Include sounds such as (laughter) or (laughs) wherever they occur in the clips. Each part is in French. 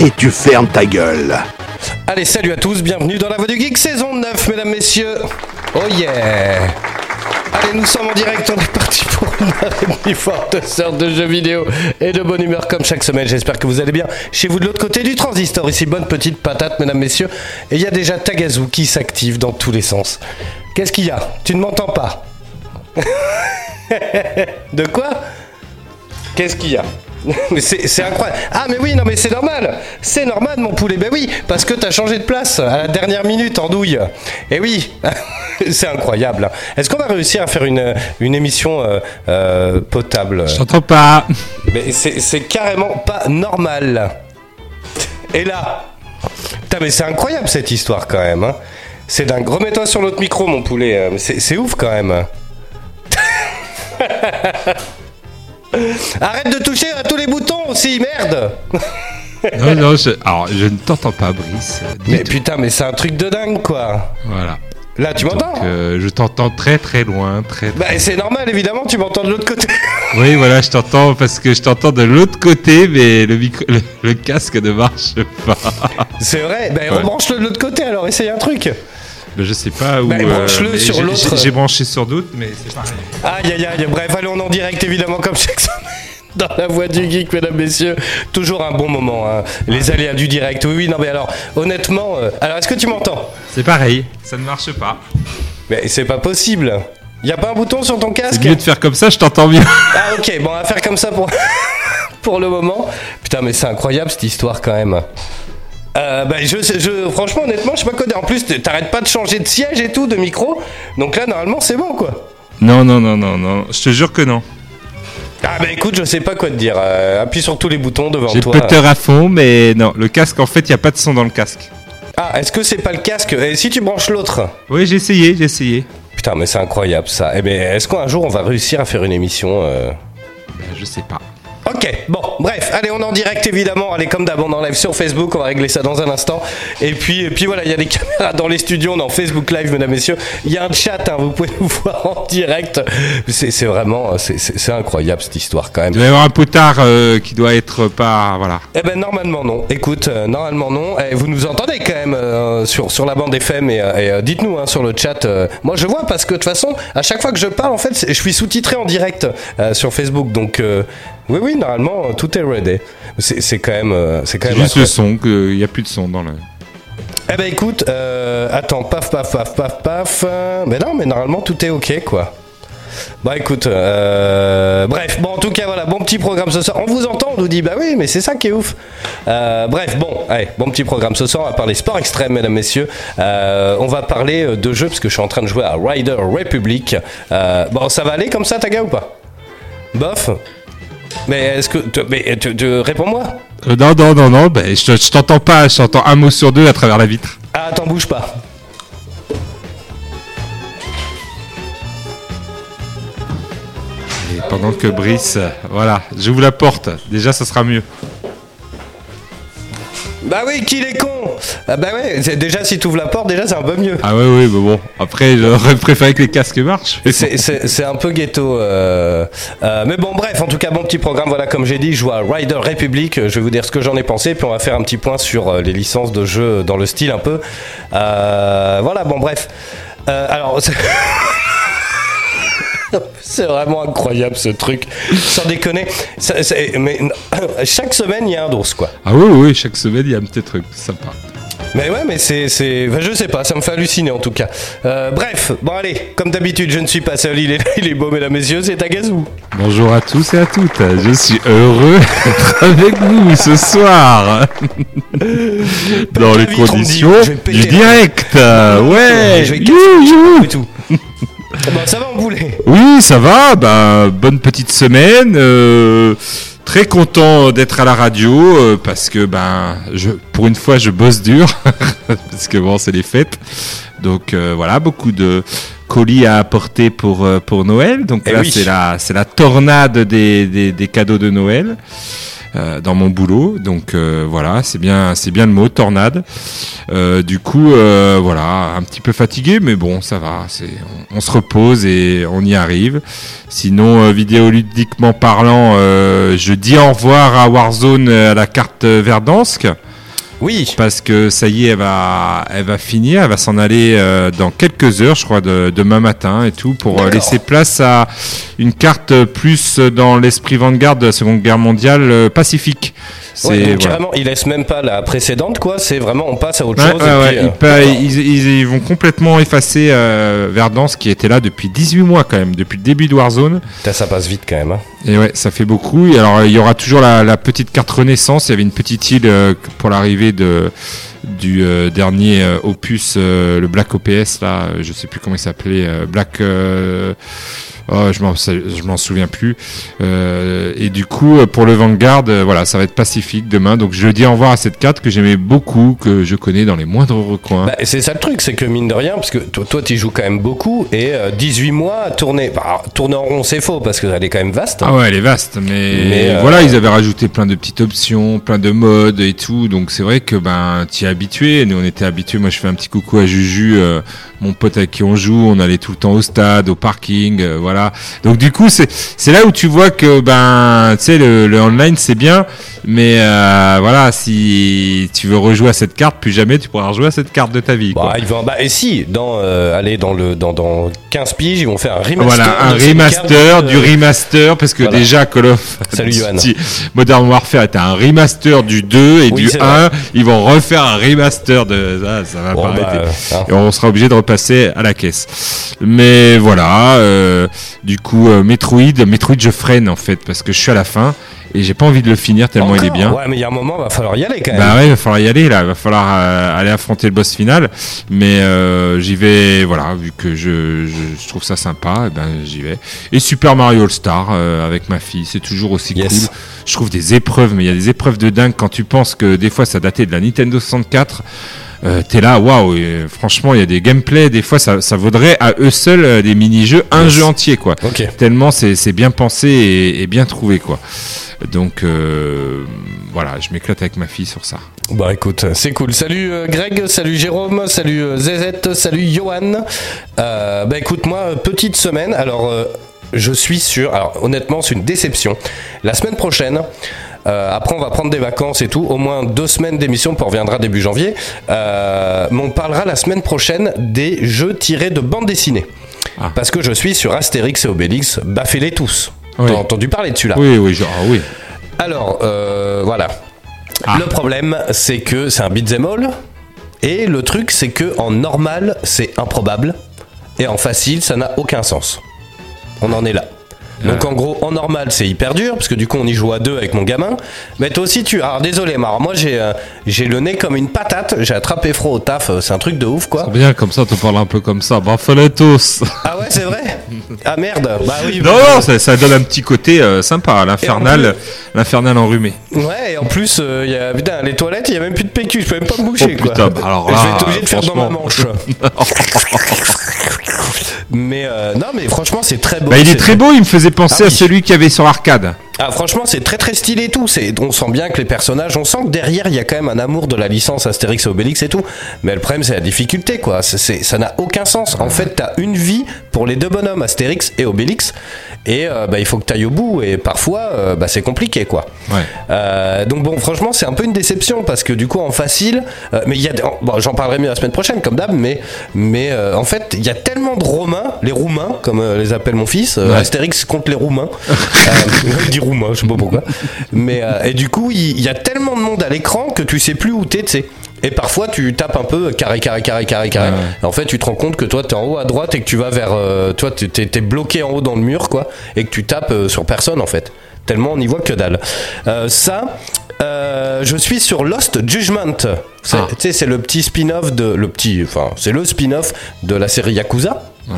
et tu fermes ta gueule. Allez, salut à tous, bienvenue dans la Voix du Geek, saison 9, mesdames, messieurs. Oh yeah Allez, nous sommes en direct, on est parti pour (laughs) une forte sorte de jeux vidéo et de bonne humeur comme chaque semaine. J'espère que vous allez bien. Chez vous de l'autre côté du transistor, ici, bonne petite patate, mesdames, messieurs. Et il y a déjà Tagazu qui s'active dans tous les sens. Qu'est-ce qu'il y a? Tu ne m'entends pas? (laughs) De quoi? Qu'est-ce qu'il y a? (laughs) mais c'est incroyable. Ah mais oui, non mais c'est normal. C'est normal mon poulet. Ben oui, parce que t'as changé de place à la dernière minute en douille. Et oui, (laughs) c'est incroyable. Est-ce qu'on va réussir à faire une, une émission euh, euh, potable? Je t'entends pas. Mais c'est carrément pas normal. Et là, putain mais c'est incroyable cette histoire quand même. Hein. C'est dingue. Remets-toi sur l'autre micro mon poulet. C'est ouf quand même. (laughs) Arrête de toucher à tous les boutons aussi, merde Non, non, je, alors je ne t'entends pas, Brice. Mais putain, mais c'est un truc de dingue, quoi. Voilà. Là, tu m'entends euh, Je t'entends très très loin, très. Bah, c'est normal, évidemment, tu m'entends de l'autre côté. (laughs) oui, voilà, je t'entends parce que je t'entends de l'autre côté, mais le, le, casque ne marche pas. c'est vrai Bah, rebranche-le de l'autre côté, alors essaye un truc. Je sais pas où. Bah, branche-le euh, sur l'autre. J'ai branché sur d'autres, mais c'est pareil. Aïe aïe aïe, bref, allez, on en direct évidemment comme chaque semaine. Dans la voix du geek, mesdames, messieurs, toujours un bon moment. Hein. Les aléas du direct. Oui, oui, non, mais alors, honnêtement, euh, alors est-ce que tu m'entends? C'est pareil, ça ne marche pas. Mais c'est pas possible. Y a pas un bouton sur ton casque? C'est mieux de faire comme ça, je t'entends mieux. Ah, ok, bon, on va faire comme ça pour, (laughs) pour le moment. Putain, mais c'est incroyable cette histoire quand même. Euh, bah, je, je, franchement, honnêtement, je sais pas quoi dire. En plus, t'arrêtes pas de changer de siège et tout, de micro. Donc là, normalement, c'est bon, quoi. Non, non, non, non, non. Je te jure que non. Ah bah écoute, je sais pas quoi te dire. Euh, appuie sur tous les boutons devant toi. J'ai peur à fond, mais non. Le casque, en fait, il y a pas de son dans le casque. Ah, est-ce que c'est pas le casque? Et si tu branches l'autre? Oui, j'ai essayé, j'ai essayé. Putain, mais c'est incroyable ça. Eh ben, est-ce qu'un jour on va réussir à faire une émission euh... ben, Je sais pas. Ok, bon, bref, allez, on est en direct évidemment. Allez, comme d'hab, on en live sur Facebook, on va régler ça dans un instant. Et puis, et puis voilà, il y a des (laughs) caméras dans les studios, on est en Facebook Live, mesdames, messieurs. Il y a un chat, hein, vous pouvez (laughs) nous voir en direct. C'est vraiment, c'est incroyable cette histoire quand même. Il doit y avoir un potard euh, qui doit être pas. Voilà. Eh ben, normalement non. Écoute, euh, normalement non. Et eh, vous nous entendez quand même euh, sur, sur la bande FM et, dites-nous hein, sur le chat. moi, je vois parce que de toute façon, à chaque fois que je parle, en fait, je suis sous-titré en direct sur Facebook. Donc. Oui, oui, normalement, tout est ready. C'est quand même. Euh, c'est juste le son, qu'il n'y a plus de son dans le. Eh ben écoute, euh, attends, paf, paf, paf, paf, paf. mais non, mais normalement tout est ok, quoi. Bah écoute, euh, bref, bon en tout cas voilà, bon petit programme ce soir. On vous entend, on nous dit bah oui, mais c'est ça qui est ouf. bref, bon, allez, bon petit programme ce soir. On va parler sport extrême, mesdames, messieurs. on va parler de jeux parce que je suis en train de jouer à Rider Republic. bon, ça va aller comme ça, Taga ou pas? Bof? Mais est-ce que. Mais tu, réponds-moi euh, Non, non, non, non, ben, je, t'entends pas, je t'entends un mot sur deux à travers la vitre. Ah, t'en bouge pas. Et pendant que Brice. Voilà, j'ouvre la porte. Déjà, ça sera mieux. Bah oui, qu'il est con ah Bah ouais, déjà si tu ouvres la porte, déjà c'est un peu mieux. Ah ouais, oui, mais bon, après j'aurais préféré que les casques marchent. C'est un peu ghetto. Euh, euh, mais bon, bref, en tout cas, bon petit programme, voilà, comme j'ai dit, je joue à Rider Republic, je vais vous dire ce que j'en ai pensé, puis on va faire un petit point sur euh, les licences de jeux dans le style un peu. voilà, bon, bref. alors... (laughs) c'est vraiment incroyable ce truc. Sans déconner. mais (coughs) chaque semaine, il y a un dos, quoi. Ah oui, oui, chaque semaine, il y a un petit truc sympa. Mais ouais, mais c'est. je sais pas, ça me fait halluciner en tout cas. Euh, bref, bon allez, comme d'habitude, je ne suis pas seul, il est, il est beau, mesdames, messieurs, c'est Tagazou. Bonjour à tous et à toutes, je suis heureux d'être avec vous ce soir. Dans les conditions du direct. ouais, je vais et tout. Ça va, on voulait. Oui, ça va. Bah, bonne petite semaine. Euh, très content d'être à la radio euh, parce que ben, je, pour une fois, je bosse dur (laughs) parce que bon, c'est les fêtes. Donc euh, voilà, beaucoup de colis à apporter pour pour Noël. Donc eh là, c'est la c'est la tornade des, des, des cadeaux de Noël. Euh, dans mon boulot. Donc euh, voilà, c'est bien, c'est bien le mot tornade. Euh, du coup, voilà, un petit peu fatigué, mais bon, ça va. C'est, on, se repose et on y arrive. Sinon, vidéoludiquement parlant, je dis au revoir à Warzone à la carte Verdansk. Oui. Parce que ça y est, elle va, elle va finir, elle va s'en aller euh, dans quelques heures, je crois, de, demain matin et tout, pour euh, laisser place à une carte plus dans l'esprit Vanguard de la Seconde Guerre mondiale euh, pacifique. C'est Ouais, voilà. carrément, il laisse même pas la précédente, quoi. C'est vraiment, on passe à autre Ouais, chose. ouais, et ouais, puis, euh, ils, pa- ils- ils- ils vont complètement effacer euh, Verdance qui était là depuis 18 mois quand même, depuis le début de Warzone. Putain, ça passe vite quand même. hein. Et ouais, ça fait beaucoup. Et alors, il y aura toujours la, la petite carte Renaissance. Il y avait une petite île euh, pour l'arrivée de du euh, dernier euh, opus, euh, le Black OPS là. euh, Je sais plus comment il s'appelait. euh, Black. Oh, je m'en je m'en souviens plus. Euh, et du coup, euh, pour le Vanguard, euh, voilà, ça va être pacifique demain. Donc, je dis au revoir à cette carte que j'aimais beaucoup, que je connais dans les moindres recoins. Bah, c'est ça le truc, c'est que mine de rien, parce que toi, toi tu joues quand même beaucoup, et euh, 18 mois à tourner. Bah, tourner en rond, c'est faux, parce qu'elle est quand même vaste. Ah ouais, elle est vaste, mais, Mais, euh, voilà, ils avaient rajouté plein de petites options, plein de modes et tout, donc c'est vrai que ben t'y es habitué. Nous on était habitués. Moi je fais un petit coucou à Juju, euh, mon pote avec qui on joue. On allait tout le temps au stade, au parking, euh, voilà. Donc du coup c'est c'est là où tu vois que ben tu sais le, le online c'est bien, mais euh, voilà si tu veux rejouer à cette carte, plus jamais tu pourras rejouer à cette carte de ta vie. quoi. Bah, ils vont, bah, et si, dans, euh, allez, dans, le, dans, dans 15 piges, ils vont faire un remaster. Voilà, un remaster, du remaster, parce que Voilà. déjà Call of (laughs) Salut, Johan. Duty Modern Warfare était un remaster du 2 et Oui, du c'est 1, ils vont refaire un remaster de ça, ça va Bon, pas bah, arrêter. hein. Et on sera obligé de repasser à la caisse. Mais voilà, euh, du coup, euh, Metroid, Metroid je freine en fait, parce que je suis à la fin et j'ai pas envie de le finir tellement il est bien. Ouais, mais il y a un moment, va falloir y aller quand même. Bah ouais, il va falloir y aller là, va falloir euh, aller affronter le boss final. Mais euh, j'y vais, voilà, vu que je, je, je trouve ça sympa, eh ben j'y vais. Et Super Mario All Star euh, avec ma fille, c'est toujours aussi Yes. cool. Je trouve des épreuves, mais il y a des épreuves de dingue quand tu penses que des fois ça datait de la Nintendo 64. Euh, T'es là, waouh! Franchement, il y a des gameplays. Des fois, ça, ça vaudrait à eux seuls euh, des mini-jeux, un Yes. jeu entier, quoi tellement c'est bien pensé et, et bien trouvé quoi. Donc euh, voilà, je m'éclate avec ma fille sur ça. Bah écoute, c'est cool. Salut euh, Greg, salut Jérôme, salut Zezette, salut Johan. Bah écoute, moi, petite semaine. Alors, je suis sur. Alors, honnêtement, c'est une déception. La semaine prochaine. Euh, après, on va prendre des vacances et tout. Au moins deux semaines d'émission, puis on reviendra début janvier. Euh, mais on parlera la semaine prochaine des jeux tirés de bande dessinée. Ah. Parce que je suis sur Astérix et Obélix, baffez-les tous. Oui. T'as entendu parler de celui-là Oui, oui, genre, ah oui. alors, euh, voilà. Ah. Le problème, c'est que c'est un beat'em all. Et le truc, c'est que en normal, c'est improbable. Et en facile, ça n'a aucun sens. On en est là. Donc en gros, en normal, c'est hyper dur, parce que du coup, on y joue à deux avec mon gamin. Mais toi aussi, tu... Alors désolé, mais alors moi, j'ai euh, j'ai le nez comme une patate. J'ai attrapé froid au taf. euh, C'est un truc de ouf, quoi. C'est bien, comme ça, tu parles un peu comme ça. Bah, fallait tous. Ah ouais, c'est vrai (laughs) Ah merde Bah oui. Non, non, ça, ça donne un petit côté euh, sympa, l'infernal, l'infernal enrhumé. Ouais, et en plus, euh, il y a, putain, les toilettes, il y a même plus de PQ, je peux même pas me boucher, Oh, quoi. putain, bah alors je là, vais être obligé de faire dans ma franchement. manche. (laughs) (laughs) (laughs) mais euh, non, mais franchement, c'est très beau. Bah, il est très beau, il me faisait penser Ah à oui. celui qu'il y avait sur arcade. Ah, franchement, c'est très très stylé et tout. C'est, on sent bien que les personnages, on sent que derrière, il y a quand même un amour de la licence Astérix et Obélix et tout. Mais le problème, c'est la difficulté, quoi. C'est, c'est- ça n'a aucun sens. En fait, t'as une vie pour les deux bonhommes, Astérix et Obélix. Et euh, bah, il faut que t'ailles au bout. Et parfois, euh, bah, c'est compliqué, quoi. Ouais. Euh, donc bon, franchement, c'est un peu une déception parce que du coup, en facile, euh, mais il y a, bon, j'en parlerai mieux la semaine prochaine, comme d'hab, mais mais euh, en fait, il y a tellement de Romains, les Roumains, comme les appelle mon fils, euh, Ouais. Astérix contre les Roumains. euh, (laughs) il dit Roumain, je sais pas pourquoi. Mais euh, et du coup, il il y, a tellement de monde à l'écran que tu sais plus où t'es, tu sais. Et parfois, tu tapes un peu carré, carré, carré, carré, carré. Ouais, en fait, tu te rends compte que toi, t'es en haut à droite et que tu vas vers. euh, toi, t'es- bloqué en haut dans le mur, quoi. Et que tu tapes euh, sur personne, en fait. Tellement on n'y voit que dalle. Euh, ça, je suis sur Lost Judgment. C'est Ah. tu sais, c'est le petit spin-off de. Le petit. Enfin, c'est le spin-off de la série Yakuza. Ouais.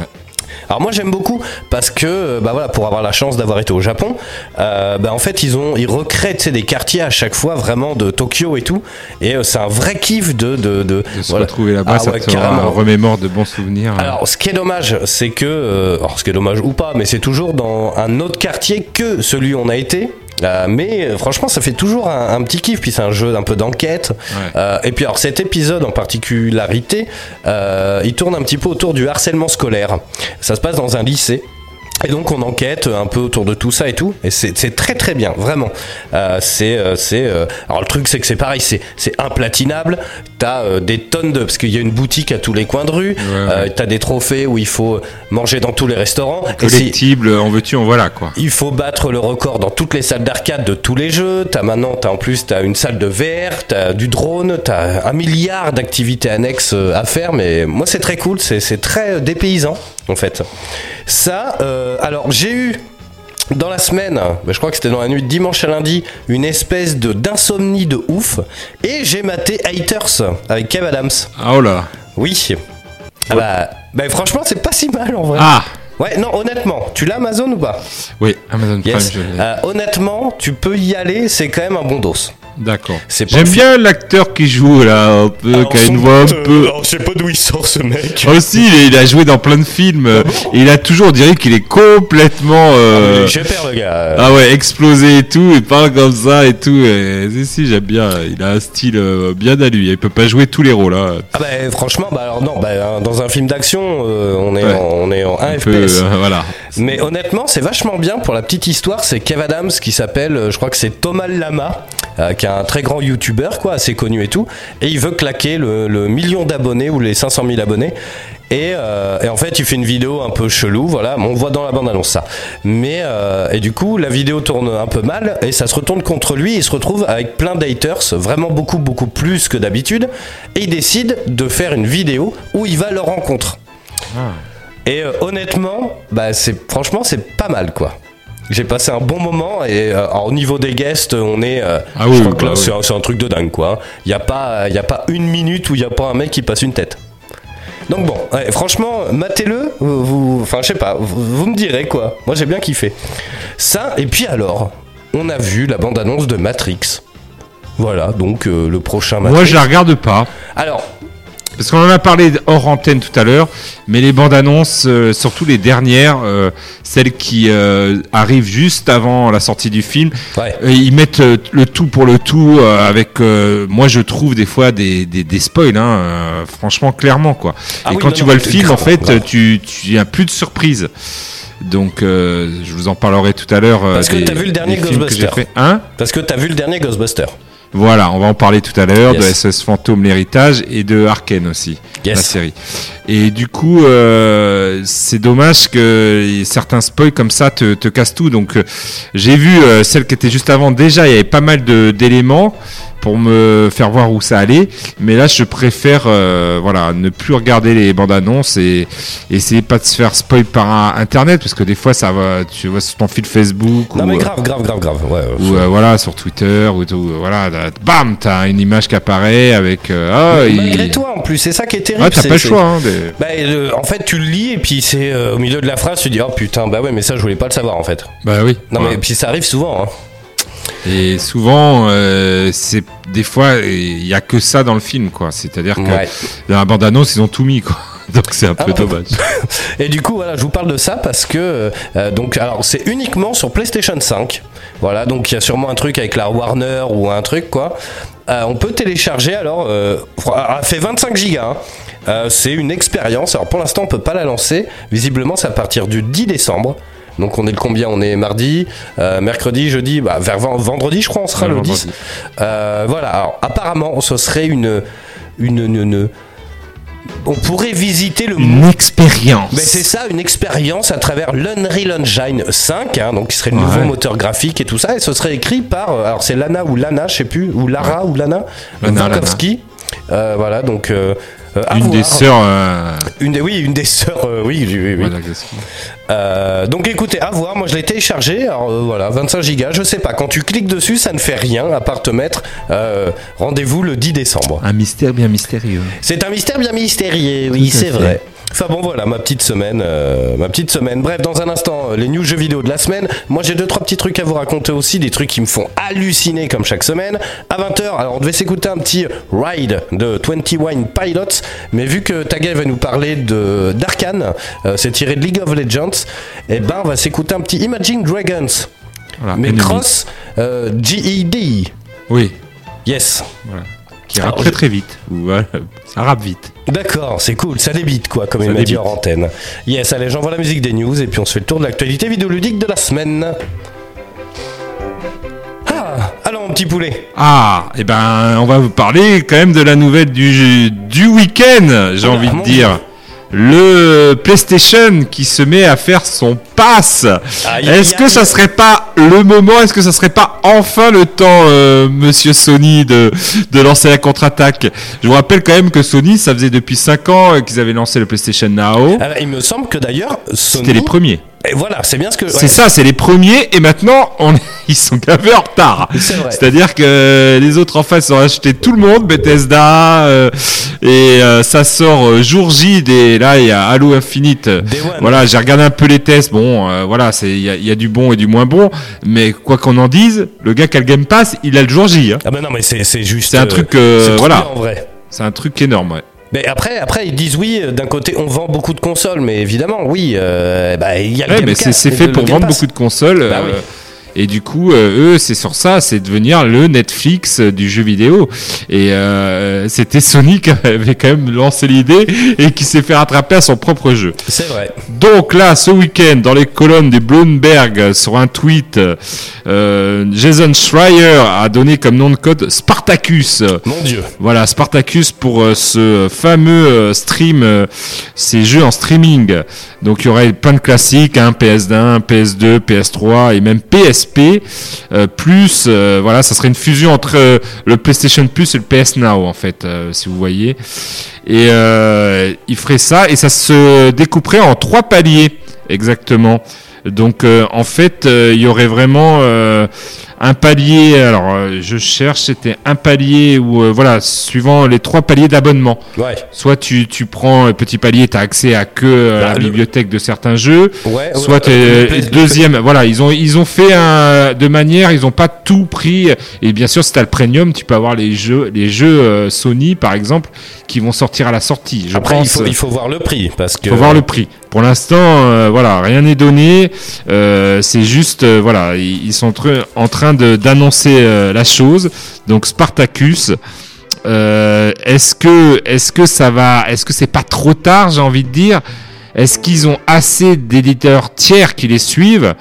Alors moi j'aime beaucoup parce que euh, bah voilà pour avoir la chance d'avoir été au Japon, euh, bah en fait ils ont ils recréent des quartiers à chaque fois vraiment de Tokyo et tout et euh, c'est un vrai kiff de de, de, De se voilà. retrouver là-bas, Ah ça ouais, te carrément. remémore de bons souvenirs. Alors, ce qui est dommage, c'est que, euh, alors ce qui est dommage ou pas, mais c'est toujours dans un autre quartier que celui où on a été. Euh, mais euh, franchement, ça fait toujours un, un petit kiff. Puis c'est un jeu un peu d'enquête. Ouais. Euh, et puis alors cet épisode en particularité, euh, il tourne un petit peu autour du harcèlement scolaire. Ça se passe dans un lycée. Et donc on enquête un peu autour de tout ça et tout, et c'est très très bien, vraiment. Euh, c'est euh, c'est euh, alors le truc c'est que c'est pareil, c'est c'est implatinable. T'as euh, des tonnes de parce qu'il y a une boutique à tous les coins de rue. Euh, T'as des trophées où il faut manger dans tous les restaurants. Collectible, en veux-tu, en voilà quoi. il faut battre le record dans toutes les salles d'arcade de tous les jeux. T'as maintenant, t'as en plus, t'as une salle de VR, t'as du drone, t'as un milliard d'activités annexes à faire. Mais moi, c'est très cool, c'est c'est très dépaysant en fait. Ça, euh, alors j'ai eu dans la semaine, je crois que c'était dans la nuit de dimanche à lundi, une espèce de d'insomnie de ouf. Et j'ai maté Haters avec Kev Adams. Ah oh là. Oui. Ah bah, bah, franchement, c'est pas si mal en vrai. Ah Ouais, non, honnêtement, tu l'as Amazon ou pas? Oui, Amazon Prime, je. Euh, honnêtement, tu peux y aller, c'est quand même un bon dos. D'accord. c'est pas J'aime bien l'acteur qui joue là, un peu, qui a une voix un peu. je sais pas d'où il sort ce mec. Aussi, il, est- il a joué dans plein de films. euh, et il a toujours, on dirait qu'il est complètement. euh, peur, le gars. Ah ouais, explosé et tout, il parle comme ça et tout. Et, si, si, j'aime bien. Il a un style euh, bien à lui. Il peut pas jouer tous les rôles. Hein. Ah bah, franchement, bah alors non, bah, dans un film d'action, euh, on est Ouais. en, on est en 1 Un FPS. peu, euh, voilà. Mais honnêtement, c'est vachement bien pour la petite histoire. C'est Kev Adams qui s'appelle, euh, je crois que c'est Thomas Lama, euh, qui est un très grand YouTuber, quoi, assez connu et tout. Et il veut claquer le, le million d'abonnés ou les 500 000 abonnés. Et, euh, et en fait, il fait une vidéo un peu chelou, voilà. On voit dans la bande annonce ça. Mais euh, et du coup, la vidéo tourne un peu mal et ça se retourne contre lui. Il se retrouve avec plein d'haters, vraiment beaucoup beaucoup plus que d'habitude. Et il décide de faire une vidéo où il va leur rencontre. Et euh, honnêtement, bah c'est franchement c'est pas mal quoi. J'ai passé un bon moment et euh, alors, au niveau des guests, on est. euh, Ah je oui, crois que bah là oui. c'est un, truc de dingue quoi. Il y a pas, y a pas une minute où il y a pas un mec qui passe une tête. Donc bon, ouais, franchement, matez-le. Vous, enfin je sais pas, vous, vous me direz quoi. Moi j'ai bien kiffé. Ça et puis alors, on a vu la bande annonce de Matrix. Voilà, donc euh, le prochain Matrix. Moi, je la regarde pas. Alors, Parce qu'on en a parlé hors antenne tout à l'heure, mais les bandes annonces, euh, surtout les dernières, euh, celles qui euh, arrivent juste avant la sortie du film, ouais. ils mettent le tout pour le tout avec, moi je trouve des fois des, des, des spoils, hein, franchement clairement quoi. Ah Et oui, quand non, tu non, vois le film, grave, en fait, grave. tu tu as plus de surprise. Donc je vous en parlerai tout à l'heure. Parce que des- t'as vu le dernier que fait. Hein? Parce que t'as vu le dernier Ghostbuster. Voilà, on va en parler tout à l'heure Yes. de SS Fantôme l'héritage et de Arkane aussi, Yes. la série. Et du coup, euh, c'est dommage que certains spoils comme ça te, te cassent tout. Donc, euh, j'ai vu euh, celle qui était juste avant. Déjà, il y avait pas mal de- d'éléments pour me faire voir où ça allait. Mais là, je préfère, euh, voilà, ne plus regarder les bandes annonces et essayer pas de se faire spoil par Internet parce que des fois, ça va, tu vois sur ton fil Facebook Non ou, mais euh, grave, grave, grave, grave. Ouais, ou euh, voilà sur Twitter ou tout, voilà là, bam t'as une image qui apparaît avec ah il- Malgré toi en plus, c'est ça qui est terrible. ah t'as pas le choix hein, des- Bah, le- en fait, tu le lis et puis c'est au milieu de la phrase, tu dis oh putain, bah ouais, mais ça je voulais pas le savoir en fait. bah oui Non mais puis ça arrive souvent. Hein. Et souvent euh, c'est des fois il y a que ça dans le film quoi c'est à dire que Ouais. dans la bande annonce ils ont tout mis quoi (laughs) donc c'est un Ah peu bon dommage (laughs) Et du coup, voilà, je vous parle de ça parce que euh, donc alors c'est uniquement sur PlayStation 5. Voilà, donc il y a sûrement un truc avec la Warner ou un truc quoi. Euh, on peut télécharger alors. Euh, ah, elle fait 25 gigas. hein. Euh, c'est une expérience. Alors pour l'instant, on peut pas la lancer. Visiblement, c'est à partir du 10 décembre. Donc on est le combien? On est mardi, euh, mercredi, jeudi, bah, vers ven- vendredi, je crois, on sera le 10. vendredi. Euh, voilà. Alors apparemment, ce serait une une, une- une- on pourrait visiter le une expérience mais c'est ça, une expérience à travers l'Unreal Engine 5, hein, donc qui serait le nouveau Ouais. moteur graphique et tout ça, et ce serait écrit par, euh, alors c'est Lana ou Lana, je sais plus, ou Lara ou Lana, Lana, Wachowski. Euh, voilà, donc euh, euh, à une des voir. sœurs euh, Une des, oui, une des sœurs, euh, oui, oui, oui, donc écoutez, à voir. Moi, je l'ai téléchargé. Alors voilà, 25 gigas. Je sais pas. Quand tu cliques dessus, ça ne fait rien à part te mettre rendez-vous le 10 décembre. un mystère bien mystérieux C'est un mystère bien mystérieux, oui, c'est vrai. Enfin bon voilà ma petite semaine, euh, ma petite semaine. Bref, dans un instant euh, les news jeux vidéo de la semaine. Moi j'ai deux trois petits trucs à vous raconter aussi, des trucs qui me font halluciner comme chaque semaine. À 20h, alors on devait s'écouter un petit ride de 21 Pilots, mais vu que Tagay va nous parler de d'Arkane, euh, c'est tiré de League of Legends, et ben on va s'écouter un petit Imagine Dragons, voilà, mais cross euh, GED. oui Yes. Voilà. Qui rappe Alors, très je- très vite. Voilà, ça rappe vite. D'accord, c'est cool, ça débite quoi, comme Ça il m'a dit hors antenne. Yes, allez, j'envoie la musique des news et puis on se fait le tour de l'actualité vidéoludique de la semaine. Ah, alors mon petit poulet. Ah, et ben, on va vous parler quand même de la nouvelle du, du week-end, j'ai Oula, envie de dire. Le PlayStation qui se met à faire son pass. Est-ce que ça serait pas le moment Est-ce que ça serait pas enfin le temps, euh, Monsieur Sony, de, de lancer la contre-attaque? Je vous rappelle quand même que Sony, ça faisait depuis 5 ans euh, qu'ils avaient lancé le PlayStation Now. Alors, il me semble que d'ailleurs, Sony. C'était les premiers. Et voilà, c'est bien ce que. C'est ça, c'est les premiers, et maintenant, on, (laughs) ils sont gravés en retard. C'est vrai. C'est-à-dire que les autres en face ont acheté tout le monde, Bethesda, euh, et euh, ça sort euh, jour J, des, là, il y a Halo Infinite. Voilà, j'ai regardé un peu les tests, bon, euh, voilà, c'est il y a, il y a du bon et du moins bon, mais quoi qu'on en dise, le gars qui a le Game Pass, il a le jour J. hein. Ah bah non, mais c'est c'est juste. C'est un truc, voilà. en vrai. C'est un truc énorme, ouais. Mais après, après, ils disent oui. euh, D'un côté, on vend beaucoup de consoles, mais évidemment, oui. euh, bah, il y a le Ouais, mais c'est fait le pour vendre beaucoup de consoles. Bah euh, oui. Et du coup, euh, eux, c'est sur ça, c'est devenir le Netflix euh, du jeu vidéo. Et euh, c'était Sony qui avait quand même lancé l'idée et qui s'est fait rattraper à son propre jeu. C'est vrai. Donc là, ce week-end, dans les colonnes des Bloomberg, sur un tweet, euh, Jason Schreier a donné comme nom de code Spartacus. Mon Dieu. Voilà, Spartacus pour ce fameux stream, ces jeux en streaming. Donc il y aurait plein de classiques, hein, PS1, PS2, PS3 et même Euh, plus, euh, voilà, ça serait une fusion entre euh, le PlayStation Plus et le PS Now en fait, si vous voyez. Et il ferait ça et ça se découperait en trois paliers exactement. Donc en fait, il y aurait vraiment un palier. Alors euh, je cherche, c'était un palier où euh, voilà, suivant les trois paliers d'abonnement. Ouais. Soit tu, tu prends un petit palier, tu as accès à que euh, Bah, la le- bibliothèque de certains jeux. Ouais. Soit ouais, t'es- le Play- deuxième, voilà, ils ont ils ont fait un, de manière, ils ont pas tout pris. Et bien sûr, si t'as le premium, tu peux avoir les jeux les jeux euh, Sony par exemple qui vont sortir à la sortie. Je Après, pense. il faut, il faut voir le prix parce que. faut voir le prix. Pour l'instant, euh, voilà, rien n'est donné. Euh, c'est juste, euh, voilà, ils, ils sont tr- en train d'annoncer euh, la chose. Donc Spartacus. Euh, est-ce que, est-ce que ça va, est-ce que c'est pas trop tard, j'ai envie de dire? Est-ce qu'ils ont assez d'éditeurs tiers qui les suivent?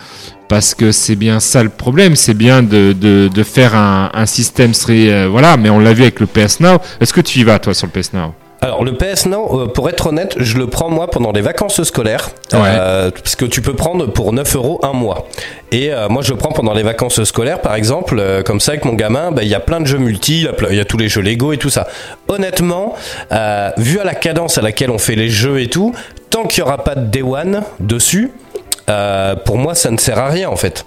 Parce que c'est bien ça le problème, c'est bien de, de, faire un, un système, serait, euh, voilà, mais on l'a vu avec le PS Now. Est-ce que tu y vas toi sur le PS Now? Alors le PS Now, euh, pour être honnête, je le prends moi pendant les vacances scolaires, Ouais. euh, parce que tu peux prendre pour 9 euros un mois. Et euh, moi je le prends pendant les vacances scolaires, par exemple, euh, comme ça avec mon gamin, bah, il y a plein de jeux multi, il y y, a tous les jeux Lego et tout ça. Honnêtement, vu à la cadence à laquelle on fait les jeux et tout, tant qu'il n'y aura pas de Day One dessus, pour moi ça ne sert à rien en fait.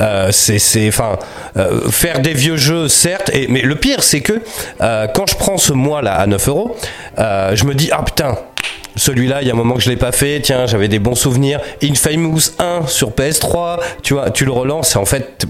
Euh, c'est enfin euh, faire des vieux jeux certes et mais le pire c'est que euh, quand je prends ce mois là à 9 euros euh, je me dis ah putain celui-là il y a un moment que je l'ai pas fait tiens j'avais des bons souvenirs. Infamous 1 sur PS3 tu vois tu le relances et en fait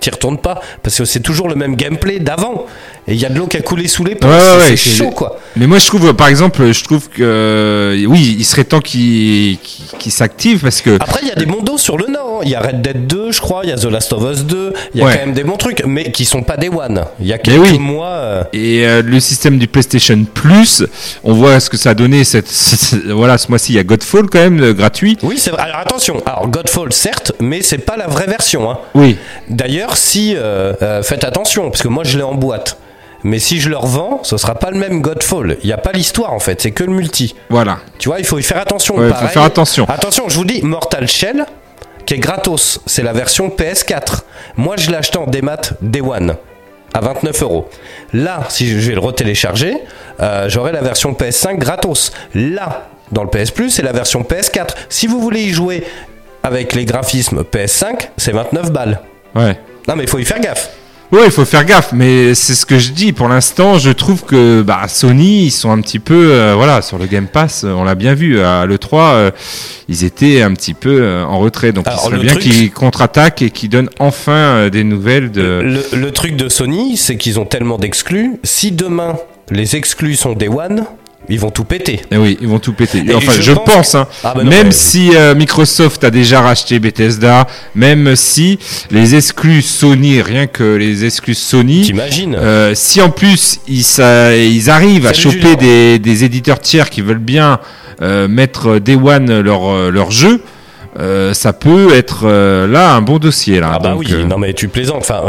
t'y retournes pas parce que c'est toujours le même gameplay d'avant et il y a de l'eau qui a coulé sous les ponts Ouais, ouais, c'est chaud quoi Mais moi, je trouve, par exemple, je trouve que euh, oui, il serait temps qu'il qu'il s'active parce que Après, il y a des mondos sur le Nord. hein. Il y a Red Dead 2, je crois. Il y a The Last of Us 2. Il y a Ouais. quand même des bons trucs, mais qui sont pas des One. Il y a quelques oui. mois. euh, et euh, le système du PlayStation Plus, on voit ce que ça a donné. Cette, voilà, ce mois-ci, il y a Godfall quand même euh, gratuit. Oui, c'est vrai. Alors attention. Alors Godfall, certes, mais c'est pas la vraie version. hein. Oui, D'ailleurs, si euh, euh, faites attention, parce que moi je l'ai en boîte. Mais si je le revends, ce sera pas le même Godfall. Il n'y a pas l'histoire en fait, c'est que le multi. voilà. Tu vois, il faut y faire attention. Ouais, faut faire attention. Attention, je vous dis, Mortal Shell, qui est gratos, c'est la version PS4. Moi, je l'ai acheté en démat Day One à 29 euros. Là, si je vais le retélécharger, euh, j'aurai la version PS5 gratos. Là, dans le PS Plus, c'est la version PS4. Si vous voulez y jouer avec les graphismes PS5, c'est 29 balles. Ouais. Non, mais il faut y faire gaffe. Oui, il faut faire gaffe, mais c'est ce que je dis. Pour l'instant, je trouve que bah, Sony, ils sont un petit peu, euh, voilà, sur le Game Pass, euh, on l'a bien vu à l'E3, euh, ils étaient un petit peu euh, en retrait. Donc, Alors, il serait bien truc- qu'ils contre-attaquent et qu'ils donnent enfin euh, des nouvelles de. Le, le truc de Sony, c'est qu'ils ont tellement d'exclus. Si demain, les exclus sont des One, Ils vont tout péter. Eh oui, ils vont tout péter. Et enfin, je je, pense pense. hein. Ah bah non, même si euh, Microsoft a déjà racheté Bethesda, même si les exclus Sony, rien que les exclus Sony, T'imagines euh, si en plus ils, ça- ils arrivent à choper des, des éditeurs tiers qui veulent bien euh, mettre Day One leur, leur jeu, euh, ça peut être euh, là un bon dossier. Là. Ah bah Donc, oui, euh, non mais tu plaisantes. Enfin,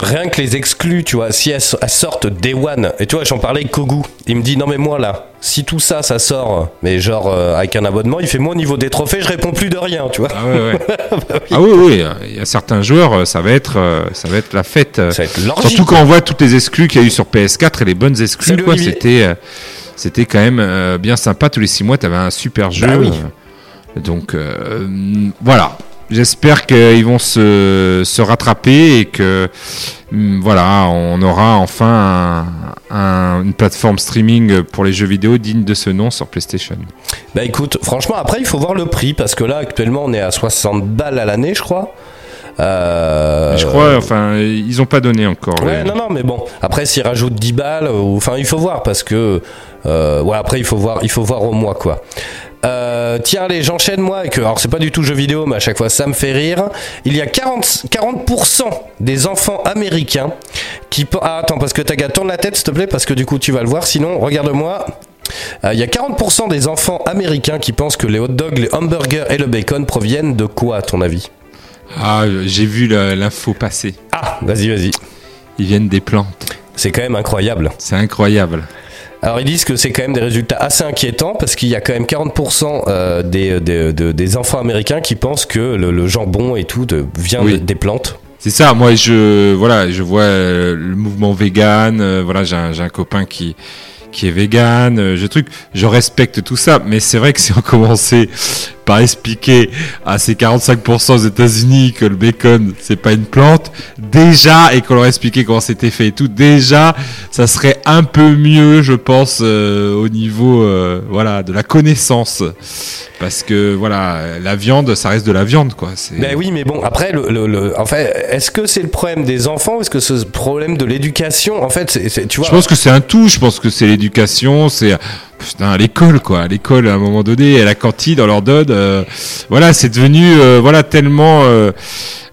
rien que les exclus, tu vois, si elles, so- elles sortent Day One, et tu vois, j'en parlais avec Kogu, il me dit non mais moi là, si tout ça, ça sort, mais genre euh, avec un abonnement, il fait moi au niveau des trophées, je réponds plus de rien, tu vois. Ah, ouais, ouais. (laughs) ah oui, oui, il y a certains joueurs, euh, ça va être, euh, ça va être la fête. Ça va être. Surtout quand on voit toutes les exclus qu'il y a eu sur PS4 et les bonnes exclus, quoi. C'était, c'était quand même euh, bien sympa. Tous les six mois, tu avais un super jeu. Bah oui. euh, donc euh, voilà. J'espère qu'ils vont se, se rattraper et que mm, voilà, on aura enfin un- un- une plateforme streaming pour les jeux vidéo digne de ce nom sur PlayStation. Bah écoute, franchement, après il faut voir le prix, parce que là actuellement on est à 60 balles à l'année, je crois. Euh, Je crois, enfin, ils ont pas donné encore. Ouais, les- non, non, mais bon. Après, s'ils rajoutent 10 balles, ou, enfin, il faut voir parce que, euh, ouais, après, il faut voir, il faut voir au mois, quoi. Euh, tiens, allez, j'enchaîne moi avec. Alors, c'est pas du tout jeu vidéo, mais à chaque fois, ça me fait rire. Il y a 40, 40% des enfants américains qui. Ah, attends, parce que Taga, tourne la tête, s'il te plaît, parce que du coup, tu vas le voir. Sinon, regarde-moi. Euh, Il y a 40% des enfants américains qui pensent que les hot dogs, les hamburgers et le bacon proviennent de quoi, à ton avis? Ah, j'ai vu l'info passer. Ah, vas-y, vas-y. Ils viennent des plantes. C'est quand même incroyable. C'est incroyable. Alors ils disent que c'est quand même des résultats assez inquiétants parce qu'il y a quand même 40% euh, des, des, de- des enfants américains qui pensent que le, le jambon et tout de- vient Oui. de- des plantes. C'est ça, moi je voilà, je vois euh, le mouvement vegan, euh, voilà, j'ai un, j'ai un copain qui qui est vegan, euh, je truc, je respecte tout ça, mais c'est vrai que si on commençait par expliquer à ces 45% aux États-Unis que le bacon c'est pas une plante, déjà et qu'on leur expliquait comment c'était fait et tout, déjà ça serait un peu mieux, je pense, euh, au niveau euh, voilà de la connaissance, parce que voilà, la viande, ça reste de la viande quoi. Ben oui, mais bon, après, le, le, le- en fait, est-ce que c'est le problème des enfants ou est-ce que c'est le problème de l'éducation? En fait, c'est- tu vois. Je pense que c'est un tout. Je pense que c'est l'éducation, c'est putain, à l'école quoi. À l'école, à un moment donné, à la cantine, on leur donne. euh, voilà, c'est devenu euh, voilà tellement euh,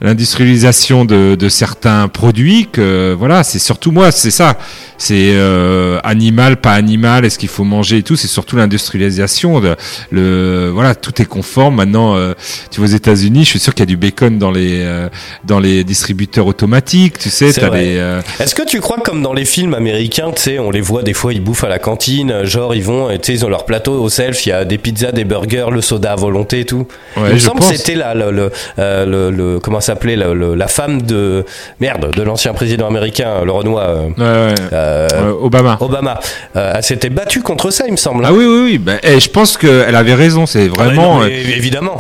l'industrialisation de, de certains produits que voilà, c'est surtout moi, c'est ça. C'est euh, animal, pas animal. Est-ce qu'il faut manger et tout C'est surtout l'industrialisation. Le voilà, tout est conforme maintenant. euh, tu vois aux États-Unis, je suis sûr qu'il y a du bacon dans les euh, dans les distributeurs automatiques. Tu sais, vrai. les euh, Est-ce que tu crois comme dans les films américains, tu sais, on les voit des fois, ils bouffent à la cantine, genre ils vont, et ils ont leur plateau au self, il y a des pizzas, des burgers, le soda à volonté et tout. Ouais, il me semble pense. que c'était la, le, le, euh, le, le- comment s'appelait, la femme de merde de l'ancien président américain, le Renoir, euh, ouais, ouais. euh, Obama. Obama. Elle s'était battue contre ça, il me semble. Ah oui, oui, oui. Ben, eh, je pense qu'elle avait raison. C'est Ah vraiment non, mais évidemment.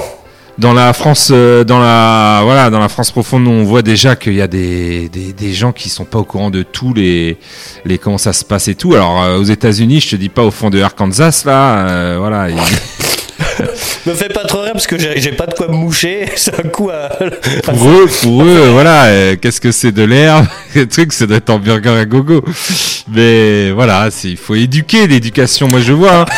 Dans la France, euh, dans la voilà, dans la France profonde, on voit déjà qu'il y a des, des, des gens qui sont pas au courant de tous les les comment ça se passe et tout. Alors euh, aux États-Unis, je te dis pas au fond de Arkansas là, euh, voilà. (laughs) Me fais pas trop rire parce que j'ai pas de quoi me moucher. (laughs) C'est un coup à. pour eux, pour eux, voilà. euh, Qu'est-ce que c'est de l'herbe? (laughs) Le truc, c'est d'être en burger à gogo. Mais voilà, il faut éduquer l'éducation. Moi, je vois. hein. (laughs)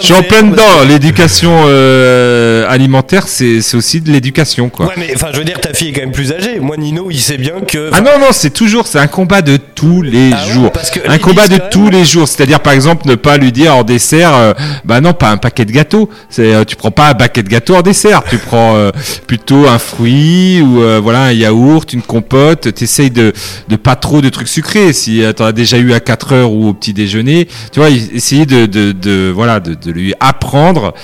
Je suis en plein dedans. L'éducation euh, alimentaire, c'est aussi de l'éducation, quoi. Ouais, mais enfin, je veux dire, ta fille est quand même plus âgée. Moi, Nino, il sait bien que. Ah non, non, c'est toujours, c'est un combat de tous les Ah ouais, jours. parce que un combat de tous les jours. C'est-à-dire, par exemple, ne pas lui dire en dessert, euh, bah non, pas un paquet de gâteaux. C'est, euh, tu prends pas un paquet de gâteaux en dessert. Tu prends euh, plutôt un fruit ou euh, voilà un yaourt, une compote. T'essayes de de pas trop de trucs sucrés. Si euh, t'en as déjà eu à 4 heures ou au petit déjeuner, tu vois, essayer de de, voilà de, lui apprendre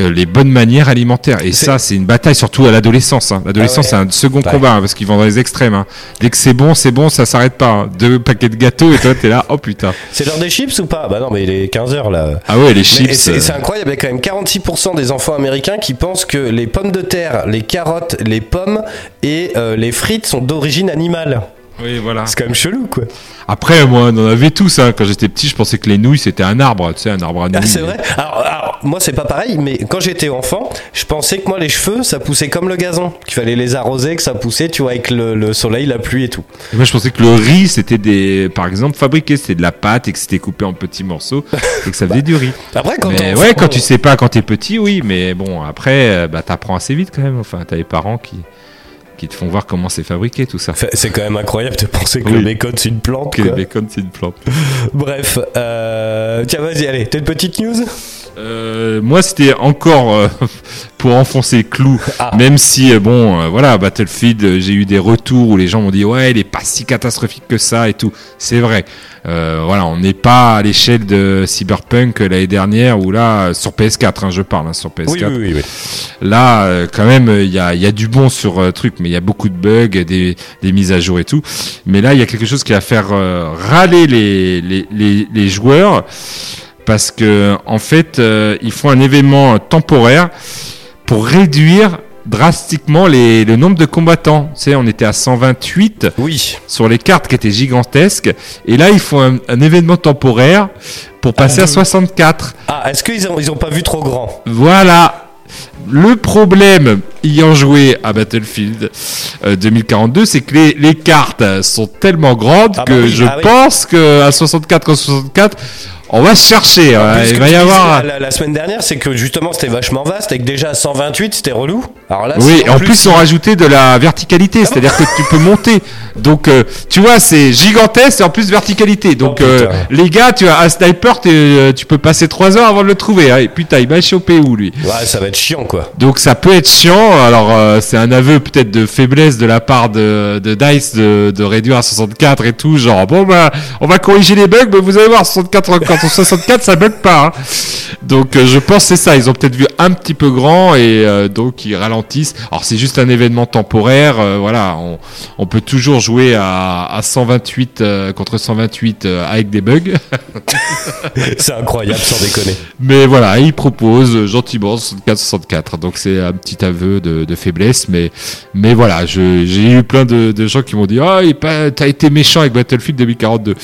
les bonnes manières alimentaires. Et ça, c'est une bataille, surtout à l'adolescence. hein. L'adolescence, Ah ouais. c'est un second Ouais. combat, hein, parce qu'ils vont dans les extrêmes. hein. Dès que c'est bon, c'est bon, ça s'arrête pas. Deux paquets de gâteaux, et toi, t'es là, oh putain. C'est l'heure des chips ou pas? Bah non, mais il est 15h là. Ah ouais, les chips. c'est euh, c'est incroyable, il y a quand même 46% des enfants américains qui pensent que les pommes de terre, les carottes, les pommes et euh, les frites sont d'origine animale. Oui, voilà. C'est quand même chelou quoi. Après, moi, on en avait tous. Hein. Quand j'étais petit, je pensais que les nouilles, c'était un arbre. Tu sais, un arbre à nouilles. Ah, c'est vrai alors, alors, moi c'est pas pareil, mais quand j'étais enfant, je pensais que moi les cheveux ça poussait comme le gazon, qu'il fallait les arroser, que ça poussait, tu vois, avec le, le soleil, la pluie et tout. Et moi, je pensais que le riz, c'était des, par exemple, fabriqué, c'était de la pâte et que c'était coupé en petits morceaux et que ça faisait (laughs) du riz. Après, quand mais ouais, quand tu sais pas quand t'es petit, oui, mais bon, après, euh, bah, t'apprends assez vite quand même. Enfin, t'as les parents qui, qui te font voir comment c'est fabriqué tout ça. C'est quand même incroyable de penser que Oui. le bacon c'est une plante. Que le bacon, c'est une plante. Bref, euh, tiens, vas-y, allez, t'as une petite news? Euh, moi, c'était encore euh, (laughs) pour enfoncer clou. (laughs) Ah. Même si, euh, bon, euh, voilà, Battlefield, j'ai eu des retours où les gens m'ont dit, ouais, il est pas si catastrophique que ça et tout. C'est vrai. Euh, voilà, on n'est pas à l'échelle de Cyberpunk l'année dernière ou là, sur PS4, hein, je parle, hein, sur PS4. Oui, oui, oui. oui. Là, quand même, il y a, y a du bon sur truc, mais il y a beaucoup de bugs, des, des mises à jour et tout. Mais là, il y a quelque chose qui va faire râler les, les, les, les joueurs parce que en fait, euh, ils font un événement temporaire pour réduire drastiquement les, le nombre de combattants. Tu sais, on était à 128 Oui. sur les cartes qui étaient gigantesques, et là, ils font un, un événement temporaire pour passer à 64. Ah, est-ce qu'ils ont, ils ont pas vu trop grand? Voilà. Le problème ayant joué à Battlefield euh, 2042, c'est que les, les cartes sont tellement grandes Ah bah que oui, je ah pense que à 64 contre 64, on va se chercher. hein. Il va tu y avoir. La, la- la semaine dernière, c'est que justement c'était vachement vaste et que déjà à 128 c'était relou. Alors là, Oui, en plus, ils ont rajouté de la verticalité, c'est-à-dire que tu peux monter. Donc, euh, tu vois, c'est gigantesque et en plus verticalité. Donc, Oh, euh, les gars, tu as un sniper, t'es, euh, tu peux passer 3 heures avant de le trouver. hein. Et putain, il va choper où lui? Ouais, ça va être chiant quoi. Donc ça peut être chiant. Alors euh, c'est un aveu peut-être de faiblesse de la part de, de Dice de, de réduire à 64 et tout. Genre bon bah on va corriger les bugs, mais vous allez voir 64 contre 64 ça bug pas. hein. Donc euh, je pense c'est ça. Ils ont peut-être vu un petit peu grand et euh, donc ils ralentissent. Alors c'est juste un événement temporaire. euh, voilà, on, on peut toujours jouer à, à 128 euh, contre 128 euh, avec des bugs. (laughs) c'est incroyable sans déconner. Mais voilà, il propose euh, gentiment 64-64. Donc c'est un petit aveu de, de faiblesse. Mais, mais voilà, j'ai eu plein de, de gens qui m'ont dit Ah, pas- t'as été méchant avec Battlefield 2042.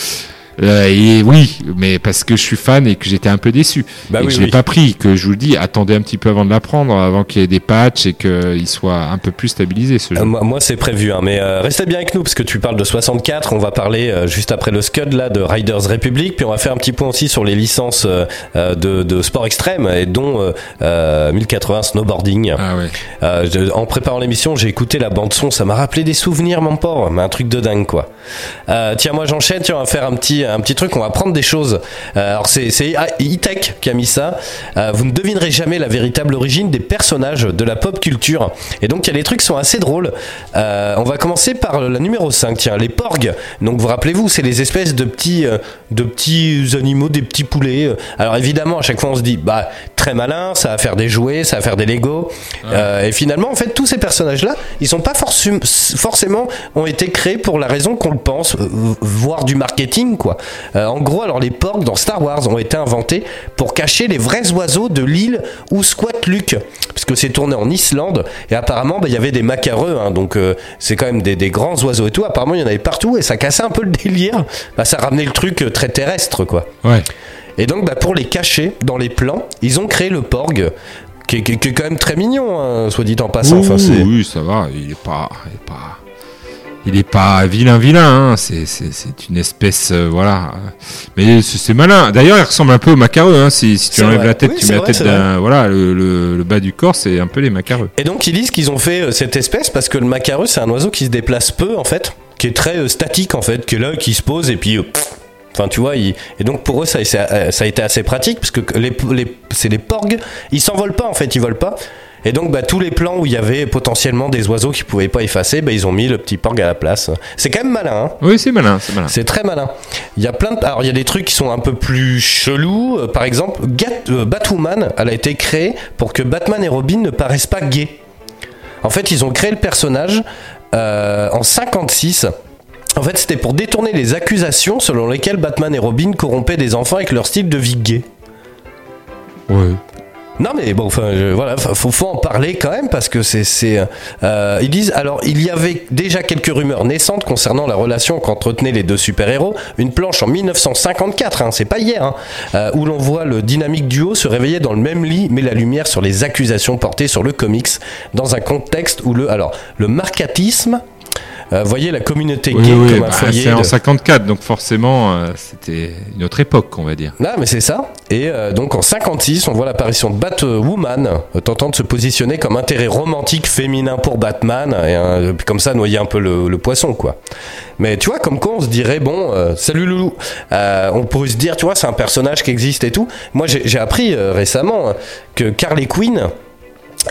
Euh, et oui, mais parce que je suis fan et que j'étais un peu déçu. Bah et oui, que je oui. l'ai pas pris. Que je vous le dis, attendez un petit peu avant de l'apprendre, avant qu'il y ait des patchs et qu'il soit un peu plus stabilisé ce jeu. Euh, moi, c'est prévu, hein, mais euh, restez bien avec nous parce que tu parles de 64. On va parler juste après le Scud là de Riders Republic, puis on va faire un petit point aussi sur les licences de, de sport extrême et dont euh, euh, 1080 snowboarding. Ah ouais. Je- en préparant l'émission, j'ai écouté la bande son, ça m'a rappelé des souvenirs, mon pauvre, mais un truc de dingue quoi. Tiens, moi j'enchaîne, tiens, on va faire un petit, un petit truc, on va prendre des choses. Euh, alors c'est E-Tech qui a mis ça. Euh, vous ne devinerez jamais la véritable origine des personnages de la pop culture. Et donc il y a des trucs qui sont assez drôles. Euh, on va commencer par la numéro 5, tiens, les porgs. Donc vous rappelez-vous, c'est les espèces de petits, de petits animaux, des petits poulets. Alors évidemment, à chaque fois on se dit, bah très malin, ça va faire des jouets, ça va faire des Lego. Euh, et finalement, en fait, tous ces personnages-là, ils sont pas forcément, forcément ont été créés pour la raison qu'on le pense, euh, voire du marketing, quoi. Euh, en gros, alors les porcs dans Star Wars ont été inventés pour cacher les vrais oiseaux de l'île où squatte Luke, parce que c'est tourné en Islande et apparemment, bah, il y avait des macareux, hein, donc euh, c'est quand même des, des grands oiseaux et tout. Apparemment, il y en avait partout et ça cassait un peu le délire. Bah, ça ramenait le truc très terrestre, quoi. Ouais. Et donc, bah, pour les cacher dans les plans, ils ont créé le porg, qui est, qui est- qui est quand même très mignon, hein, soit dit en passant. Enfin, oui, c'est- oui, ça va. Il est pas, il est pas, il est pas vilain, vilain. Hein. C'est, c'est, c'est une espèce, euh, voilà. Mais c'est, c'est malin. D'ailleurs, il ressemble un peu au macareux. Hein. Si, si tu enlèves vrai. la tête, Oui, tu mets la tête d'un, voilà, le, le, le bas du corps, c'est un peu les macareux. Et donc, ils disent qu'ils ont fait euh, cette espèce parce que le macareux, c'est un oiseau qui se déplace peu, en fait, qui est très euh, statique, en fait, qui est là, qui se pose et puis. euh, pff, Enfin, tu vois, et donc pour eux, ça, ça- euh, ça a été assez pratique parce que les, les- c'est les porgs, ils s'envolent pas en fait, ils volent pas. Et donc, bah, tous les plans où il y avait potentiellement des oiseaux qui pouvaient pas effacer, bah, ils ont mis le petit porg à la place. C'est quand même malin, hein. Oui, c'est malin, c'est malin. C'est très malin. Il y a plein de... Alors, il y a des trucs qui sont un peu plus chelous. Euh, Par exemple, Gat- euh, Batwoman, elle a été créée pour que Batman et Robin ne paraissent pas gays. En fait, ils ont créé le personnage euh, en 56. En fait, c'était pour détourner les accusations selon lesquelles Batman et Robin corrompaient des enfants avec leur style de vie gay. Ouais. Non mais bon, enfin voilà, faut, faut en parler quand même parce que c'est, euh, ils disent alors il y avait déjà quelques rumeurs naissantes concernant la relation qu'entretenaient les deux super-héros. Une planche en 1954, hein, c'est pas hier, hein, euh, où l'on voit le dynamique duo se réveiller dans le même lit, met la lumière sur les accusations portées sur le comics dans un contexte où le alors le marcatisme, euh, voyez la communauté gay oui, comme bah, un foyer. c'est en de- 54, donc forcément, euh, c'était une autre époque, on va dire. Non, mais c'est ça. Et euh, donc en 56, on voit l'apparition de Batwoman tentant de se positionner comme intérêt romantique féminin pour Batman, et puis comme ça noyer un peu le, le poisson, quoi. Mais tu vois, comme quoi on se dirait, bon, salut Loulou, on pourrait se dire, tu vois, c'est un personnage qui existe et tout. Moi, j'ai appris récemment euh, que Harley Quinn,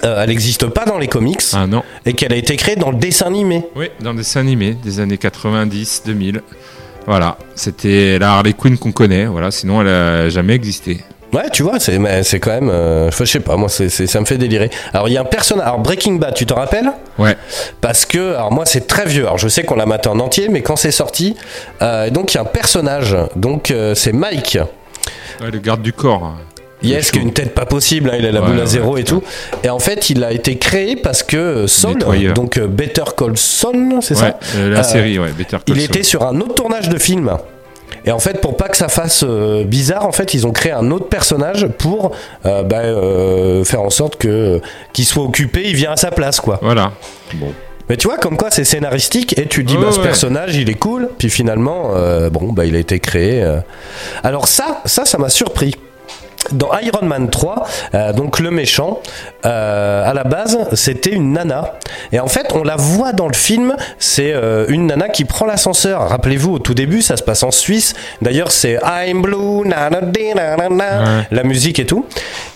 euh, elle n'existe pas dans les comics Ah non. et qu'elle a été créée dans le dessin animé. Oui, dans le dessin animé des années 90, 2000. Voilà, c'était la Harley Quinn qu'on connaît, voilà, sinon elle a jamais existé. Ouais, tu vois, c'est mais c'est quand même, euh, je sais pas, moi, c'est c'est- ça me fait délirer. Alors, il y a un personnage, alors Breaking Bad, tu te rappelles? Ouais, Parce que, alors moi c'est très vieux, alors je sais qu'on l'a maté en entier, mais quand c'est sorti, euh, donc il y a un personnage, donc euh, c'est Mike, Ouais, le garde du corps. Yes, qui chauve. une tête pas possible, hein, il a la Ouais, boule à ouais, zéro et tout, et en fait il a été créé parce que Nettoyeur. donc euh, Better Call Saul, c'est ça euh, la Euh, série, ouais, Better Call Il Saul. était sur un autre tournage de film. Et en fait, pour pas que ça fasse euh, bizarre, en fait, ils ont créé un autre personnage pour euh, bah, euh, faire en sorte que qu'il soit occupé, il vient à sa place, quoi. Voilà. Bon. Mais tu vois, comme quoi c'est scénaristique et tu dis, Ouais, bah, ce personnage, il est cool, puis finalement, bon, bah, il a été créé. Alors ça, ça, ça m'a surpris. Dans Iron Man 3, euh, donc le méchant, euh, à la base, c'était une nana. Et en fait, on la voit dans le film, c'est euh, une nana qui prend l'ascenseur. Rappelez-vous, au tout début, ça se passe en Suisse. D'ailleurs, c'est I'm blue, na, na, di, na, na, na, Ouais. la musique et tout.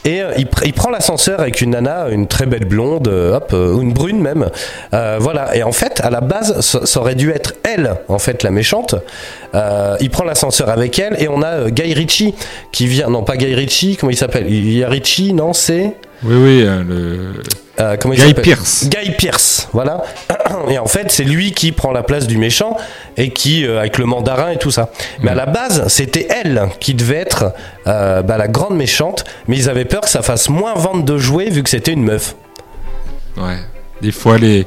Et il, pr- il prend l'ascenseur avec une nana, une très belle blonde, hop, une brune même. Voilà. Et en fait, à la base, ça, ça aurait dû être elle, en fait, la méchante. Il prend l'ascenseur avec elle et on a Guy Ritchie qui vient. Non, pas Guy Ritchie. Comment il s'appelle Il y a Ritchie, non C'est Oui, oui, euh, le... euh, comment il Guy s'appelle Pearce. Guy Pierce, voilà. (clears throat) Et en fait, c'est lui qui prend la place du méchant et qui, euh, avec le mandarin et tout ça. Mais à la base, c'était elle qui devait être euh, bah, la grande méchante, mais ils avaient peur que ça fasse moins vendre de jouets vu que c'était une meuf. Ouais. Des fois, les,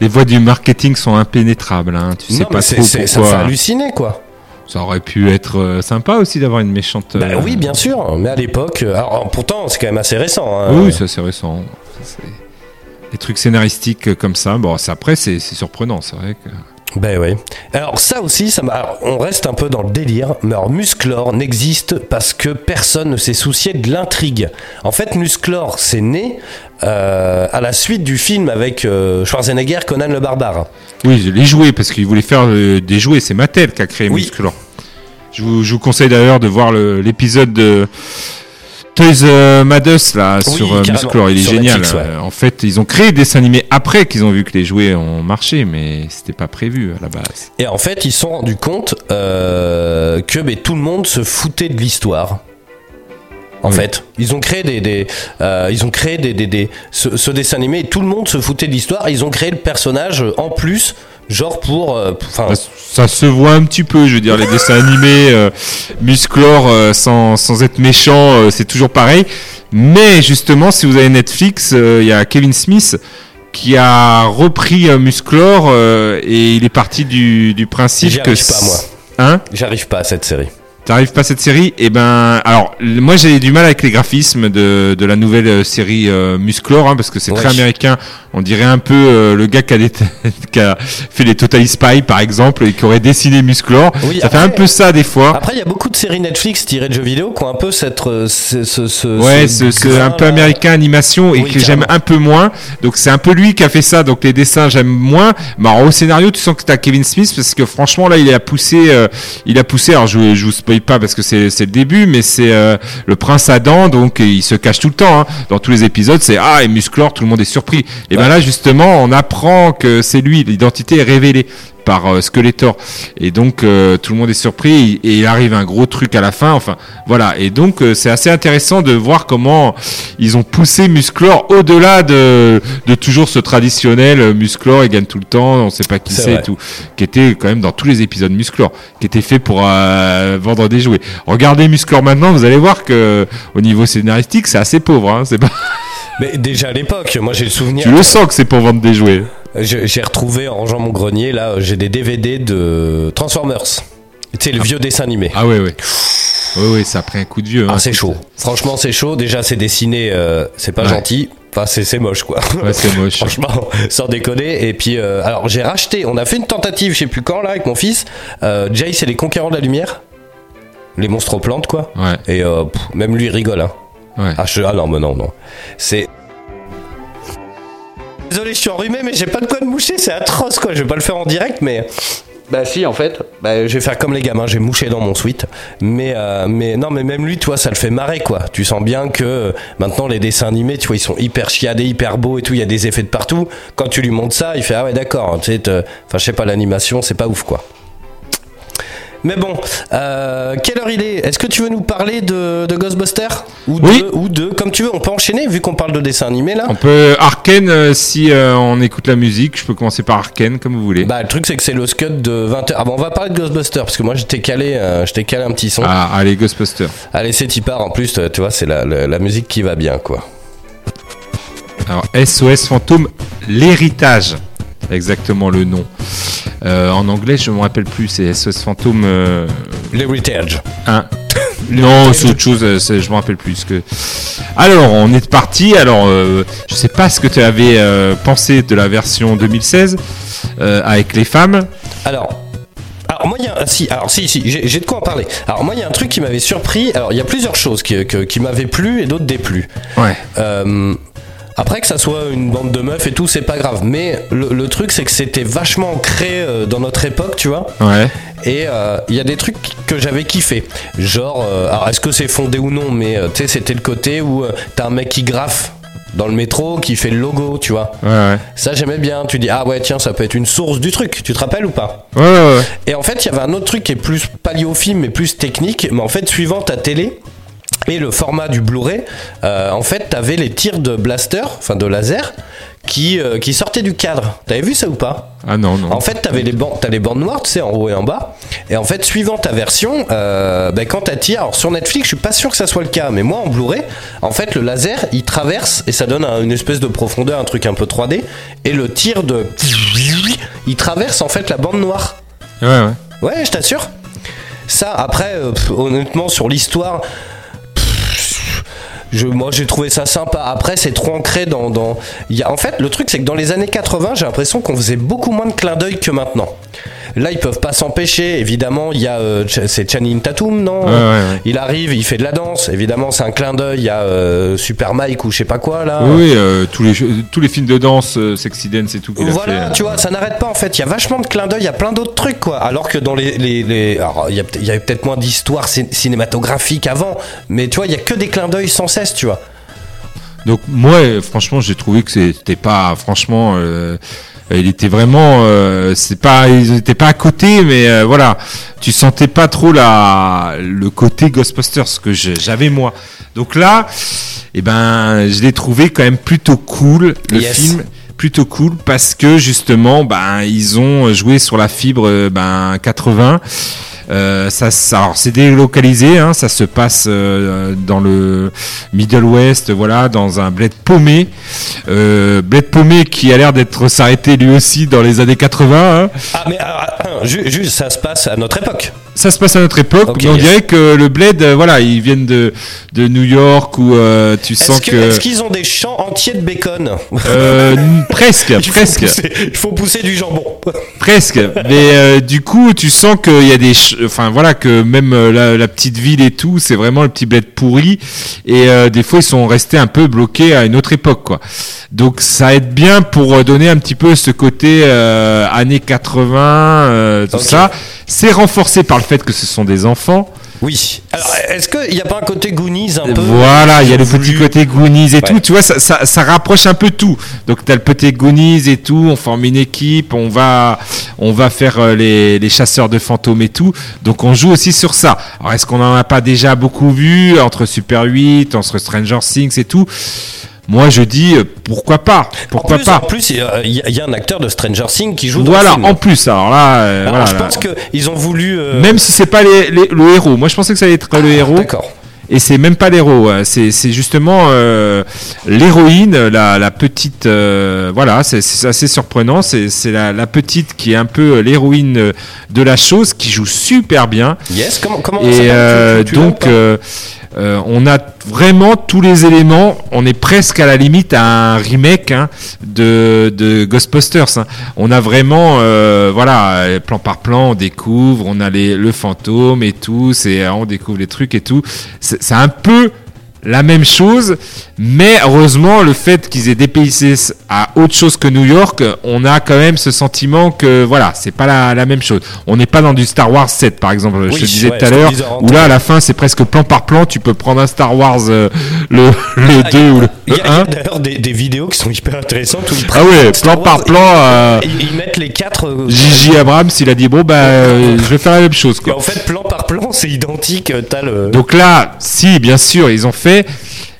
les voies du marketing sont impénétrables. Hein. Tu non, pas trop ça fait halluciner, quoi. Ça aurait pu être euh, sympa aussi d'avoir une méchante. Bah euh, oui, bien sûr, mais à l'époque, euh, alors pourtant, c'est quand même assez récent. hein. Oui, c'est récent. Ça, c'est- Des trucs scénaristiques comme ça. Bon, après, c'est surprenant, c'est vrai que. Ben oui. Alors ça aussi, ça alors, on reste un peu dans le délire, mais alors Musclor n'existe parce que personne ne s'est soucié de l'intrigue. En fait, Musclor, c'est né euh, à la suite du film avec euh, Schwarzenegger, Conan le Barbare. Oui, je l'ai joué parce qu'il voulait faire euh, des jouets. C'est Mattel qui a créé Oui. Musclor. Je vous, je vous conseille d'ailleurs de voir l'épisode de Toys euh, là Oui, sur euh, Musclor. Il est génial. Netflix, ouais. En fait, ils ont créé des dessins animés après qu'ils ont vu que les jouets ont marché, mais c'était pas prévu à la base. Et en fait, ils se sont rendus compte euh, que tout le monde se foutait de l'histoire. En Oui. fait, ils ont créé des, des euh, ils ont créé des, des, des- ce, ce dessin animé et tout le monde se foutait de l'histoire. Ils ont créé le personnage en plus, genre pour, euh, enfin, Ça, ça se voit un petit peu, je veux dire, les dessins (laughs) animés, euh, Musclor, euh, sans, sans être méchant, euh, c'est toujours pareil. Mais justement, si vous avez Netflix, euh, il y a Kevin Smith qui a repris Musclor et il est parti du, du principe que... arrive pas, moi. Hein? J'arrive pas à cette série. T'arrives pas à cette série Eh ben, alors, moi j'ai du mal avec les graphismes de, de la nouvelle euh, série euh, Musclor, hein, parce que c'est Ouais. très américain. On dirait un peu euh, le gars qui a, des- (laughs) qui a fait les Total Spy, par exemple, et qui aurait dessiné Musclor. Oui, ça fait un peu ça des fois. Après, il y a beaucoup de séries Netflix tirées de jeux vidéo qui ont un peu cette, euh, ce, ce, ce- Ouais, ce grain, un peu américain animation et Oui, que j'aime un peu moins. Donc c'est un peu lui qui a fait ça. Donc les dessins j'aime moins. Mais alors, au scénario, tu sens que t'as Kevin Smith parce que franchement là, il a poussé, euh, il a poussé. Alors je, je vous spoil pas parce que c'est le début, mais c'est euh, le prince Adam. Donc il se cache tout le temps. hein. Dans tous les épisodes, c'est ah et Musclor, tout le monde est surpris. Et ben Ouais. là justement, on apprend que c'est lui. L'identité est révélée par euh, Skeletor. Et donc euh, tout le monde est surpris et, il arrive un gros truc à la fin. Enfin voilà. Et donc euh, c'est assez intéressant de voir comment ils ont poussé Musclor au-delà de, de toujours ce traditionnel Musclor il gagne tout le temps, on sait pas qui c'est et tout, qui était quand même dans tous les épisodes Musclor, qui était fait pour vendre des jouets. Regardez Musclor maintenant, vous allez voir que au niveau scénaristique c'est assez pauvre. Hein, c'est pas. Mais déjà à l'époque, moi j'ai le souvenir. Tu le sens que c'est pour vendre des jouets. J'ai retrouvé en rangeant mon grenier, là, j'ai des DVD de Transformers. Tu sais, le vieux dessin animé. Ah oui, oui. Oui, oui, ça a pris un coup de vieux. Ah, hein, c'est chaud. Franchement, c'est chaud. Déjà, c'est dessiné, euh, c'est pas gentil. Enfin, c'est moche, quoi. Ouais, c'est moche. (laughs) Franchement, sans déconner. Et puis, euh, alors, j'ai racheté, on a fait une tentative, je sais plus quand, là, avec mon fils. Euh, Jay, c'est les conquérants de la lumière. Les monstres plantes, quoi. Ouais. Et euh, même lui, il rigole, hein. Ouais. Ah, je, ah non, mais non, non. C'est. Désolé, je suis enrhumé, mais j'ai pas de quoi de moucher, c'est atroce quoi. Je vais pas le faire en direct, mais. Bah si en fait, bah, je vais faire comme les gamins, j'ai mouché dans mon suite. Mais euh, mais non mais même lui, tu vois, ça le fait marrer quoi. Tu sens bien que euh, maintenant les dessins animés, tu vois, ils sont hyper chiadés, hyper beaux et tout, il y a des effets de partout. Quand tu lui montres ça, il fait ah ouais d'accord, tu sais, enfin je sais pas l'animation, c'est pas ouf quoi. Mais bon, euh, quelle heure il est? Est-ce que tu veux nous parler de, de Ghostbusters? Ou oui. ou de, comme tu veux, on peut enchaîner vu qu'on parle de dessin animé là. On peut Arkane euh, si euh, on écoute la musique. Je peux commencer par Arkane comme vous voulez. Bah le truc c'est que c'est le scud de 20h. Ah bon, on va parler de Ghostbusters parce que moi j'étais calé, j'étais calé un petit son. Ah allez Ghostbusters. Allez c'est part en plus, tu vois c'est la, la, la musique qui va bien quoi. Alors SOS fantôme l'héritage exactement le nom. Euh, en anglais, je me rappelle plus, c'est SOS Fantôme. Euh... L'Heritage. Hein (laughs) non, c'est autre chose, euh, je me rappelle plus. Que... Alors, on est parti. Alors, euh, je sais pas ce que tu avais euh, pensé de la version 2016 euh, avec les femmes. Alors, alors moi, il y a, si, alors si, si, j'ai de quoi en parler. Alors moi, il y a un truc qui m'avait surpris. Alors il y a plusieurs choses qui, m'avaient plu et d'autres déplu. Ouais. Euh, après que ça soit une bande de meufs et tout, c'est pas grave. Mais le, le truc, c'est que c'était vachement ancré euh, dans notre époque, tu vois. Ouais. Et il euh, y a des trucs que j'avais kiffé. Genre, euh, alors est-ce que c'est fondé ou non, mais tu sais, c'était le côté où t'as un mec qui graffe dans le métro qui fait le logo, tu vois. Ouais, ouais. Ça, j'aimais bien. Tu dis, ah ouais, tiens, ça peut être une source du truc. Tu te rappelles ou pas? Ouais, ouais, ouais. Et en fait, il y avait un autre truc qui est plus paléophile, mais plus technique. Mais en fait, suivant ta télé, et le format du Blu-ray, euh, en fait, t'avais les tirs de blaster, enfin de laser, qui, euh, qui sortaient du cadre. T'avais vu ça ou pas? Ah non, non. En fait, t'avais les bandes, t'as les bandes noires, tu sais, en haut et en bas. Et en fait, suivant ta version, euh, ben, quand t'attires, alors sur Netflix, je suis pas sûr que ça soit le cas, mais moi en Blu-ray, en fait, le laser, il traverse et ça donne un- une espèce de profondeur, un truc un peu 3D. Et le tir de, il traverse en fait la bande noire. Ouais, ouais. Ouais, je t'assure. Ça, après, euh, pff, honnêtement, sur l'histoire, moi j'ai trouvé ça sympa. Après, c'est trop ancré dans. en fait, le truc, c'est que dans les années 80, j'ai l'impression qu'on faisait beaucoup moins de clins d'œil que maintenant. Là, ils peuvent pas s'empêcher. Évidemment, il y a. euh, c'est Channing Tatum, non Ouais, ouais, ouais. Il arrive, il fait de la danse. Évidemment, c'est un clin d'œil. Il y a euh, Super Mike ou je sais pas quoi, là. Oui, euh, tous, les, tous les films de danse, euh, Sexy Dance et tout qu'il a Voilà, fait. tu vois, ça n'arrête pas en fait. Il y a vachement de clins d'œil, il y a plein d'autres trucs quoi. Alors que dans les, les, les- alors il y, y avait peut-être moins d'histoires cin- cinématographiques avant, mais tu vois, il y a que des clins d'œil sans cesse, tu vois. Donc moi, franchement, j'ai trouvé que c'était pas, franchement, euh, il était vraiment, euh, c'est pas, ils étaient pas à côté, mais euh, voilà, tu sentais pas trop la, le côté Ghostbusters ce que j'avais moi. Donc là, eh ben, je l'ai trouvé quand même plutôt cool le Yes. film. Plutôt cool parce que justement, ben ils ont joué sur la fibre euh, ben 80. Euh, ça, ça- alors c'est délocalisé, hein, ça se passe euh, dans le Middle West, voilà, dans un bled paumé, euh, bled paumé qui a l'air d'être s'arrêter lui aussi dans les années 80. hein. Ah mais alors, ju- juste, ça se passe à notre époque. Ça se passe à notre époque, Ok, mais on dirait que le bled, euh, voilà, ils viennent de, de New York où euh, tu sens que- que, est-ce qu'ils ont des champs entiers de bacon euh, presque, (laughs) Il faut presque. pousser- Il faut pousser du jambon. Presque. Mais euh, du coup, tu sens qu'il y a des, enfin voilà, que même euh, la, la petite ville et tout, c'est vraiment le petit bled pourri. Et euh, des fois, ils sont restés un peu bloqués à une autre époque, quoi. Donc, ça aide bien pour donner un petit peu ce côté euh, années 80, euh, tout ça. C'est renforcé par le fait que ce sont des enfants. Oui. Alors, est-ce qu'il n'y a pas un côté Goonies un peu Voilà, il y a le petit côté Goonies et tout, tu vois, ça, ça, ça rapproche un peu tout. Donc t'as le petit Goonies et tout, on forme une équipe, on va, on va faire euh, les, les chasseurs de fantômes et tout. Donc on joue aussi sur ça. Alors est-ce qu'on en a pas déjà beaucoup vu entre Super 8, entre Stranger Things et tout? Moi je dis euh, pourquoi pas, pourquoi en plus, pas. En plus, il y a- y, un acteur de Stranger Things qui joue dans Voilà, le film. en plus. Alors là, euh, Alors, voilà, je pense qu'ils ont voulu. euh, même si c'est pas les- les- le héros. Moi je pensais que ça allait être le héros. D'accord. Et c'est même pas l'héros, c'est justement euh, l'héroïne, la, la petite, euh, voilà, c'est assez surprenant. C'est la, la petite qui est un peu l'héroïne de la chose, qui joue super bien. Yes, comment, comment Et euh, Tu- tu- donc, euh, on a vraiment tous les éléments. On est presque à la limite à un remake hein, de, de Ghostbusters. hein. On a vraiment, euh, voilà, plan par plan, on découvre, on a les, le fantôme et tout. C'est, on découvre les trucs et tout. C'est un peu la même chose, mais heureusement, le fait qu'ils aient dépaysé à autre chose que New York, on a quand même ce sentiment que voilà, c'est pas la, la même chose. On n'est pas dans du Star Wars 7, par exemple, je te disais ouais, tout à l'heure, où là, à la fin, c'est presque plan par plan. Tu peux prendre un Star Wars, euh, le, le 2 ou le Il y a, il y a 1. d'ailleurs des, des vidéos qui sont hyper intéressantes où ils Ah ouais, plan par Wars plan. euh, Ils, ils mettent les quatre. euh, Gigi Abrams, il a dit bon, bah, euh, je vais faire la même chose, Et quoi. en fait, plan par plan, c'est identique. T'as le. Donc là, si, bien sûr, ils ont fait.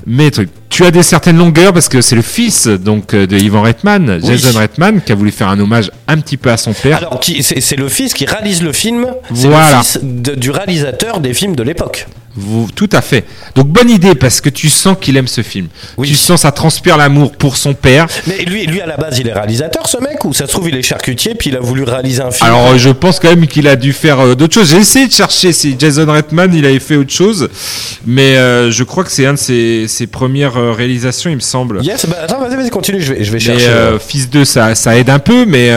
Mais tu as des certaines longueurs parce que c'est le fils donc euh, de Ivan Reitman, Oui. Jason Reitman, qui a voulu faire un hommage un petit peu à son père. Alors, c'est c'est le fils qui réalise le film. C'est Voilà. le fils de- du réalisateur des films de l'époque. Vous- tout à fait. Donc bonne idée parce que tu sens qu'il aime ce film. Oui. Tu sens ça transpire l'amour pour son père. Mais lui, lui, à la base, il est réalisateur, ce mec, ou ça se trouve, il est charcutier, puis il a voulu réaliser un film? Alors euh, je pense quand même qu'il a dû faire euh, d'autres choses. J'ai essayé de chercher si Jason Reitman il avait fait autre chose, mais euh, je crois que c'est un de ses, ses premières euh, réalisations, il me semble. Yes, bah attends, vas-y, vas-y, continue, je vais, je vais Mais chercher. euh, Fils 2, ça, ça aide un peu, mais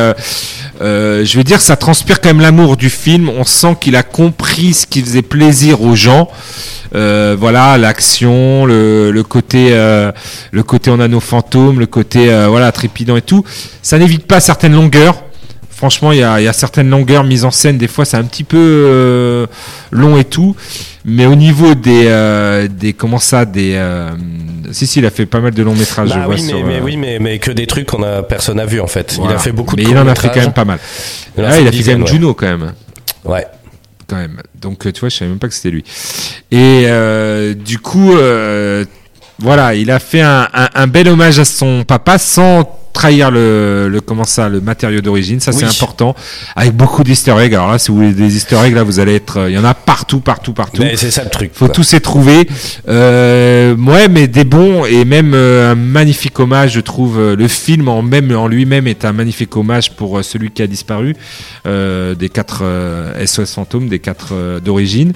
euh, je veux dire, ça transpire quand même l'amour du film. On sent qu'il a compris ce qui faisait plaisir aux gens. Euh, voilà, l'action, le, le côté, euh, le côté on a nos fantômes, le côté euh, voilà trépidant et tout. Ça n'évite pas certaines longueurs. Franchement, il y a, y a certaines longueurs mises en scène. Des fois, c'est un petit peu euh, long et tout. Mais au niveau des, des comment ça, des, si si, il a fait pas mal de longs métrages. je Bah vois oui, mais, sur, mais euh, oui, mais, mais que des trucs qu'on a personne a vu en fait. Il a fait beaucoup de Mais il en a fait quand même pas mal. Il Ah, fait il a fait quand même ouais. Juno quand même. Ouais. Quand même. Donc euh, tu vois, je savais même pas que c'était lui. Et euh, du coup, euh, voilà, il a fait un, un- un bel hommage à son papa sans trahir le, le comment ça, le matériau d'origine. Ça c'est important. Avec beaucoup d'easter eggs. Alors là, si vous voulez des easter eggs, là vous allez être, euh, il y en a partout, partout, partout. C'est ça le truc. Faut quoi. tous les trouver. Euh, ouais, mais des bons et même euh, un magnifique hommage, je trouve. Le film en même en lui-même est un magnifique hommage pour celui qui a disparu euh, des quatre euh, SOS fantômes, des quatre euh, d'origine.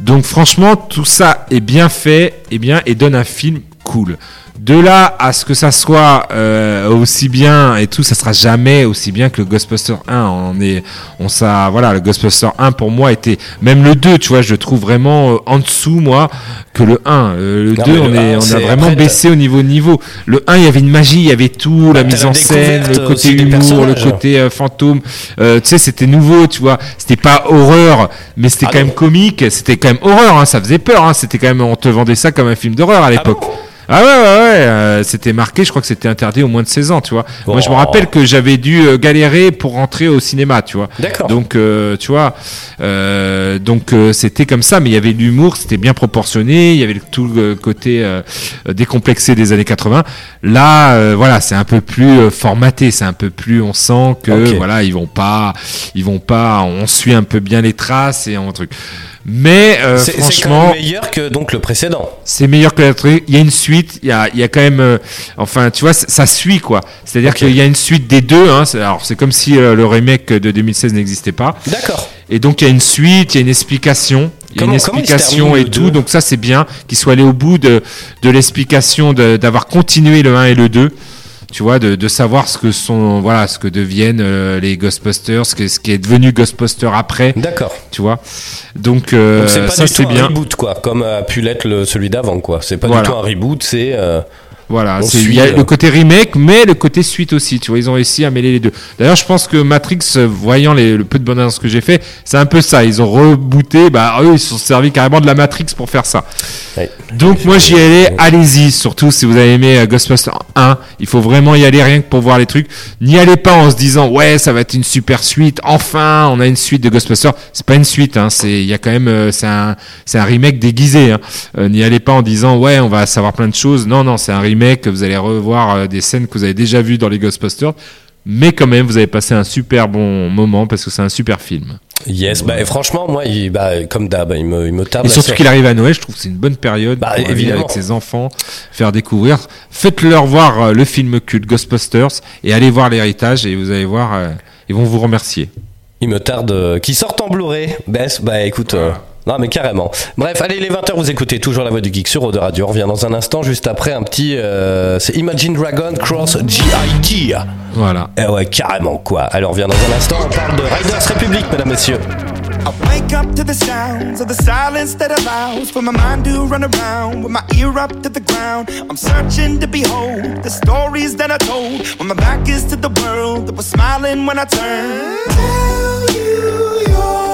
Donc franchement, tout ça est bien fait et bien et donne un film cool. De là à ce que ça soit euh, aussi bien et tout, ça sera jamais aussi bien que le Ghostbuster 1. On est, on ça, voilà, le Ghostbuster 1 pour moi était, même le 2, tu vois, je le trouve vraiment euh, en dessous moi que le 1. Euh, le Non, 2, mais on le est, 1, on a vraiment après, baissé au niveau niveau. Le 1, il y avait une magie, il y avait tout, la T'as mise la en scène, le côté humour, le côté euh, fantôme. Euh, tu sais, c'était nouveau, tu vois. C'était pas horreur, mais c'était Ah quand non. même comique. C'était quand même horreur, hein, ça faisait peur. Hein, c'était quand même, on te vendait ça comme un film d'horreur à l'époque. bon Ah ouais, ouais, ouais, euh, c'était marqué, je crois que c'était interdit au moins de 16 ans, tu vois. Moi, je me Oh. rappelle que j'avais dû euh, galérer pour rentrer au cinéma, tu vois. D'accord. Donc, euh, tu vois, euh, donc euh, c'était comme ça, mais il y avait de l'humour, c'était bien proportionné, il y avait tout le côté euh, décomplexé des années 80. Là, euh, voilà, c'est un peu plus formaté, c'est un peu plus, on sent que voilà, ils vont pas, ils vont pas, on suit un peu bien les traces et un truc. Mais euh, C'est c'est franchement, même meilleur que donc le précédent. c'est meilleur que la truc. Il y a une suite, il y a, il y a quand même, euh, enfin, tu vois, ça, suit quoi. C'est-à-dire qu'il y a une suite des deux. Hein, C'est- alors c'est comme si euh, le remake de 2016 n'existait pas. D'accord. Et donc il y a une suite, il y a une explication, il y a Comment- une explication et tout. Donc ça c'est bien qu'il soit allé au bout de, de l'explication, d'avoir continué le 1 et le 2. Tu vois, de, de savoir ce que sont, voilà, ce que deviennent euh, les Ghostbusters, ce, que, ce qui est devenu Ghostbusters après, D'accord. tu vois. Donc, euh, Donc c'est pas ça du tout c'est un bien. reboot quoi, comme a pu l'être le- celui d'avant quoi. C'est pas Voilà. du tout un reboot, c'est euh, Voilà, On c'est- il y a euh. le côté remake, mais le côté suite aussi. Tu vois, ils ont réussi à mêler les deux. D'ailleurs, je pense que Matrix, euh, voyant les, le peu de bonne annonce que j'ai fait, c'est un peu ça. Ils ont rebooté. Bah, eux, ils se sont servis carrément de la Matrix pour faire ça. Ouais. Donc, moi, j'y allais. Allez-y, surtout si vous avez aimé euh, Ghostbusters 1. Il faut vraiment y aller rien que pour voir les trucs. N'y allez pas en se disant, ouais, ça va être une super suite. Enfin, on a une suite de Ghostbusters. C'est pas une suite. Hein. C'est, il y a quand même, euh, c'est un, c'est un remake déguisé. Hein. Euh, N'y allez pas en disant, ouais, on va savoir plein de choses. Non, non, c'est un remake. Vous allez revoir euh, des scènes que vous avez déjà vues dans les Ghostbusters. Mais quand même, vous avez passé un super bon moment parce que c'est un super film. Yes, bah, et franchement, moi, il, bah, comme d'hab, il me, il me tarde. Et surtout qu'il arrive à Noël, je trouve que c'est une bonne période Bah, pour évidemment. avec ses enfants, faire découvrir. Faites-leur voir euh, le film culte Ghostbusters et allez voir l'héritage et vous allez voir, euh, ils vont vous remercier. Il me tarde euh, qu'il sorte en Blu-ray. Bess, bah écoute. euh, non mais carrément. Bref, allez les 20h vous écoutez toujours la voix du geek sur Eau de Radio. On revient dans un instant juste après un petit euh, c'est Imagine Dragon Cross GIT. Voilà. Eh ouais, carrément quoi. Alors on revient dans un instant, on parle de Riders Republic mesdames messieurs. I wake up to the sounds of the silence that allows for my mind to run around with my ear up to the ground. I'm searching to behold the stories that I told when my back is to the world that was smiling when I turned. Tell you you're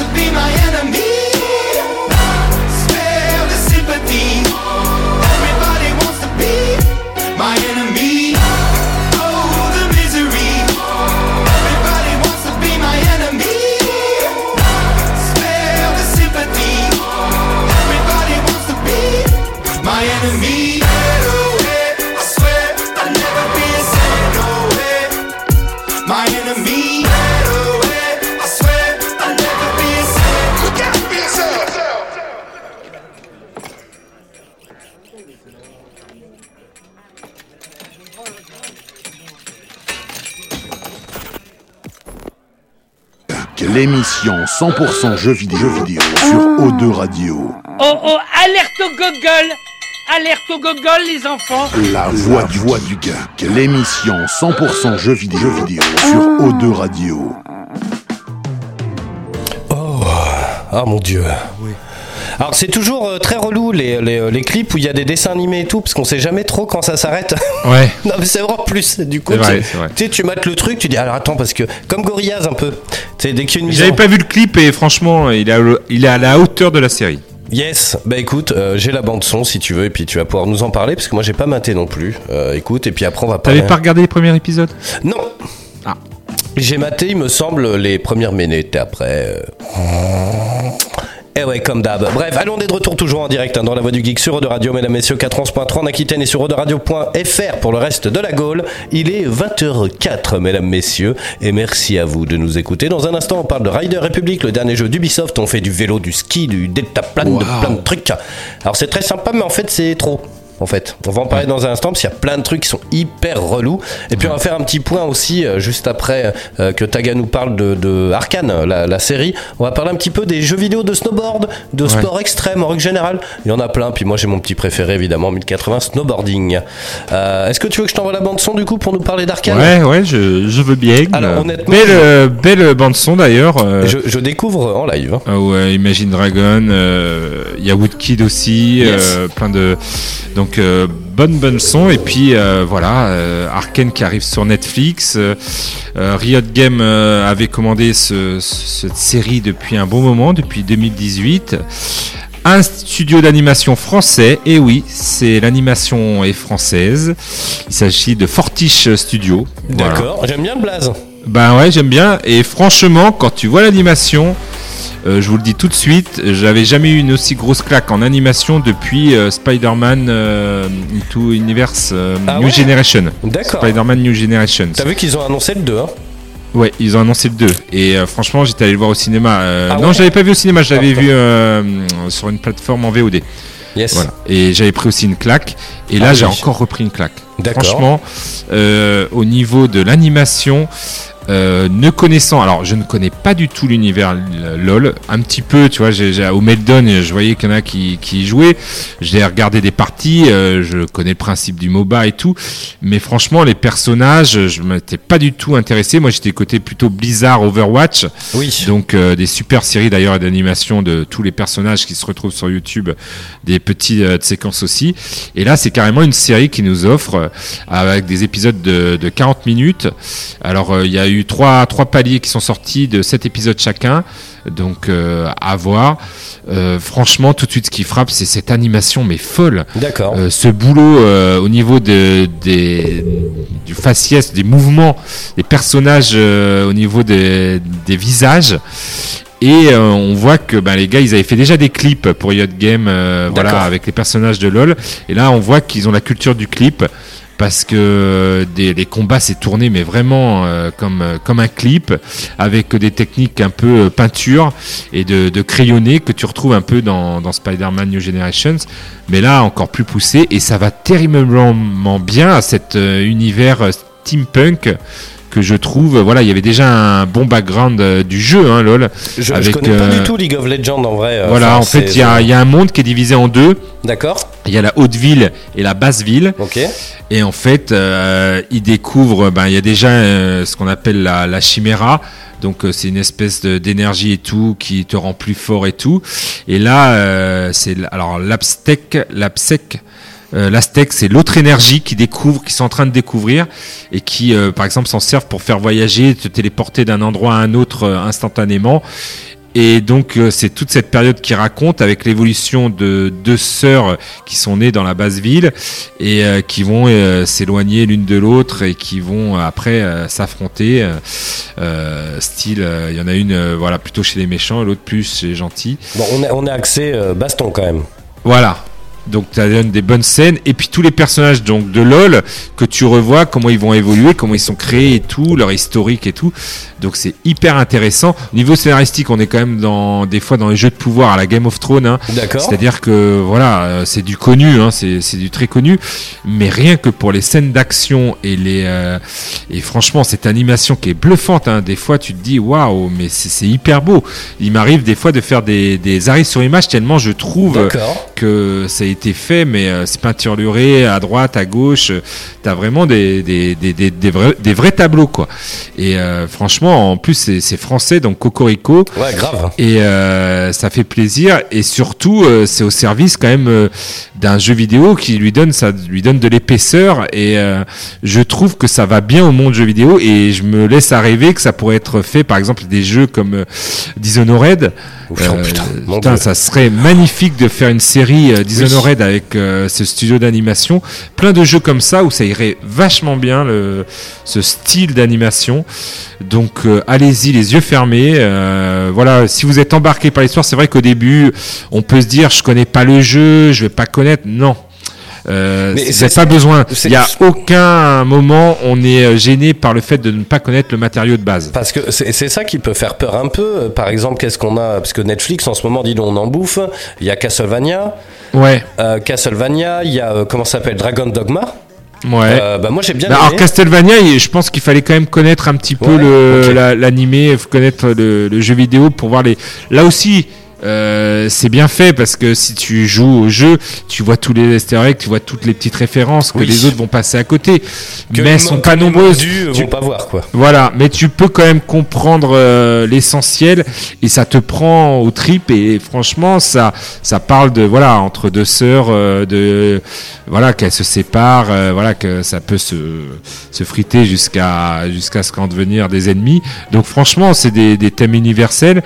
be my enemy. L'émission 100% jeux vidéo, jeux vidéo sur O2 Radio. Oh oh, alerte au gogol Alerte au gogol, les enfants La voix du, voix du geek. L'émission 100% jeux vidéo, jeux vidéo sur O2 Radio. Ah mon dieu. Alors c'est toujours euh, très relou les, les, les clips où il y a des dessins animés et tout parce qu'on sait jamais trop quand ça s'arrête. (laughs) Ouais. non mais c'est vraiment plus du coup. Vrai, tu- sais tu mates le truc tu dis alors attends parce que comme Gorillaz un peu. Tu dès qu'il y a une mise J'avais en- pas vu le clip et franchement, il est à, il est à la hauteur de la série. Yes, bah écoute, euh, j'ai la bande son si tu veux et puis tu vas pouvoir nous en parler parce que moi j'ai pas maté non plus. Euh, écoute et puis après on va T'avais parler. pas regardé les premiers épisodes? Non. Ah. J'ai maté, il me semble, les premières minutes et après. euh, Eh ouais, comme d'hab. Bref, allons des de retour toujours en direct hein, dans la voix du geek sur Eau de Radio, mesdames, messieurs, 411.3 en Aquitaine et sur Radio.fr pour le reste de la Gaule. Il est 20h04, mesdames, messieurs, et merci à vous de nous écouter. Dans un instant, on parle de Rider Republic, le dernier jeu d'Ubisoft. On fait du vélo, du ski, du deltaplane, de plein de trucs. Alors c'est très sympa, mais en fait, c'est trop en fait. On va en parler dans un instant parce qu'il y a plein de trucs qui sont hyper relous. Et puis on va faire un petit point aussi euh, juste après euh, que Taga nous parle de, de Arkane, la, série. On va parler un petit peu des jeux vidéo de snowboard, de sport extrême en règle générale. Il y en a plein. Puis moi j'ai mon petit préféré évidemment 1080 snowboarding. Euh, est-ce que tu veux que je t'envoie la bande son du coup pour nous parler d'Arkane? Ouais ouais je, veux bien. Alors honnêtement, belle, belle bande son d'ailleurs. Je, découvre en live. Hein. Ah ouais Imagine Dragon. Il y a Woodkid aussi. plein de donc donc euh, bonne bonne son et puis euh, voilà euh, Arkane qui arrive sur Netflix. Riot Game avait commandé cette série depuis un bon moment, depuis 2018 un studio d'animation français, et oui, c'est l'animation est française. Il s'agit de Fortiche Studio. D'accord, j'aime bien le blaze. Ben ouais, j'aime bien. Et franchement, quand tu vois l'animation, euh, je vous le dis tout de suite, j'avais jamais eu une aussi grosse claque en animation depuis euh, Spider-Man euh, Into Universe ah New Generation. D'accord. Spider-Man New Generation. T'as vu qu'ils ont annoncé le 2 hein Ouais, ils ont annoncé le 2. Et franchement, j'étais allé le voir au cinéma. Ah non, je l'avais pas vu au cinéma, je l'avais ah, vu sur une plateforme en VOD. Yes. Voilà. Et j'avais pris aussi une claque. Et là, j'ai encore repris une claque. Franchement, au niveau de l'animation, euh, ne connaissant, alors je ne connais pas du tout l'univers LOL, un petit peu, tu vois, au Meldon, je voyais qu'il y en a qui, qui jouaient, j'ai regardé des parties, euh, je connais le principe du MOBA et tout, mais franchement, les personnages, je m'étais pas du tout intéressé. Moi, j'étais côté plutôt Blizzard, Overwatch, oui. donc euh, des super séries d'ailleurs d'animation de tous les personnages qui se retrouvent sur YouTube, des petites séquences aussi. Et là, c'est carrément une série qui nous offre avec des épisodes de, de 40 minutes. Alors, il y a eu trois, trois paliers qui sont sortis de sept épisodes chacun. Donc euh, à voir. Euh, franchement, tout de suite, ce qui frappe, c'est cette animation, mais folle. D'accord. Euh, ce boulot au niveau de, des, du faciès, des mouvements, des personnages au niveau des, des visages. Et on voit que ben, les gars, ils avaient fait déjà des clips pour Yacht Game, voilà, avec les personnages de LoL. Et là, on voit qu'ils ont la culture du clip parce que des, les combats s'est tourné mais vraiment euh, comme euh, comme un clip avec des techniques un peu euh, peinture et de, de crayonné que tu retrouves un peu dans Spider-Man New Generations. Mais là encore plus poussé et ça va terriblement bien à cet univers steampunk que je trouve, voilà, il y avait déjà un bon background du jeu, hein, lol. Je, avec, connais pas du tout League of Legends en vrai. voilà, en fait, il y, a, y a un monde qui est divisé en deux. D'accord. Il y a la haute ville et la basse ville. Ok. Et en fait, euh, il découvre, ben, il y a déjà euh, ce qu'on appelle la, la chiméra. Donc euh, c'est une espèce d'énergie et tout qui te rend plus fort et tout. Et là, euh, c'est alors l'abstec, l'absec. Euh, l'Aztec, c'est l'autre énergie qui découvre, qui sont en train de découvrir et qui, par exemple, s'en servent pour faire voyager, te téléporter d'un endroit à un autre instantanément. Et donc euh, c'est toute cette période qui raconte avec l'évolution de deux sœurs qui sont nées dans la basse ville et euh, qui vont euh, s'éloigner l'une de l'autre et qui vont après s'affronter. style, il y en a une voilà plutôt chez les méchants, l'autre plus chez les gentils. Bon, on a, on a accès baston quand même. Voilà, donc ça donne des bonnes scènes. Et puis tous les personnages donc de LoL que tu revois comment ils vont évoluer comment ils sont créés et tout leur historique et tout. Donc c'est hyper intéressant. Niveau scénaristique on est quand même dans des fois dans les jeux de pouvoir à la Game of Thrones hein. d'accord. C'est à dire que voilà euh, c'est du connu hein, c'est du très connu. Mais rien que pour les scènes d'action et les euh, et franchement cette animation qui est bluffante hein, des fois tu te dis waouh mais c'est hyper beau. Il m'arrive des fois de faire des, des arrêts sur image tellement je trouve que c'est été fait, mais euh, c'est peinturluré à droite, à gauche. tu as vraiment des, des, des, des, vrais, des vrais tableaux, quoi. Et euh, franchement, en plus, c'est français, donc Cocorico. Ouais, grave. Et euh, ça fait plaisir. Et surtout, c'est au service quand même d'un jeu vidéo qui lui donne ça lui donne de l'épaisseur et euh, je trouve que ça va bien au monde jeu vidéo et je me laisse à rêver que ça pourrait être fait par exemple des jeux comme euh, Dishonored oh, Euh, putain, ça serait magnifique de faire une série euh, Dishonored avec ce studio d'animation. Plein de jeux comme ça où ça irait vachement bien le, ce style d'animation. Donc allez-y les yeux fermés. Voilà, si vous êtes embarqué par l'histoire, c'est vrai qu'au début on peut se dire je connais pas le jeu, je vais pas connaître. Non. Euh, c'est- pas besoin. Il y a aucun moment on est euh, gêné par le fait de ne pas connaître le matériau de base. Parce que c'est ça qui peut faire peur un peu. Par exemple, qu'est-ce qu'on a? Parce que Netflix, en ce moment, dis donc, on en bouffe. Il y a Castlevania. Ouais, Euh, Castlevania, il y a, euh, comment ça s'appelle? Dragon Dogma. ouais. Euh, bah, moi, j'ai bien Bah, alors Castlevania, je pense qu'il fallait quand même connaître un petit peu Ouais, la- l'animé, faut connaître le, le jeu vidéo pour voir les. Là aussi. Euh, c'est bien fait parce que si tu joues au jeu, tu vois tous les easter eggs, tu vois toutes les petites références que Oui. les autres vont passer à côté, Que mais sont pas nombreuses. Tu- vont pas voir, quoi. Voilà, mais tu peux quand même comprendre euh, l'essentiel et ça te prend au trip et franchement ça ça parle de voilà entre deux sœurs euh, de voilà qu'elles se séparent voilà que ça peut se se friter jusqu'à jusqu'à ce qu'en devenir des ennemis. Donc franchement, c'est des des thèmes universels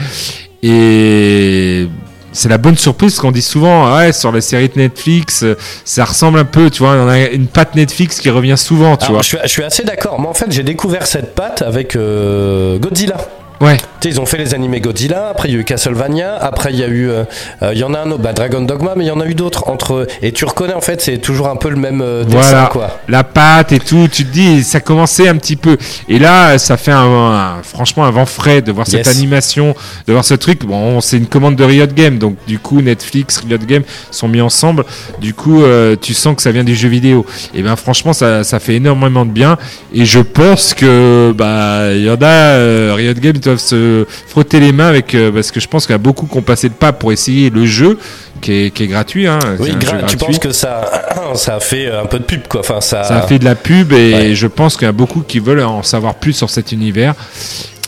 et c'est la bonne surprise qu'on dit souvent ah ouais sur les séries de Netflix euh, ça ressemble un peu tu vois on a une patte Netflix qui revient souvent tu Alors, vois je, suis, je suis assez d'accord. Moi, en fait, j'ai découvert cette patte avec euh, Godzilla. Ouais ils ont fait les animés Godzilla, après il y a eu Castlevania, après il y a eu, euh, euh, il y en a un autre, bah, Dragon Dogma, mais il y en a eu d'autres entre. Et tu reconnais en fait, c'est toujours un peu le même euh, dessin, Voilà, quoi. la pâte et tout, tu te dis, ça commençait un petit peu. Et là, ça fait un, un- franchement un vent frais de voir cette animation, de voir ce truc. Bon, c'est une commande de Riot Games, donc du coup, Netflix, Riot Games sont mis ensemble. Du coup, euh, tu sens que ça vient du jeu vidéo. Et ben, franchement, ça, ça fait énormément de bien. Et je pense que, bah, il y en a, Riot Games doivent se frotter les mains avec, euh, parce que je pense qu'il y a beaucoup qui ont passé le pas pour essayer le jeu, qui est, qui est gratuit. Hein, Oui, C'est un gra- jeu tu gratuit. penses que ça, (clears throat) ça a fait un peu de pub, quoi. Enfin, ça. Ça a fait de la pub et Ouais. je pense qu'il y a beaucoup qui veulent en savoir plus sur cet univers.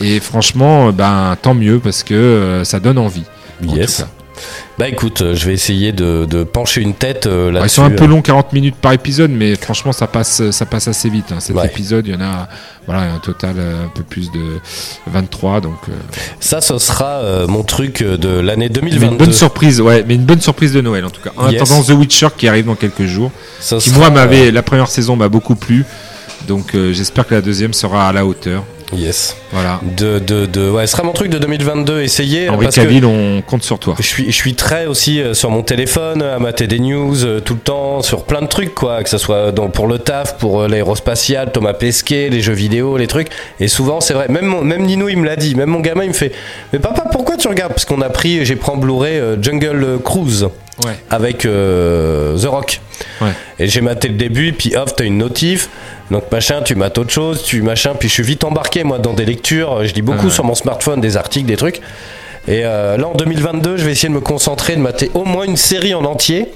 Et franchement, ben tant mieux parce que euh, ça donne envie. en Yes. Bah écoute, euh, je vais essayer de, de pencher une tête euh, Ouais, ils sont un peu longs, 40 minutes par épisode, mais franchement, ça passe, ça passe assez vite. hein. Cet Ouais. épisode, il y en a, voilà, un total euh, un peu plus de 23, donc euh, Ça, ce sera euh, mon truc euh, de l'année mais une 2022. bonne surprise, ouais, mais une bonne surprise de Noël en tout cas. En Yes. attendant The Witcher qui arrive dans quelques jours, Ça qui sera, moi euh, m'avait, la première saison m'a beaucoup plu, donc euh, j'espère que la deuxième sera à la hauteur. Yes. Voilà. De, de, de, ouais, ce sera mon truc de 2022. Essayez. Henri parce que Cavill, on compte sur toi. Je suis, je suis très aussi euh, sur mon téléphone à mater des news euh, tout le temps sur plein de trucs quoi, que ce soit dans, pour le taf, pour euh, l'aérospatial, Thomas Pesquet, les jeux vidéo, les trucs. Et souvent c'est vrai, même mon- même Nino il me l'a dit, même mon gamin il me fait, mais papa pourquoi tu regardes? Parce qu'on a pris, j'ai pris en Blu-ray euh, Jungle Cruise Ouais. avec euh, The Rock. Ouais. Et j'ai maté le début, puis hop, t'as une notif. Donc machin, tu mates autre chose, tu machin, puis je suis vite embarqué moi dans des lectures. Je lis beaucoup Ouais. sur mon smartphone des articles, des trucs. Et euh, là en 2022, je vais essayer de me concentrer, de mater au moins une série en entier.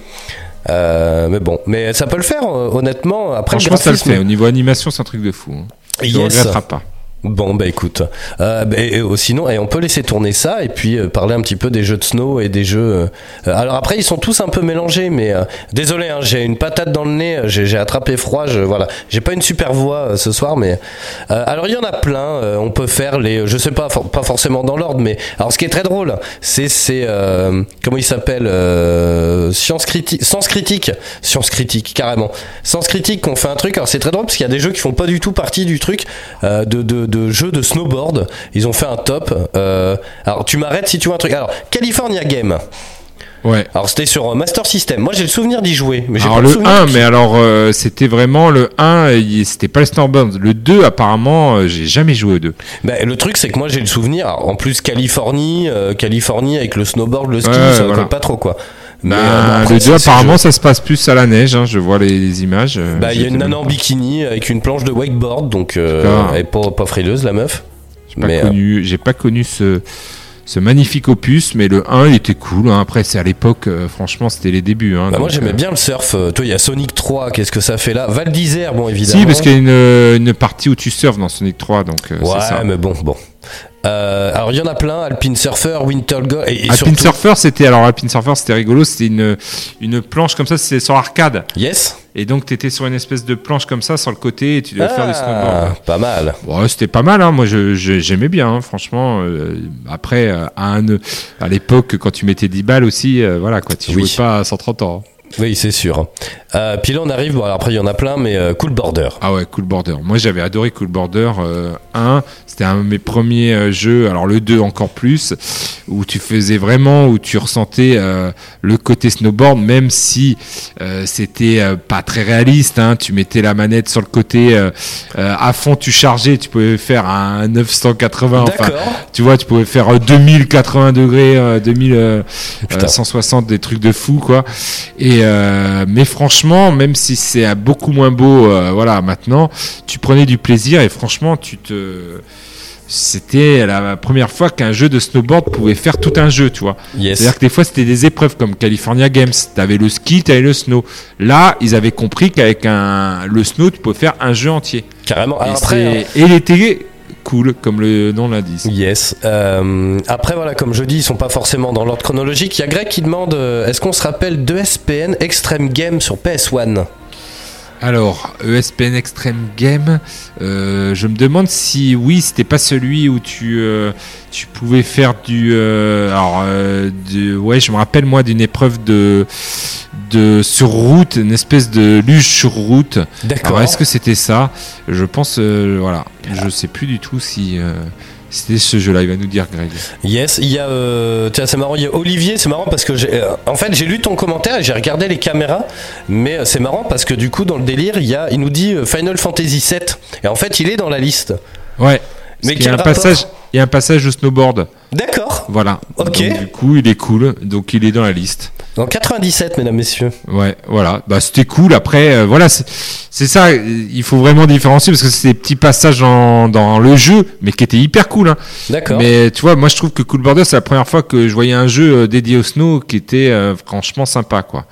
Euh, mais bon, mais ça peut le faire euh, honnêtement. Après Franchement, ça le graphisme, fait. Au niveau animation, c'est un truc de fou. hein. Tu ne Yes. regretteras pas. Bon bah écoute, euh, bah, et, sinon et on peut laisser tourner ça et puis euh, parler un petit peu des jeux de snow et des jeux. euh, alors après ils sont tous un peu mélangés, mais euh, désolé, hein, j'ai une patate dans le nez, j'ai attrapé froid, je voilà, j'ai pas une super voix ce soir, mais alors il y en a plein. on peut faire les, je sais pas, pas forcément dans l'ordre, mais alors ce qui est très drôle, c'est c'est comment il s'appelle, science critique, sens critique, science critique carrément, sens critique qu'on fait un truc. Alors c'est très drôle parce qu'il y a des jeux qui font pas du tout partie du truc de, de, de jeux de snowboard. Ils ont fait un top. Euh, alors tu m'arrêtes si tu vois un truc. Alors California Game. Ouais. Alors c'était sur euh, Master System. Moi j'ai le souvenir d'y jouer, mais Alors pas le le souvenir 1, qui- mais alors euh, c'était vraiment le 1, il- c'était pas le snowboard. Le 2, apparemment, euh, j'ai jamais joué au 2. Bah, le truc c'est que moi j'ai le souvenir. alors, en plus Californie, euh, Californie avec le snowboard, le ski, Ouais, ça voilà. colle pas trop quoi. Bah, euh, après, le 2, c'est- c'est apparemment, ça se passe plus à la neige. hein, je vois les, les images. euh, Bah, il y a une nana en bikini avec une planche de wakeboard, donc euh, elle est pas, pas frileuse la meuf. J'ai pas euh, connu, j'ai pas connu ce, ce magnifique opus, mais le 1, il était cool. hein. Après, c'est à l'époque, euh, franchement, c'était les débuts. hein, bah, moi j'aimais euh, bien le surf. Euh, Toi il y a Sonic 3, qu'est-ce que ça fait là? Val d'Isère, bon évidemment. Si, parce qu'il y a une, une partie où tu surfes dans Sonic 3, donc Ouais, c'est ça. mais bon, bon. Euh, alors il y en a plein, Alpine Surfer, Winter Go et, et Alpine surtout- Surfer, c'était alors Alpine Surfer, c'était rigolo. C'était une une planche comme ça, c'était sur arcade. Yes. Et donc t'étais sur une espèce de planche comme ça sur le côté et tu devais faire du snowboard. Ah, pas mal. Bon, c'était pas mal, hein. moi je- je- j'aimais bien, hein, franchement. euh, après, euh, à, un, à l'époque, quand tu mettais 10 balles aussi, voilà quoi, tu Oui. jouais pas à 130 ans. Oui, c'est sûr. Euh, puis là on arrive, bon alors après il y en a plein, mais euh, Cool Border. Ah ouais, Cool Border. Moi j'avais adoré Cool Border euh, 1. C'était un de mes premiers euh, jeux, alors le 2 encore plus, où tu faisais vraiment, où tu ressentais euh, le côté snowboard, même si euh, c'était euh, pas très réaliste. Hein. Tu mettais la manette sur le côté à fond, tu chargeais, tu pouvais faire un 980. Enfin, D'accord. tu vois, tu pouvais faire euh, 2080 degrés, euh, 2000, euh, Putain. euh, 160, des trucs de fou, quoi. Et euh, mais franchement, même si c'est beaucoup moins beau, euh, voilà, maintenant, tu prenais du plaisir et franchement, tu te c'était la première fois qu'un jeu de snowboard pouvait faire tout un jeu, tu vois. Yes. C'est-à-dire que des fois, c'était des épreuves comme California Games. T'avais le ski, t'avais le snow. Là, ils avaient compris qu'avec un, le snow, tu pouvais faire un jeu entier. Carrément. Et, après, et comme le nom l'indique. Yes. Euh, après, voilà, comme je dis, ils sont pas forcément dans l'ordre chronologique. Il y a Greg qui demande euh, est-ce qu'on se rappelle de SPN Extreme Game sur PS1 Alors, ESPN Extreme Game, euh, je me demande si oui, c'était pas celui où tu euh, tu pouvais faire du euh, alors de- ouais, je me rappelle moi d'une épreuve de de sur route, une espèce de luge sur route. D'accord. Alors est-ce que c'était ça? Je pense voilà, je sais plus du tout si c'était ce jeu-là. Il va nous dire Greg. Yes, il y a. euh, tiens, c'est marrant, il y a Olivier, c'est marrant parce que j'ai. euh, en fait, j'ai lu ton commentaire et j'ai regardé les caméras, mais euh, c'est marrant parce que du coup, dans le délire, il, y a, il nous dit Final Fantasy VII. Et en fait, il est dans la liste. Ouais. Mais il y a un passage, il y a un passage de snowboard. D'accord. Voilà. Ok. Donc, du coup, il est cool. Donc il est dans la liste. En 97, mesdames, messieurs. Ouais, voilà. Bah, c'était cool. Après, euh, voilà, c'est ça. euh, Il faut vraiment différencier parce que c'est des petits passages dans, dans le jeu, mais qui étaient hyper cool. Hein. D'accord. Mais tu vois, moi, je trouve que Cool Border, c'est la première fois que je voyais un jeu euh, dédié au snow qui était euh, franchement sympa, quoi.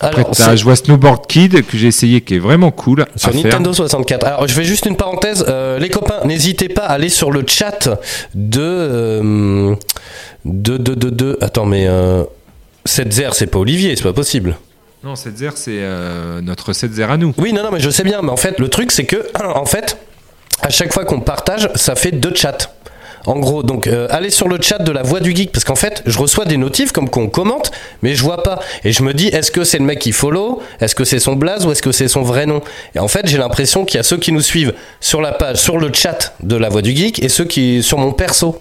Après, Alors, c'est- joué à Snowboard Kid que j'ai essayé, qui est vraiment cool Sur à faire. Nintendo 64. Alors, je fais juste une parenthèse. Euh, les copains, n'hésitez pas à aller sur le chat de. de, de, de, de- Attends, mais. Euh, 7 c'est pas Olivier, c'est pas possible. Non, 7 c'est euh, notre 7 à nous. Oui, non, non, mais je sais bien. Mais en fait, le truc, c'est que, (clears throat) en fait, à chaque fois qu'on partage, ça fait deux chats. En gros, donc euh, allez sur le chat de la voix du geek parce qu'en fait, je reçois des notifs comme qu'on commente, mais je vois pas. Et je me dis, est-ce que c'est le mec qui follow? Est-ce que c'est son blaze ou est-ce que c'est son vrai nom? Et en fait, j'ai l'impression qu'il y a ceux qui nous suivent sur la page, sur le chat de la voix du geek et ceux qui sur mon perso.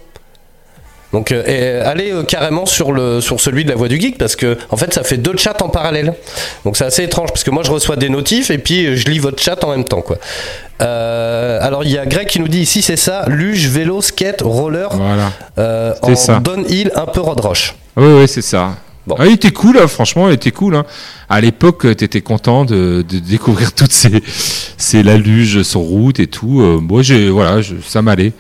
Donc euh, et, allez euh, carrément sur le sur celui de la voix du geek parce que en fait ça fait deux chats en parallèle. Donc c'est assez étrange parce que moi je reçois des notifs et puis euh, je lis votre chat en même temps quoi. Euh, alors il y a Greg qui nous dit ici c'est ça luge vélo skate roller Voilà. euh, C'est en ça. downhill un peu road rush. Oui, oui, c'est ça. Bon. Ah, il était cool, hein, franchement, il était cool. Hein. À l'époque, euh, t'étais content de, de découvrir (laughs) toutes ces, ces laluges sur route et tout. Euh, moi, j'ai, voilà, je- ça m'allait.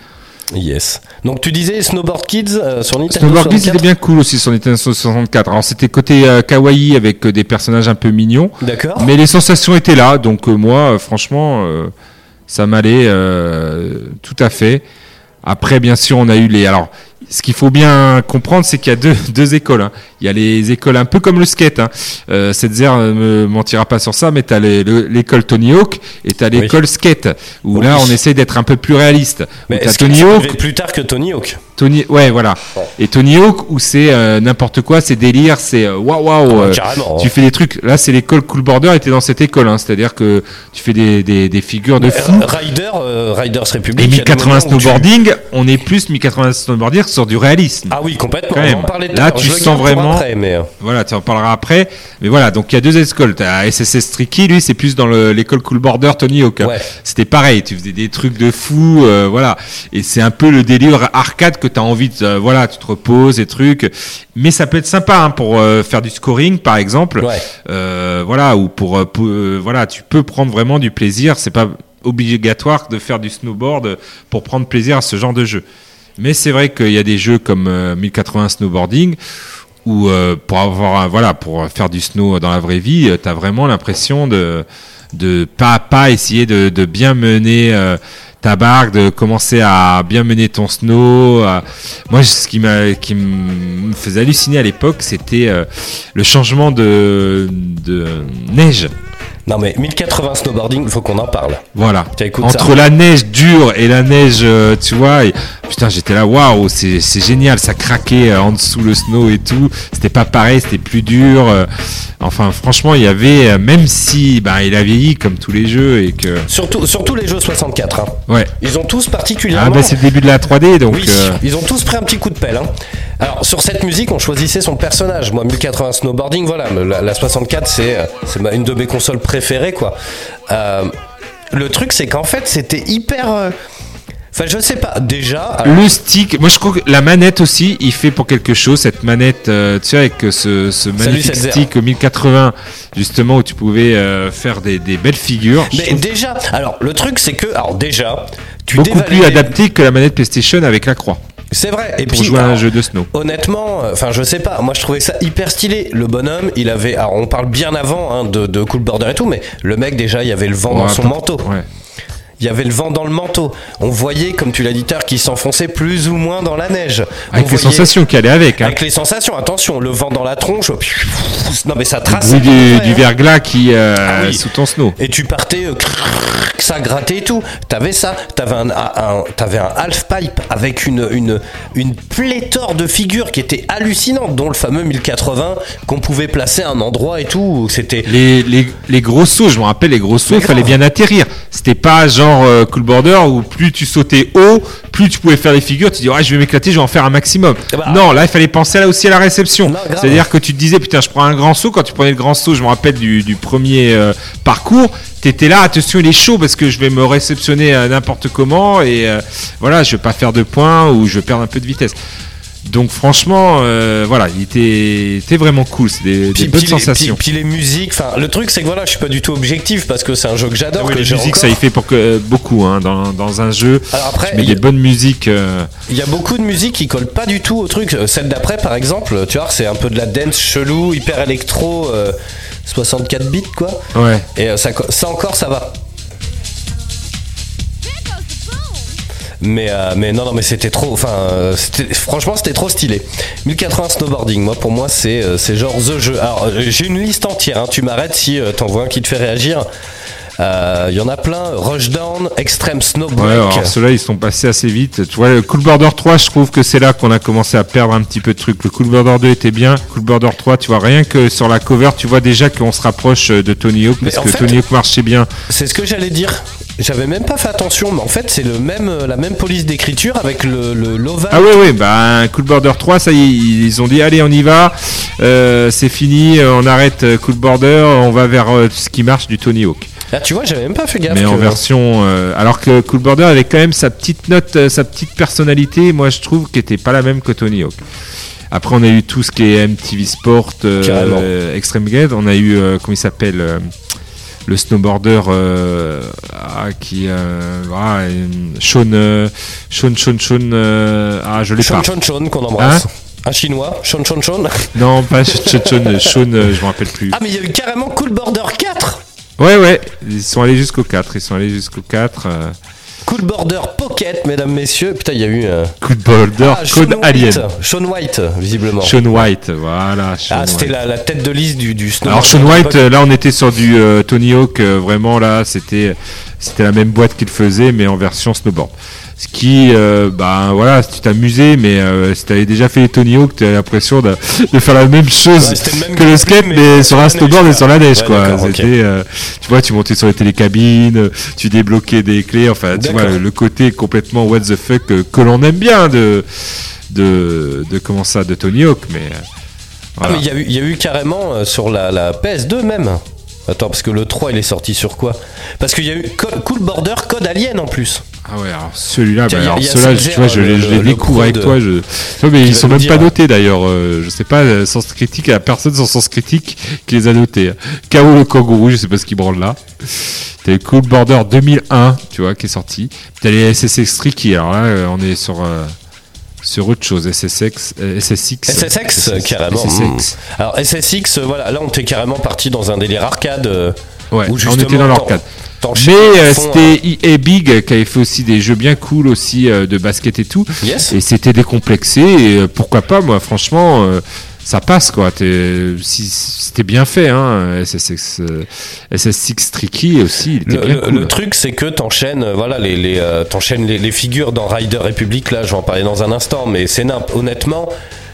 Yes. Donc tu disais Snowboard Kids euh, sur Nintendo Snowboard Kids, 64. c'était bien cool aussi sur Nintendo 64. Alors, c'était côté euh, kawaii avec euh, des personnages un peu mignons. D'accord. Mais les sensations étaient là. Donc, moi, franchement, ça m'allait tout à fait. Après, bien sûr, on a eu les. Alors, ce qu'il faut bien comprendre, c'est qu'il y a deux, (laughs) deux écoles. hein. Il y a les écoles un peu comme le skate. Hein. Euh, cette zère ne me mentira pas sur ça, mais tu as l'école Tony Hawk et tu as l'école skate, où Oui. là, on essaie d'être un peu plus réaliste. Mais est-ce que Tony Hawk, plus tard que Tony Hawk? Tony, ouais, voilà. Et Tony Hawk, où c'est euh, n'importe quoi, c'est délire, c'est euh, waouh waouh. euh, Carrément. tu fais des trucs. Là, c'est l'école Cool Border, t'es dans cette école, hein. c'est-à-dire que tu fais des, des, des figures de fou. Euh, Rider, euh, Riders Republic. Et il y a des 1080 moments où tu- snowboarding, on est plus 1080 snowboarding sur du réalisme. Ah oui, complètement. Quand On même. Là, tu sens vraiment- Après, mais, euh, Voilà, tu en parleras après. Mais voilà, donc il y a deux écoles. T'as SSS Tricky, lui, c'est plus dans le- l'école Cool Border Tony Hawk. hein. Ouais. C'était pareil, tu faisais des trucs de fou, euh, voilà. Et c'est un peu le délire arcade que t'as envie de, euh, voilà, tu te reposes et trucs. Mais ça peut être sympa hein, pour euh, faire du scoring, par exemple. Ouais. Euh, voilà, ou pour, pour, voilà, tu peux prendre vraiment du plaisir. C'est pas obligatoire de faire du snowboard pour prendre plaisir à ce genre de jeu. Mais c'est vrai qu'il y a des jeux comme euh, 1080 snowboarding où euh, pour avoir voilà pour faire du snow dans la vraie vie, tu as vraiment l'impression de de pas à pas essayer de, de bien mener euh, ta barque, de commencer à bien mener ton snow. à- Moi, ce qui, me faisait halluciner à l'époque, c'était euh, le changement de neige. Non mais 1080 snowboarding, faut qu'on en parle. Voilà. Entre ça. la neige dure et la neige, euh, tu vois, et, putain, j'étais là, waouh, c'est génial, ça craquait euh, en dessous le snow et tout. C'était pas pareil, c'était plus dur. euh, enfin, franchement, il y avait, même si, bah, il a vieilli comme tous les jeux et que, Surtout, surtout les jeux 64. hein. ouais. Ils ont tous particulièrement. Ah bah c'est le début de la 3D, donc. oui, euh, ils ont tous pris un petit coup de pelle. hein. Alors sur cette musique, on choisissait son personnage. Moi, 1080 snowboarding, voilà, la, la 64, c'est euh, une de mes consoles préférées, quoi. Euh, le truc, c'est qu'en fait, c'était hyper. euh, Enfin, je sais pas. Déjà, alors, Le stick, moi je crois que la manette aussi, il fait pour quelque chose. Cette manette, euh, tu sais, avec ce, ce magnifique stick 1080, justement, où tu pouvais euh, faire des, des belles figures. Mais déjà, alors le truc, c'est que, alors déjà, tu beaucoup plus adapté que la manette PlayStation avec la croix C'est vrai. Et pour puis, jouer à un jeu de snow. Honnêtement, euh, enfin je sais pas, moi je trouvais ça hyper stylé. Le bonhomme, il avait, alors on parle bien avant hein, de, de Cool Border et tout, mais le mec déjà, il y avait le vent dans son manteau. ouais. Il y avait le vent dans le manteau. On voyait, comme tu l'as dit qu'il s'enfonçait plus ou moins dans la neige. Avec On les voyait- sensations qui allaient avec. Hein. Avec les sensations, attention, le vent dans la tronche. Non mais ça trace. bruit du, du verglas qui euh, Ah oui. sous ton snow. Et tu partais, euh, ça grattait et tout. T'avais ça, t'avais un, un, t'avais un half pipe avec une, une, une pléthore de figures qui étaient hallucinantes, dont le fameux 1080 qu'on pouvait placer à un endroit et tout. C'était Les, les, les gros sauts, je me rappelle, les gros sauts, il fallait bien atterrir. C'était pas genre euh, Cool Border où plus tu sautais haut, plus tu pouvais faire des figures, tu dis, ouais, je vais m'éclater, je vais en faire un maximum. Eh bah, non, là, il fallait penser là aussi à la réception. C'est-à-dire que tu te disais, putain, je prends un grand saut. Quand tu prenais le grand saut, je me rappelle du, du premier euh, parcours, t'étais là, attention, il est chaud parce que je vais me réceptionner n'importe comment et euh, voilà, je vais pas faire de points ou je vais perdre un peu de vitesse. Donc franchement, euh, voilà, il était, était vraiment cool, c'est des, des Puis, bonnes puis les, sensations. puis- puis les musiques, enfin le truc c'est que voilà, je suis pas du tout objectif parce que c'est un jeu que j'adore. Ah oui, les musiques, ça y fait pour que euh, beaucoup hein, dans, dans un jeu. Alors après, tu mets il y des a- bonnes musiques. euh, Il y a beaucoup de musiques qui collent pas du tout au truc. Celle d'après, par exemple, tu vois, c'est un peu de la dance chelou, hyper électro, 64 bits quoi. ouais. Et euh, ça, co- ça encore, ça va. Mais, euh, mais non, non, mais c'était trop. Enfin, euh, franchement, c'était trop stylé. 1080 snowboarding, moi, pour moi, c'est euh, genre the jeu. Alors, j'ai une liste entière. hein, tu m'arrêtes si t'en vois un qui te fait réagir. Euh, Il y en a plein. Rushdown, Extreme Snow Ouais, ceux-là, ils sont passés assez vite. Tu vois, le Cool Border 3, je trouve que c'est là qu'on a commencé à perdre un petit peu de trucs. Le Cool Border 2 était bien. Cool Border 3, tu vois, rien que sur la cover, tu vois déjà qu'on se rapproche euh, de Tony Hawk parce que fait- Tony Hawk marchait bien. C'est ce que j'allais dire. J'avais même pas fait attention, mais en fait, c'est le même, euh, la même police d'écriture avec le, le. Ah ouais, ouais, bah, Cool Border 3, ça y est, ils ont dit, allez, on y va. Euh, c'est fini, euh, on arrête euh, Cool Border, on va vers euh, ce qui marche du Tony Hawk. Tu vois, j'avais même pas fait gaffe. mais en version euh, alors que Cool Border avait quand même sa petite note euh, sa petite personnalité moi je trouve qui était pas la même que Tony Hawk après on a eu tout ce qui est MTV Sport euh, Extreme Guide on a eu comment il s'appelle le snowboarder euh, ah, qui euh, ah, Sean euh, Sean Sean Sean ah je l'ai Sean pas Sean Sean qu'on embrasse. Hein un chinois, Sean Sean Sean. non pas Sean Sean Sean je me rappelle plus Ah, mais il y a eu carrément Cool Border 4 ouais ouais ils sont allés jusqu'au 4 ils sont allés jusqu'au 4 euh, Cool Border Pocket, mesdames, messieurs. Putain, il y a eu. euh, Cool Border ah, Sean Code Alien White. Sean White, visiblement. Sean White, voilà. Sean ah, c'était la, la tête de liste du, du Alors snowboarder Sean White, euh, là on était sur du euh, Tony Hawk, euh, vraiment là c'était c'était la même boîte qu'il faisait mais en version snowboard. Ce qui, euh, bah voilà, tu t'amusais, mais euh, si t'avais déjà fait les Tony Hawk, t'avais l'impression de, de faire la même chose Ouais, même que le skate, mais mais, sur un snowboard et sur la neige, ouais, quoi. euh, tu vois, tu montais sur les télécabines, tu débloquais des clés, enfin, tu vois, le, côté complètement what the fuck euh, que l'on aime bien de, de, de comment ça, de Tony Hawk, mais. euh, Ah, mais il y, a eu- il y a eu carrément euh, sur la, la PS2 même. Attends, parce que le 3 il est sorti sur quoi Parce qu'il y a eu Co- Cool Border Code Alien en plus. Ah ouais, alors celui-là, bah, alors ceux-là, tu vois, je, les- le- je les le découvre avec de- toi. Je... Ouais, mais ils sont même dire, pas hein. notés d'ailleurs. euh, je sais pas, euh, Sens Critique, il y a personne sur Sens Critique qui les a notés. KO le kangourou, je sais pas ce qu'il branle là. T'as Cool Border 2001, tu vois, qui est sorti. T'as les SSX Tricky, alors là, euh, on est sur, euh, sur autre chose. SSX, euh, SSX. SSX, carrément. SSX. mm. Alors SSX, euh, voilà, là on était carrément parti dans un délire arcade. euh, Ouais, Où on était dans l'arcade. Mais euh, c'était EA Big qui avait fait aussi des jeux bien cool aussi euh, de basket et tout. Yes. Et c'était décomplexé. Et euh, pourquoi pas, moi, franchement, ça passe quoi. T'es- si, c'était bien fait, hein. SSX, euh, SS6 Tricky aussi, il était Le, bien le- cool. le truc, c'est que t'enchaînes, euh, voilà, les, les, euh, t'enchaînes les, les figures dans Rider Republic. Là, je vais en parler dans un instant, mais c'est. Honnêtement,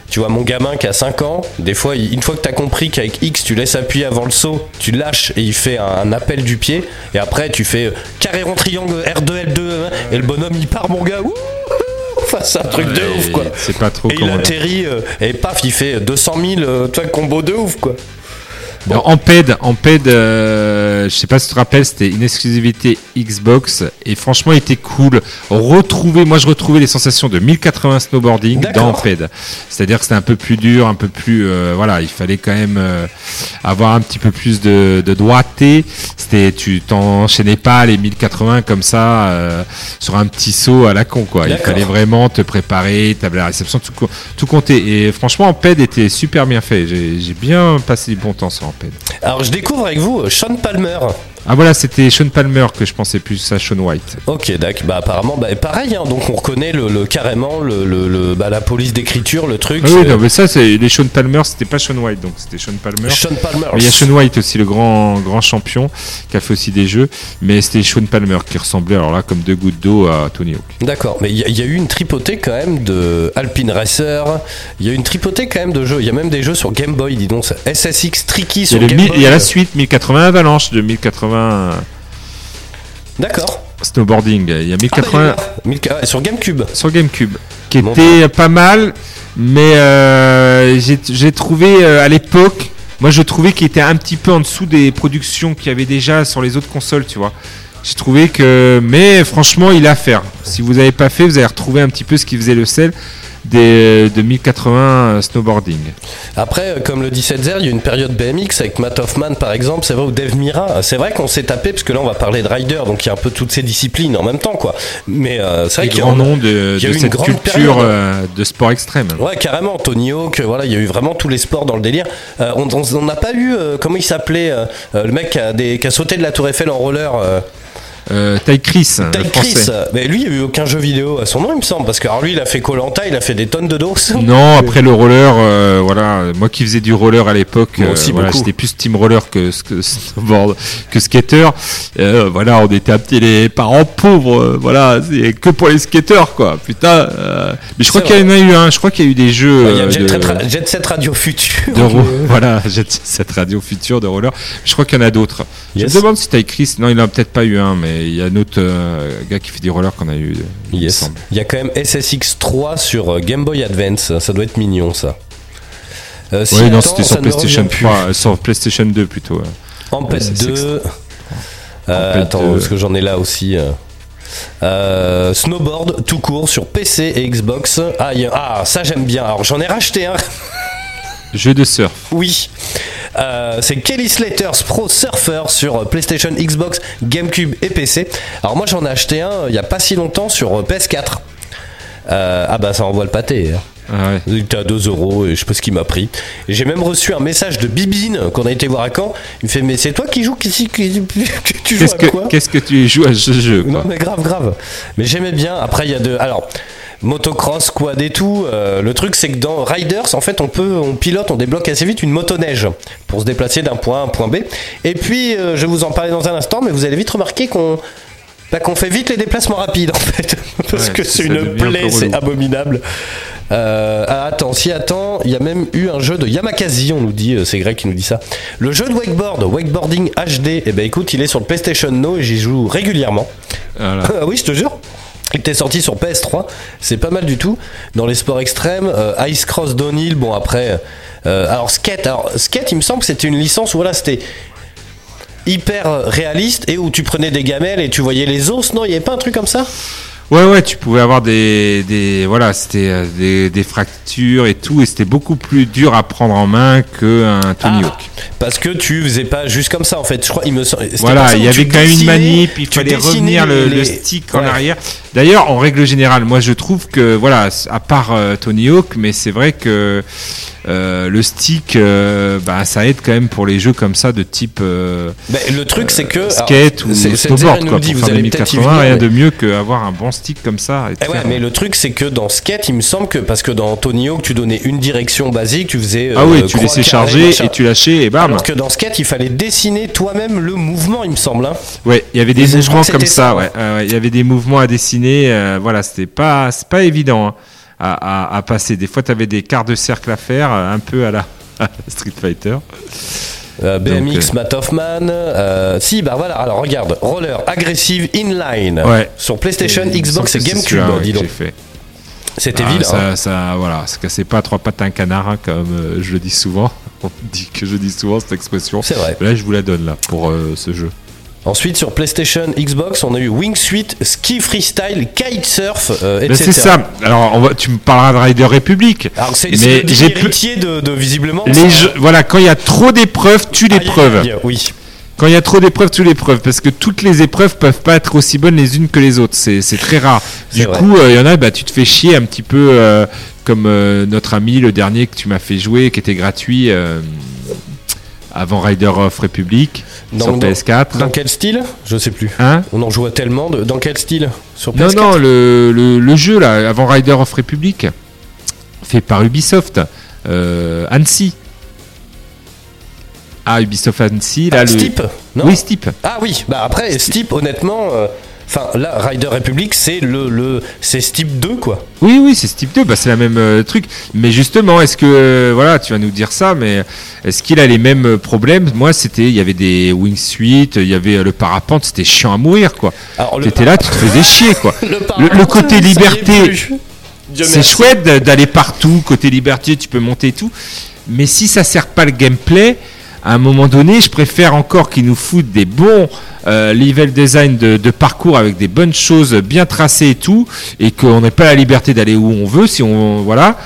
tu vois, mon gamin qui a 5 ans, des fois, il- une fois que t'as compris qu'avec X, tu laisses appuyer avant le saut, tu lâches et il fait un, un appel du pied, et après, tu fais euh, carré rond triangle R2 L2, hein, et le bonhomme il part, mon gars. Ouh C'est un truc de ouf, quoi. C'est pas trop Et il atterrit, euh, et paf, il fait 200 000, euh, toi, combo de ouf, quoi. En PED, en PED, euh, je sais pas si tu te rappelles, c'était une exclusivité Xbox et franchement, il était cool. Retrouver, moi, je retrouvais les sensations de 1080 snowboarding dans PED. C'est-à-dire que c'était un peu plus dur, un peu plus, euh, voilà, il fallait quand même euh, avoir un petit peu plus de, de droiteté. C'était, tu t'enchaînais pas les 1080 comme ça euh, sur un petit saut à la con, quoi. Il fallait vraiment te préparer, table la réception, tout, tout compter. Et franchement, en PED était super bien fait. J'ai bien passé du bon temps PED. Alors, je découvre avec vous euh, Sean Palmer. Ah voilà, c'était Sean Palmer que je pensais plus à Sean White. Ok, d'accord. Bah apparemment, bah, pareil. hein, donc on reconnaît le, le- carrément le, le- bah, la police d'écriture, le truc. Ah oui, non, mais ça, c'est les Sean Palmer, c'était pas Sean White, donc c'était Sean Palmer. Sean Palmer. Mais il y a Sean White aussi, le grand, grand champion, qui a fait aussi des jeux, mais c'était Sean Palmer qui ressemblait, alors là, comme deux gouttes d'eau à Tony Hawk. D'accord, mais il y, a- il y a eu une tripotée quand même de Alpine Racer. Il y a eu une tripotée quand même de jeux. Il y a même des jeux sur Game Boy, dis donc. SSX Tricky sur Game Boy. il y a la suite 1080 Avalanche de 1080 D'accord. Snowboarding. Il y a Ah, bah, 1080 il est là. 1000 ah, sur GameCube. sur GameCube, qui Bon, était pas mal, mais euh, j'ai- j'ai trouvé euh, à l'époque, moi je trouvais qu'il était un petit peu en dessous des productions qu'il y avait déjà sur les autres consoles, tu vois. J'ai trouvé que, mais franchement, il a à faire. Si vous n'avez pas fait, vous allez retrouver un petit peu ce qui faisait le sel des, de 1080 snowboarding. Après, euh, comme le 17 il y a une période BMX avec Matt Hoffman par exemple, c'est vrai, ou Dave Mira. C'est vrai qu'on s'est tapé, parce que là on va parler de Rider, donc il y a un peu toutes ces disciplines en même temps, quoi. Mais euh, c'est vrai qu'il y a de, il y a de eu une grande culture euh, de sport extrême. Ouais, carrément, Tony Hawk, euh, voilà, il y a eu vraiment tous les sports dans le délire. Euh, on n'a pas eu, euh, comment il s'appelait, euh, euh, le mec qui a, des- qui a sauté de la Tour Eiffel en roller, euh, Ty Chris, Ty Chris. Mais lui, il n'y a eu aucun jeu vidéo à son nom, il me semble, parce que alors lui, il a fait Colanta, il a fait des tonnes de doses. (laughs) Non, après le roller, euh, voilà, moi qui faisais du roller à l'époque, euh, voilà, j'étais plus team roller que, que snowboard, que skater. Euh, voilà, on était un petit les parents pauvres, voilà, c'est que pour les skateurs quoi. Putain, mais je crois qu'il y en a eu un, je crois qu'il y a eu des jeux Il y a Jet, de, Jet Set Radio Future. de (laughs) voilà, Jet Set Radio future de roller. Je crois qu'il y en a d'autres. Yes. Je me demande si Ty Chris, non, il en a peut-être pas eu un, mais il y a un autre euh, gars qui fait du roller qu'on a eu. il Yes. y a quand même SSX 3 sur euh, Game Boy Advance, ça doit être mignon ça. Euh, si Oui, non, c'était sur PlayStation revient plus. 3, sur PlayStation 2 plutôt. Amped SSX. 2. Euh, attends, 2. parce que j'en ai là aussi. euh. Snowboard tout court sur PC et Xbox. Ah, a- ah, ça j'aime bien. Alors j'en ai racheté un. (laughs) Jeu de surf. Oui. Euh, c'est Kelly Slater's Pro Surfer sur PlayStation, Xbox, GameCube et PC. Alors moi j'en ai acheté un il y a pas si longtemps sur euh, PS4. Euh, ah bah ça envoie le pâté. hein. Ah ouais. Il était à 2 euros et je sais pas ce qu'il m'a pris. J'ai même reçu un message de Bibine qu'on a été voir à Caen. Il me fait Mais c'est toi qui joues qui, qui- qui- Tu joues à que, quoi? qu'est-ce que tu joues à ce jeu quoi? Non mais grave, grave. Mais j'aimais bien. Après il y a de. Alors. Motocross, quad et tout. euh, le truc c'est que dans Riders, en fait, on peut, on pilote, on débloque assez vite une motoneige pour se déplacer d'un point A à un point B. Et puis, euh, je vais vous en parler dans un instant, mais vous allez vite remarquer qu'on bah, qu'on fait vite les déplacements rapides en fait, (laughs) parce Ouais, que c'est une plaie, c'est abominable. Euh, ah, attends, si attends, il y a même eu un jeu de Yamakasi, on nous dit, c'est Greg qui nous dit ça. Le jeu de wakeboard, wakeboarding HD, eh ben écoute, il est sur le PlayStation Now et j'y joue régulièrement. Voilà. (laughs) Ah oui, je te jure. Il était sorti sur PS3, c'est pas mal du tout. Dans les sports extrêmes, euh, Ice Cross Downhill, bon après. euh, alors skate, skate, il me semble que c'était une licence où voilà, c'était hyper réaliste et où tu prenais des gamelles et tu voyais les os. Non, il y avait pas un truc comme ça? Ouais, ouais, tu pouvais avoir des, des voilà, c'était euh, des, des fractures et tout, et c'était beaucoup plus dur à prendre en main qu'un Tony Ah, Hawk. Parce que tu faisais pas juste comme ça en fait. Je crois, il me Voilà, il y avait quand même une manip, il fallait revenir le, les- le stick en arrière. D'ailleurs, en règle générale, moi je trouve que, voilà, à part euh, Tony Hawk, mais c'est vrai que euh, le stick, euh, bah, ça aide quand même pour les jeux comme ça de type euh, le truc, c'est que. skate alors, ou snowboard. Quoi, dit, pour vous faire allez 2080, peut-être y venir, rien mais- de mieux qu'avoir un bon stick comme ça. et Eh ouais, mais le truc, c'est que dans Skate, il me semble que. Parce que dans Tony Hawk, tu donnais une direction basique, tu faisais. Ah oui, tu laissais charger et tu lâchais et bam. Alors que dans Skate, il fallait dessiner toi-même le mouvement, il me semble. hein. Ouais, il y avait des mouvements comme ça. ouais. Ouais, Il y avait des mouvements à dessiner. voilà, c'était pas, c'est pas évident hein, à, à- à passer. Des fois, tu avais des quarts de cercle à faire, euh, un peu à la (laughs) à Street Fighter. Euh, BMX, Donc, euh, Matt Hoffman. euh, si, bah voilà, alors regarde. Roller, agressive, inline. Ouais. Sur PlayStation, Et Xbox et GameCube, ouais, dis donc. C'était Ah, vide. ça, hein. ça, voilà, ça cassait pas à trois pattes un canard, hein, comme euh, je le dis souvent. (laughs) On dit que je dis souvent cette expression. C'est vrai. Là, je vous la donne là pour euh, ce jeu. Ensuite, sur PlayStation, Xbox, on a eu Wingsuit, Ski Freestyle, Kitesurf, euh, etc. c'est ça. Alors, on va, tu me parleras de Rider Republic. Alors, c'est Mais le j'ai héritier de, de visiblement. Les jeux, voilà, quand il y a trop d'épreuves, tu l'épreuve. aïe, Oui. Quand il y a trop d'épreuves, tu l'épreuves. Parce que toutes les épreuves peuvent pas être aussi bonnes les unes que les autres. C'est c'est très rare. C'est Du vrai. coup, euh, il y en a, bah, tu te fais chier un petit peu euh, comme euh, notre ami, le dernier que tu m'as fait jouer, qui était gratuit avant Rider of Republic Dans- sur dans- PS4. Dans quel style? Je sais plus. Hein? On en jouait tellement. De... Dans quel style? Sur Non, PS4? non, le, le, le jeu là, avant Rider of Republic, fait par Ubisoft, euh, Annecy. Ah, Ubisoft Annecy, là, Ah, le. Steep Non? Oui, Steep. Ah oui, bah après, Steep, honnêtement. euh, Enfin, là, Rider Republic, c'est le, le c'est Steep 2, quoi. Oui, oui, c'est Steep 2, bah, c'est la même euh, truc. Mais justement, est-ce que, euh, voilà, tu vas nous dire ça, mais est-ce qu'il a les mêmes euh, problèmes? Moi, c'était, il y avait des wingsuits, il y avait euh, le parapente, c'était chiant à mourir, quoi. T'étais là, tu te faisais chier, quoi. (laughs) Le, Le- le parapente, côté liberté, C'est chouette d'a- d'aller partout, côté liberté, tu peux monter et tout. Mais si ça sert pas le gameplay, à un moment donné, je préfère encore qu'ils nous foutent des bons euh, level design de, parcours avec des bonnes choses bien tracées et tout, et qu'on n'ait pas la liberté d'aller où on veut, si on voilà,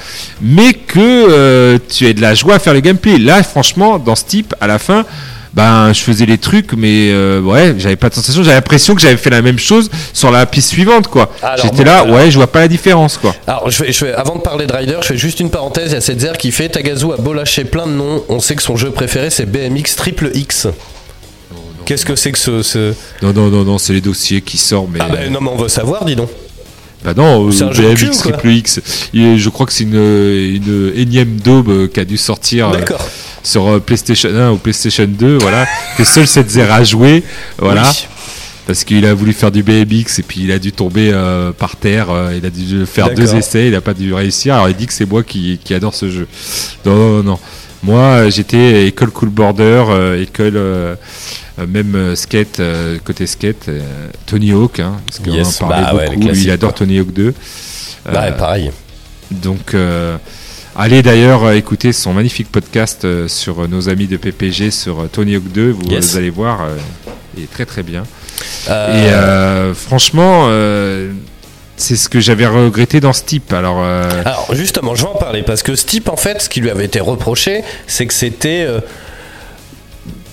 mais que euh, tu aies de la joie à faire le gameplay. Là, franchement, dans ce type, à la fin. Ben, je faisais les trucs, mais euh, ouais, j'avais pas de sensation. J'avais l'impression que j'avais fait la même chose sur la piste suivante, quoi. J'étais là, alors- ouais, je vois pas la différence, quoi. Alors, je vais, je vais- avant de parler de Rider, je fais juste une parenthèse. Il y a Setzer qui fait Tagazu a beau lâcher plein de noms. On sait que son jeu préféré, c'est BMX Triple X. Qu'est-ce que c'est que ce. ce- Non, non, non, non, c'est les dossiers qui sortent, mais. Ah, bah non, mais on veut savoir, dis donc. Bah non, euh, BMX Triple X. Je crois que c'est une, une énième daube euh, qui a dû sortir euh, D'accord. Sur euh, PlayStation 1 ou PlayStation 2, voilà. que seul Setzer a joué, voilà. Oui. Parce qu'il a voulu faire du BMX et puis il a dû tomber euh, par terre. euh, il a dû faire deux essais, il n'a pas dû réussir. Alors il dit que c'est moi qui, qui adore ce jeu. Non, non, non. Moi, j'étais école Cool Border, euh, école euh, même skate, côté skate, Tony Hawk, hein, parce qu'on Yes, en parlait bah beaucoup. Il adore quoi. Tony Hawk 2. Bah, pareil. donc, euh, allez d'ailleurs euh, écouter son magnifique podcast euh, sur euh, nos amis de PPG sur Tony Hawk 2. Vous, Yes. allez voir, il est très très bien. Euh, Et franchement, c'est ce que j'avais regretté dans ce type. Alors, euh, Alors justement, je vais en parler parce que ce type, en fait, ce qui lui avait été reproché, c'est que c'était euh,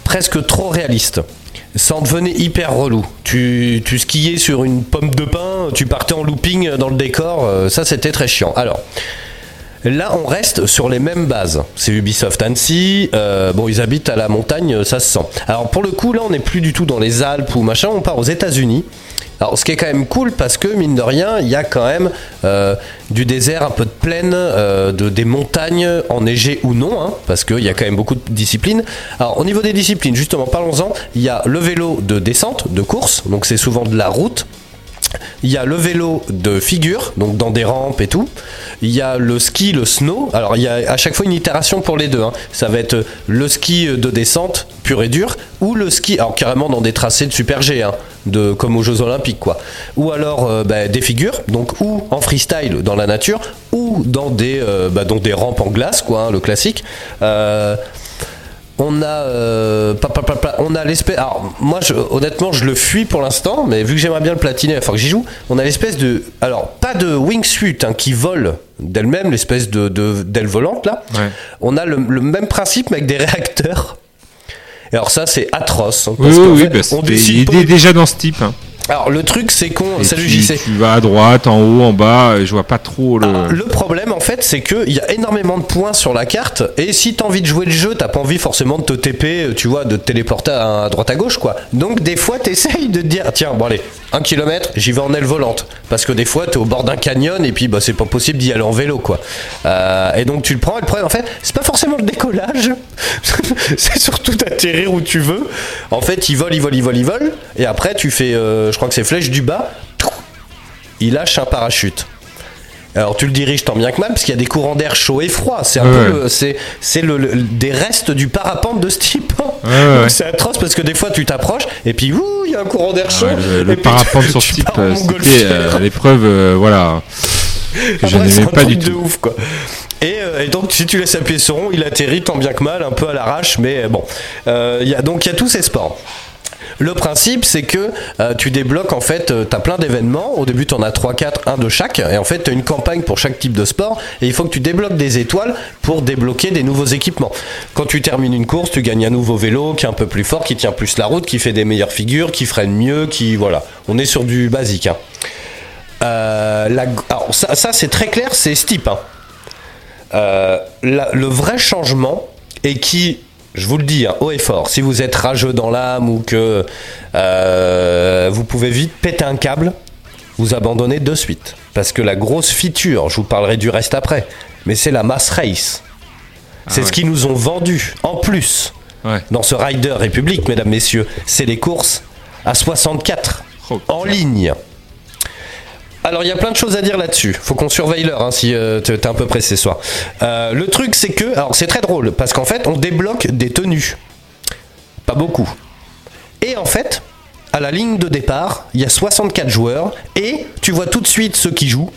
presque trop réaliste. Ça en devenait hyper relou. Tu, tu skiais sur une pomme de pin, tu partais en looping dans le décor, euh, ça c'était très chiant. Alors, Là, on reste sur les mêmes bases. C'est Ubisoft Annecy. euh, bon, ils habitent à la montagne, ça se sent. Alors, pour le coup, là, on n'est plus du tout dans les Alpes ou machin. On part aux États-Unis. Alors, ce qui est quand même cool parce que mine de rien, il y a quand même euh, du désert, un peu de plaine, euh, de, des montagnes enneigées ou non, hein, parce qu'il y a quand même beaucoup de disciplines. Alors, au niveau des disciplines, justement, parlons-en. Il y a le vélo de descente, de course, donc c'est souvent de la route. Il y a le vélo de figure, donc dans des rampes et tout. Il y a le ski, le snow. Alors il y a à chaque fois une itération pour les deux. hein. Ça va être le ski de descente pur et dur, ou le ski, alors carrément dans des tracés de super G, hein, comme aux Jeux Olympiques quoi. Ou alors euh, bah, des figures, donc ou en freestyle dans la nature, ou dans des, euh, bah, rampes en glace quoi, hein, le classique. Euh, on a, euh, pa- pa- pa- pa- on a l'espèce. Alors moi, je- honnêtement, je le fuis pour l'instant, mais vu que j'aimerais bien le platiner, il faut que j'y joue. On a l'espèce de, alors pas de wingsuit hein, qui vole d'elle-même, l'espèce de d'aile volante là. Ouais. On a le, le même principe mais avec des réacteurs. Et alors ça, c'est atroce. hein, oui, parce oui, oui, fait, bah, on c'était- décide il pas- est déjà dans ce type. hein. Alors le truc c'est qu'on. Salut tu, JC. tu vas à droite, en haut, en bas, je vois pas trop le. Ah, Le problème en fait c'est qu'il y a énormément de points sur la carte et si t'as envie de jouer le jeu t'as pas envie forcément de te TP tu vois de te téléporter à, droite à gauche quoi donc des fois t'essayes de te dire tiens bon allez un kilomètre j'y vais en aile volante parce que des fois t'es au bord d'un canyon et puis bah c'est pas possible d'y aller en vélo quoi Euh, et donc tu le prends et le problème en fait c'est pas forcément le décollage (laughs) c'est surtout d'atterrir où tu veux en fait il vole il vole il vole il vole et après tu fais euh, crois que c'est flèche du bas il lâche un parachute alors tu le diriges tant bien que mal parce qu'il y a des courants d'air chaud et froid. C'est un Ouais. peu c'est c'est le, le- des restes du parapente de ce type. ouais, ouais. C'est atroce parce que des fois tu t'approches et puis ouh il y a un courant d'air chaud. Le, parapente tu- sur ce type, euh, c'était euh, l'épreuve, euh, voilà, (laughs) que je Après, n'aimais pas du de tout. ouf quoi. Et, euh, et donc si tu laisses appuyer sur rond, il atterrit tant bien que mal, un peu à l'arrache, mais bon. Il y a, donc il y a tous ces sports. Le principe, c'est que euh, tu débloques en fait, tu as plein d'événements. Au début, tu en as 3, 4, un de chaque. Et en fait, tu as une campagne pour chaque type de sport. Et il faut que tu débloques des étoiles pour débloquer des nouveaux équipements. Quand tu termines une course, tu gagnes un nouveau vélo qui est un peu plus fort, qui tient plus la route, qui fait des meilleures figures, qui freine mieux, qui. Voilà. On est sur du basique. hein. Euh, alors, ça, c'est très clair, c'est Steep. hein. Euh, le vrai changement, et qui, je vous le dis, hein, haut et fort, si vous êtes rageux dans l'âme ou que euh, vous pouvez vite péter un câble, vous abandonnez de suite. Parce que la grosse feature, je vous parlerai du reste après, mais c'est la mass race. c'est ouais. ce qu'ils nous ont vendu en plus Ouais. dans ce Rider République, mesdames, messieurs. C'est les courses à 64 Oh, en ligne. Alors il y a plein de choses à dire là-dessus. Faut qu'on surveille l'heure hein, si euh, t'es un peu pressé ce soir. Euh, le truc c'est que, alors c'est très drôle parce qu'en fait on débloque des tenues, pas beaucoup. Et en fait, à la ligne de départ, il y a 64 joueurs et tu vois tout de suite ceux qui jouent.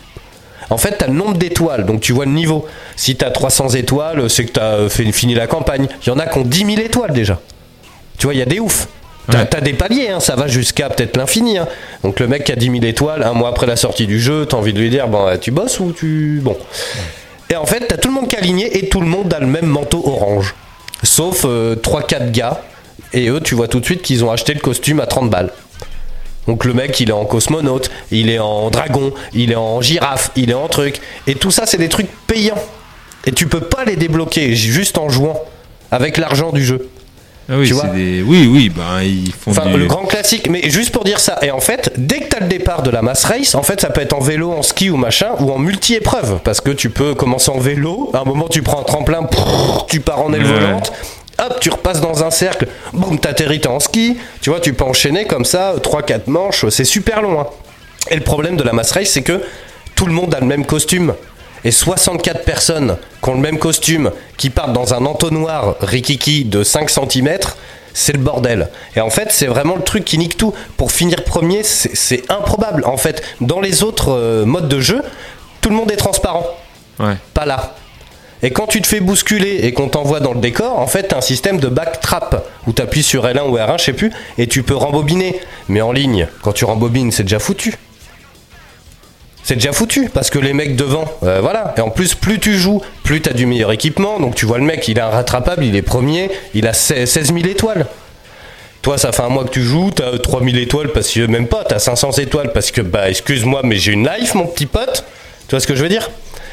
En fait, tu as le nombre d'étoiles, donc tu vois le niveau. Si tu as 300 étoiles, c'est que tu as fait, fini la campagne. Il y en a qui ont 10 000 étoiles déjà. Tu vois, il y a des oufs. T'as Ouais. des paliers, hein, ça va jusqu'à peut-être l'infini. hein. Donc le mec qui a 10 000 étoiles, un mois après la sortie du jeu, t'as envie de lui dire, bon, euh, tu bosses ou tu... Bon. Et en fait, t'as tout le monde qui est aligné et tout le monde a le même manteau orange. Sauf 3-4 gars. Et eux, tu vois tout de suite qu'ils ont acheté le costume à 30 balles. Donc le mec, il est en cosmonaute, il est en dragon, il est en girafe, il est en truc. Et tout ça, c'est des trucs payants. Et tu peux pas les débloquer juste en jouant avec l'argent du jeu. Ah oui, Tu c'est vois des... oui, oui, ben ils font Enfin, du... le grand classique, mais juste pour dire ça. Et en fait, dès que tu as le départ de la mass race, en fait, ça peut être en vélo, en ski ou machin, ou en multi-épreuve. Parce que tu peux commencer en vélo, à un moment, tu prends un tremplin, prrr, tu pars en aile Ouais. volante. Hop, tu repasses dans un cercle, boum, t'atterris, t'es en ski. Tu vois, tu peux enchaîner comme ça, 3-4 manches, c'est super long. hein. Et le problème de la mass race, c'est que tout le monde a le même costume. Et 64 personnes qui ont le même costume, qui partent dans un entonnoir rikiki de 5 cm, c'est le bordel. Et en fait, c'est vraiment le truc qui nique tout. Pour finir premier, c'est improbable. En fait, dans les autres euh, modes de jeu, tout le monde est transparent. Ouais. Pas là. Et quand tu te fais bousculer et qu'on t'envoie dans le décor, en fait, t'as un système de backtrap où t'appuies sur L1 ou R1, je sais plus, et tu peux rembobiner. Mais en ligne, quand tu rembobines, c'est déjà foutu. C'est déjà foutu parce que les mecs devant, euh, voilà. Et en plus, plus tu joues, plus t'as du meilleur équipement. Donc tu vois le mec, il est rattrapable, il est premier, il a 16 000 étoiles. Toi, ça fait un mois que tu joues, t'as 3000 étoiles parce que même pas, t'as 500 étoiles parce que, bah, excuse-moi, mais j'ai une life, mon petit pote. Tu vois ce que je veux dire?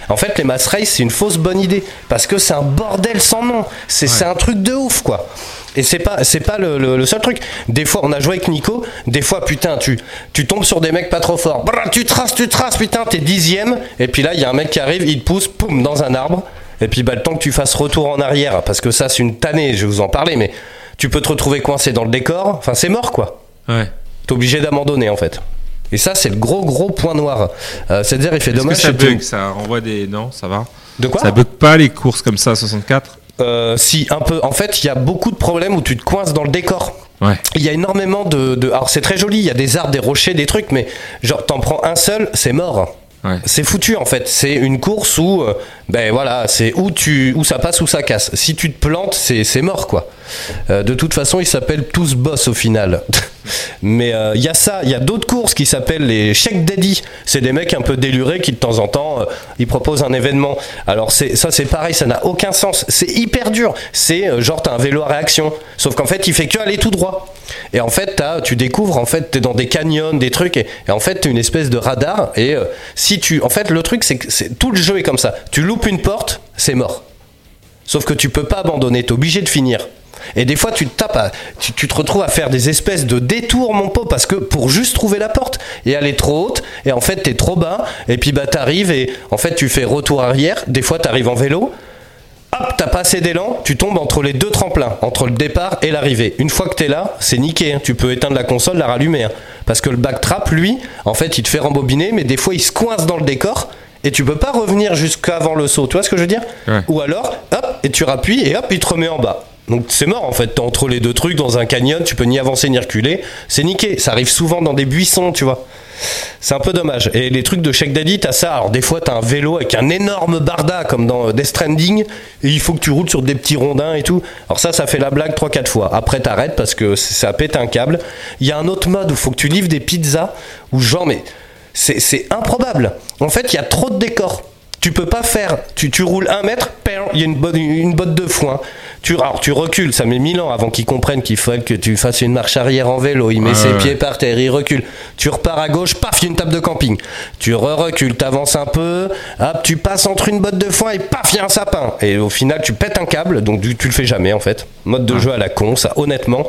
En fait, les mass race, c'est une fausse bonne idée parce que c'est un bordel sans nom. C'est un truc de ouf, quoi. Et c'est pas, c'est pas le, le- le seul truc. Des fois, on a joué avec Nico. Des fois, putain, tu, tu tombes sur des mecs pas trop forts. Brrr, tu traces, tu traces, putain, t'es dixième. Et puis là, il y a un mec qui arrive, il te pousse, poum, dans un arbre. Et puis, bah, le temps que tu fasses retour en arrière, parce que ça, c'est une tannée, je vais vous en parler, mais tu peux te retrouver coincé dans le décor. Enfin, c'est mort, quoi. Ouais. T'es obligé d'abandonner, en fait. Et ça, c'est le gros, gros point noir. Euh, C'est-à-dire, il fait Est-ce que dommage. ça bug Ça renvoie des... Non, ça va De quoi Ça bug pas les courses comme ça à 64 Euh, Si, un peu. En fait, il y a beaucoup de problèmes où tu te coinces dans le décor. Ouais. Il y a énormément de, de- Alors c'est très joli, il y a des arbres, des rochers, des trucs, mais genre t'en prends un seul, c'est mort. Ouais. C'est foutu en fait. C'est une course où, euh, ben voilà, c'est où tu, où ça passe ou ça casse. Si tu te plantes, c'est c'est mort quoi. Euh, de toute façon, ils s'appellent tous boss au final. (laughs) Mais euh, il y a ça, il y a d'autres courses qui s'appellent les Check Daddy. C'est des mecs un peu délurés qui de temps en temps, euh, ils proposent un événement. Alors ça c'est pareil, ça n'a aucun sens. C'est hyper dur. C'est euh, genre t'as un vélo à réaction. Sauf qu'en fait il fait que aller tout droit. Et en fait tu découvres, en fait t'es dans des canyons, des trucs, et, en fait t'es une espèce de radar. Et euh, si tu... En fait le truc c'est que tout le jeu est comme ça. Tu loupes une porte, c'est mort. Sauf que tu peux pas abandonner, t'es obligé de finir. Et des fois, tu te tapes, à- tu, tu te retrouves à faire des espèces de détours, mon pot, parce que pour juste trouver la porte, et elle est trop haute, et en fait, t'es trop bas, et puis bah t'arrives, et en fait, tu fais retour arrière. Des fois, t'arrives en vélo, hop, t'as pas assez d'élan, tu tombes entre les deux tremplins, entre le départ et l'arrivée. Une fois que t'es là, c'est niqué. hein. Tu peux éteindre la console, la rallumer. hein. Parce que le backtrap, lui, en fait, il te fait rembobiner, mais des fois, il se coince dans le décor. Et tu peux pas revenir jusqu'avant le saut, tu vois ce que je veux dire? Ouais. Ou alors, hop, et tu rappuies et hop, il te remet en bas. Donc c'est mort en fait, t'es entre les deux trucs dans un canyon, tu peux ni avancer ni reculer, c'est niqué. Ça arrive souvent dans des buissons, tu vois. C'est un peu dommage. Et les trucs de Check Daddy, t'as ça. Alors des fois, t'as un vélo avec un énorme barda comme dans euh, Death Stranding, et il faut que tu roules sur des petits rondins et tout. Alors ça, ça fait la blague 3-4 fois. Après, t'arrêtes parce que ça pète un câble. Il y a un autre mode où faut que tu livres des pizzas, où genre, mais c'est improbable. En fait, il y a trop de décors. Tu peux pas faire. Tu, tu roules un mètre, il y a une, botte de foin. Tu, alors tu recules, ça met mille ans avant qu'ils comprennent qu'il faut que tu fasses une marche arrière en vélo. Il met ses ouais. pieds par terre, il recule. Tu repars à gauche, paf, il y a une table de camping. Tu re-recules, t'avances un peu, hop, tu passes entre une botte de foin et paf, il y a un sapin. Et au final, tu pètes un câble, donc tu, tu le fais jamais en fait. Mode de jeu à la con, ça, honnêtement.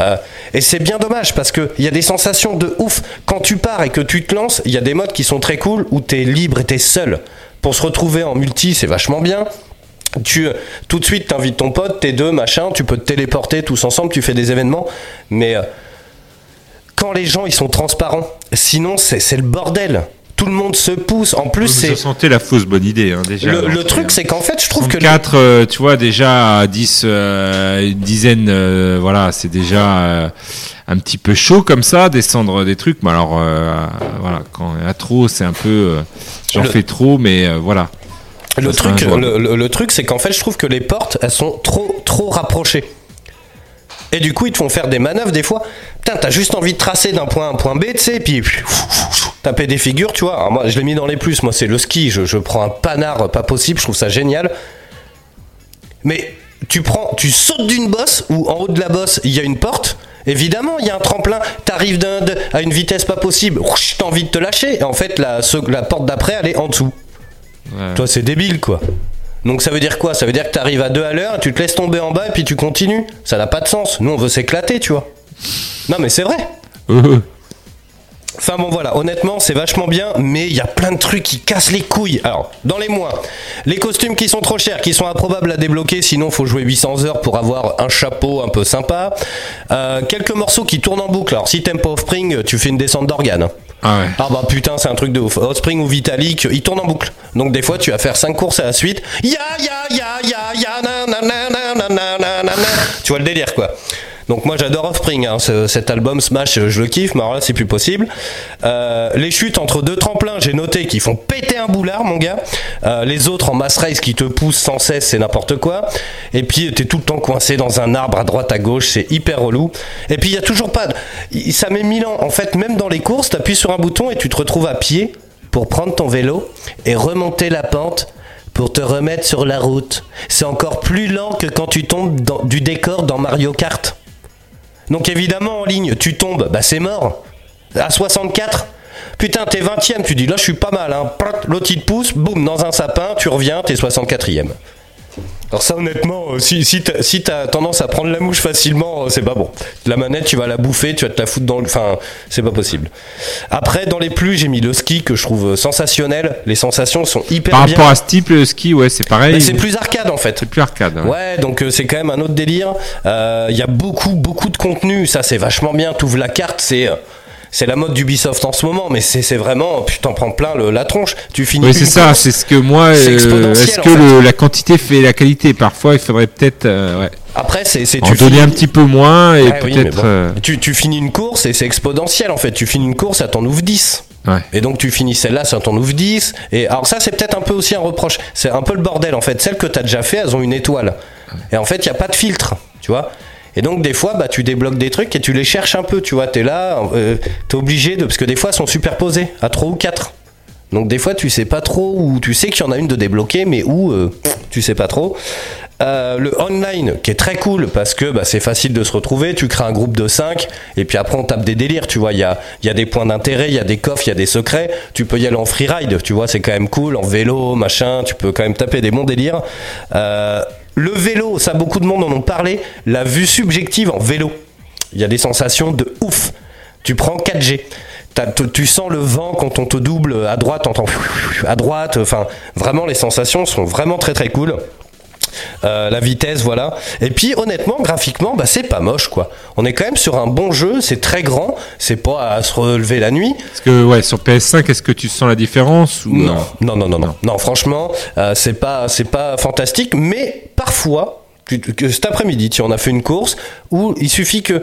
Euh, et c'est bien dommage parce qu'il y a des sensations de ouf. Quand tu pars et que tu te lances, il y a des modes qui sont très cool où t'es libre et t'es seul. Pour se retrouver en multi, c'est vachement bien. Tu euh, tout de suite t'invites ton pote, t'es deux, machin, tu peux te téléporter tous ensemble, tu fais des événements, mais euh, quand les gens ils sont transparents, sinon c'est c'est le bordel. Tout le monde se pousse. En plus, Vous c'est sentez la fausse bonne idée, hein, déjà. le, truc, c'est qu'en fait, je trouve que les- 4, euh, tu vois, déjà à 10, euh, une dizaine, euh, voilà, c'est déjà un petit peu chaud comme ça, descendre des trucs. Mais alors, voilà, quand il y a trop, c'est un peu. J'en Le- fais trop, mais voilà. Le truc, le, truc, c'est qu'en fait, je trouve que les portes, elles sont trop, trop rapprochées. Et du coup, ils te font faire des manœuvres des fois. Putain, t'as juste envie de tracer d'un point A à un point B, tu sais, puis taper des figures, tu vois. Alors moi, je l'ai mis dans les plus. Moi, c'est le ski. Je, je prends un panard pas possible. Je trouve ça génial. Mais tu prends, tu sautes d'une bosse où en haut de la bosse, il y a une porte. Évidemment, il y a un tremplin. T'arrives d'un- de- à une vitesse pas possible. T'as envie de te lâcher. Et en fait, la, ce- la porte d'après, elle est en dessous. Ouais. Toi, c'est débile, quoi. Donc ça veut dire quoi? Ça veut dire que tu arrives à deux à l'heure, tu te laisses tomber en bas et puis tu continues. Ça n'a pas de sens. Nous, on veut s'éclater, tu vois. Non, mais c'est vrai. (laughs) Enfin bon voilà, honnêtement c'est vachement bien, mais il y a plein de trucs qui cassent les couilles. Alors, dans les mois, les costumes qui sont trop chers, qui sont improbables à débloquer, sinon faut jouer 800 heures pour avoir un chapeau un peu sympa. Euh, quelques morceaux qui tournent en boucle, alors si t'aimes pas Offspring, tu fais une descente d'organes. Ah, ouais. ah bah putain c'est un truc de ouf. Offspring ou Vitalik, ils tournent en boucle. Donc des fois tu vas faire 5 courses à la suite. Ya ya ya ya ya na, na, na, tu vois le délire quoi. Donc moi j'adore Offspring, hein. Ce- cet album Smash, je le kiffe, mais alors là c'est plus possible. Euh, les chutes entre deux tremplins, j'ai noté qu'ils font péter un boulard, mon gars. Euh, les autres en mass race qui te poussent sans cesse, c'est n'importe quoi. Et puis t'es tout le temps coincé dans un arbre à droite à gauche, c'est hyper relou. Et puis il y a toujours pas, ça met mille ans. En fait, même dans les courses, t'appuies sur un bouton et tu te retrouves à pied pour prendre ton vélo et remonter la pente pour te remettre sur la route. C'est encore plus lent que quand tu tombes du décor dans Mario Kart. Donc évidemment en ligne, tu tombes, bah c'est mort. À 64, putain t'es 20ème, tu dis là je suis pas mal, hein. L'autre il te pousse, boum, dans un sapin, tu reviens, t'es 64ème. Alors ça honnêtement, euh, si, si t'as si tendance à prendre la mouche facilement, euh, c'est pas bon. La manette, tu vas la bouffer, tu vas te la foutre dans le... Enfin, c'est pas possible. Après, dans les plus, j'ai mis le ski que je trouve sensationnel. Les sensations sont hyper Par bien. rapport à ce type, le ski, ouais, c'est pareil. Mais c'est plus arcade en fait. C'est plus arcade. hein. Ouais, donc euh, c'est quand même un autre délire. Euh, Il y a beaucoup, beaucoup de contenu. Ça, c'est vachement bien. T'ouvres la carte, c'est. euh, C'est la mode d'Ubisoft en ce moment, mais c'est vraiment, putain, prends plein le- la tronche. Tu finis. Oui, c'est ça, c'est ce que moi. Euh, Est-ce en que fait. le- la quantité fait la qualité? Parfois, il faudrait peut-être euh, ouais, Après, c'est tu donner finis- un petit peu moins et Ouais, oui, mais peut-être. bon. euh, tu, tu finis une course et c'est exponentiel en fait. Tu finis une course, ça t'en ouvre 10. ouais. Et donc tu finis celle-là, ça t'en ouvre 10. Et alors ça, c'est peut-être un peu aussi un reproche. C'est un peu le bordel en fait. Celles que t'as déjà fait, elles ont une étoile. Et en fait, il n'y a pas de filtre, tu vois. Et donc des fois, bah, tu débloques des trucs et tu les cherches un peu, tu vois, t'es là, euh, t'es obligé de... Parce que des fois, elles sont superposées à 3 ou 4. Donc des fois, tu sais pas trop où... Tu sais qu'il y en a une de débloquer, mais où, euh, tu sais pas trop. Euh, le online qui est très cool parce que bah, c'est facile de se retrouver, tu crées un groupe de 5 et puis après on tape des délires, tu vois, il y a, y a des points d'intérêt, il y a des coffres, il y a des secrets, tu peux y aller en freeride, tu vois, c'est quand même cool, en vélo, machin, tu peux quand même taper des bons délires. Euh, le vélo, ça beaucoup de monde en ont parlé, la vue subjective en vélo, il y a des sensations de ouf. Tu prends 4G. T'as- tu- sens le vent quand on te double à droite, à droite. Enfin, vraiment, les sensations sont vraiment très très cool. Euh, la vitesse, voilà. Et puis honnêtement, graphiquement, bah, c'est pas moche quoi. On est quand même sur un bon jeu, c'est très grand, c'est pas à se relever la nuit. Parce que, ouais, sur PS5, est-ce que tu sens la différence ou Non, non, non, non, non. Non, franchement, euh, c'est pas, c'est pas fantastique, mais parfois, tu- que cet après-midi, tu en as fait une course où il suffit que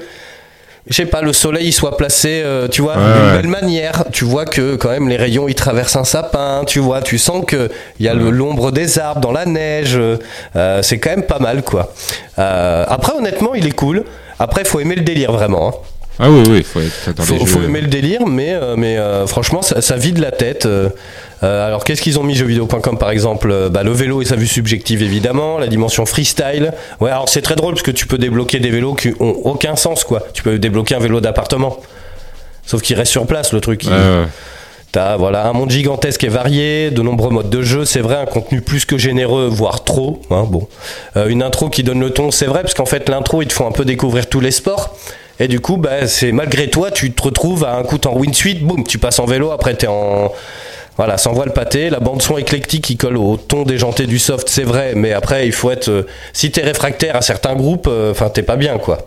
je sais pas, le soleil il soit placé, euh, tu vois, Ouais, d'une ouais. belle manière. Tu vois que quand même les rayons ils traversent un sapin, tu vois, tu sens que il y a l'ombre des arbres dans la neige. euh, c'est quand même pas mal quoi. Euh, après honnêtement il est cool. Après faut aimer le délire vraiment. hein. Ah oui, oui, il faut être dans Faut, les faut jeux. aimer le délire, mais, euh, mais euh, franchement, ça, ça vide la tête. Euh. Alors, qu'est-ce qu'ils ont mis jeuxvideo.com par exemple Euh, bah, Le vélo et sa vue subjective, évidemment. La dimension freestyle. Ouais, alors c'est très drôle parce que tu peux débloquer des vélos qui ont aucun sens, quoi. Tu peux débloquer un vélo d'appartement. Sauf qu'il reste sur place, le truc. il-. T'as voilà, un monde gigantesque et varié, de nombreux modes de jeu, c'est vrai, un contenu plus que généreux, voire trop. hein, bon. Euh, une intro qui donne le ton, c'est vrai, parce qu'en fait, l'intro, ils te font un peu découvrir tous les sports. Et du coup, bah, c'est malgré toi, tu te retrouves à un coup en win suite, boum, tu passes en vélo, après t'es en. Voilà, sans voile pâté, la bande son éclectique qui colle au ton déjanté du soft, c'est vrai, mais après, il faut être. euh, si t'es réfractaire à certains groupes, euh, enfin, t'es pas bien, quoi.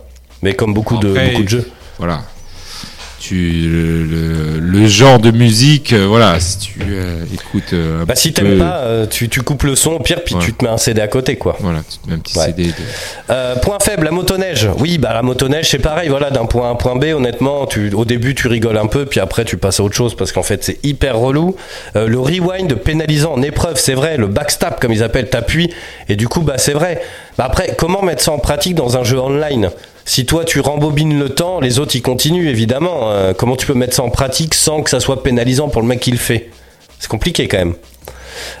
Mais comme beaucoup, de, beaucoup de jeux. Voilà. Tu, le, le- le genre de musique, euh, voilà, si tu euh, écoutes euh, Bah, si t'aimes pas, tu, tu coupes le son, au pire, puis Ouais. tu te mets un CD à côté, quoi. Voilà, tu te mets un petit Ouais. CD. de- point faible, la motoneige. Oui, bah la motoneige, c'est pareil. Voilà, d'un point A à un point B, honnêtement, tu, au début, tu rigoles un peu, puis après, tu passes à autre chose parce qu'en fait, c'est hyper relou. Le rewind pénalisant en épreuve, c'est vrai. Le backstab, comme ils appellent, t'appuies. Et du coup, bah c'est vrai. Bah, après, comment mettre ça en pratique dans un jeu online? Si toi tu rembobines le temps, les autres ils continuent évidemment. Euh, comment tu peux mettre ça en pratique sans que ça soit pénalisant pour le mec qui le fait? C'est compliqué quand même.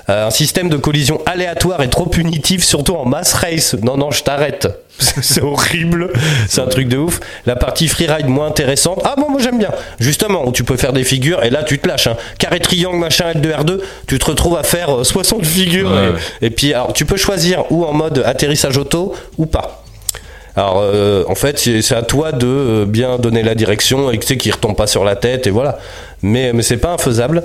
Euh, un système de collision aléatoire et trop punitif, surtout en mass race. Non, non, je t'arrête. (laughs) C'est horrible. C'est un truc de ouf. La partie freeride moins intéressante. Ah bon, moi j'aime bien. Justement, où tu peux faire des figures et là tu te lâches. Hein. Carré triangle, machin, L2, R2, tu te retrouves à faire euh, 60 figures. Ouais, et, ouais. et puis, alors, tu peux choisir ou en mode atterrissage auto ou pas. Alors, euh, en fait, c'est à toi de euh, bien donner la direction et que tu sais qu'il retombe pas sur la tête et voilà. Mais, mais c'est pas infaisable.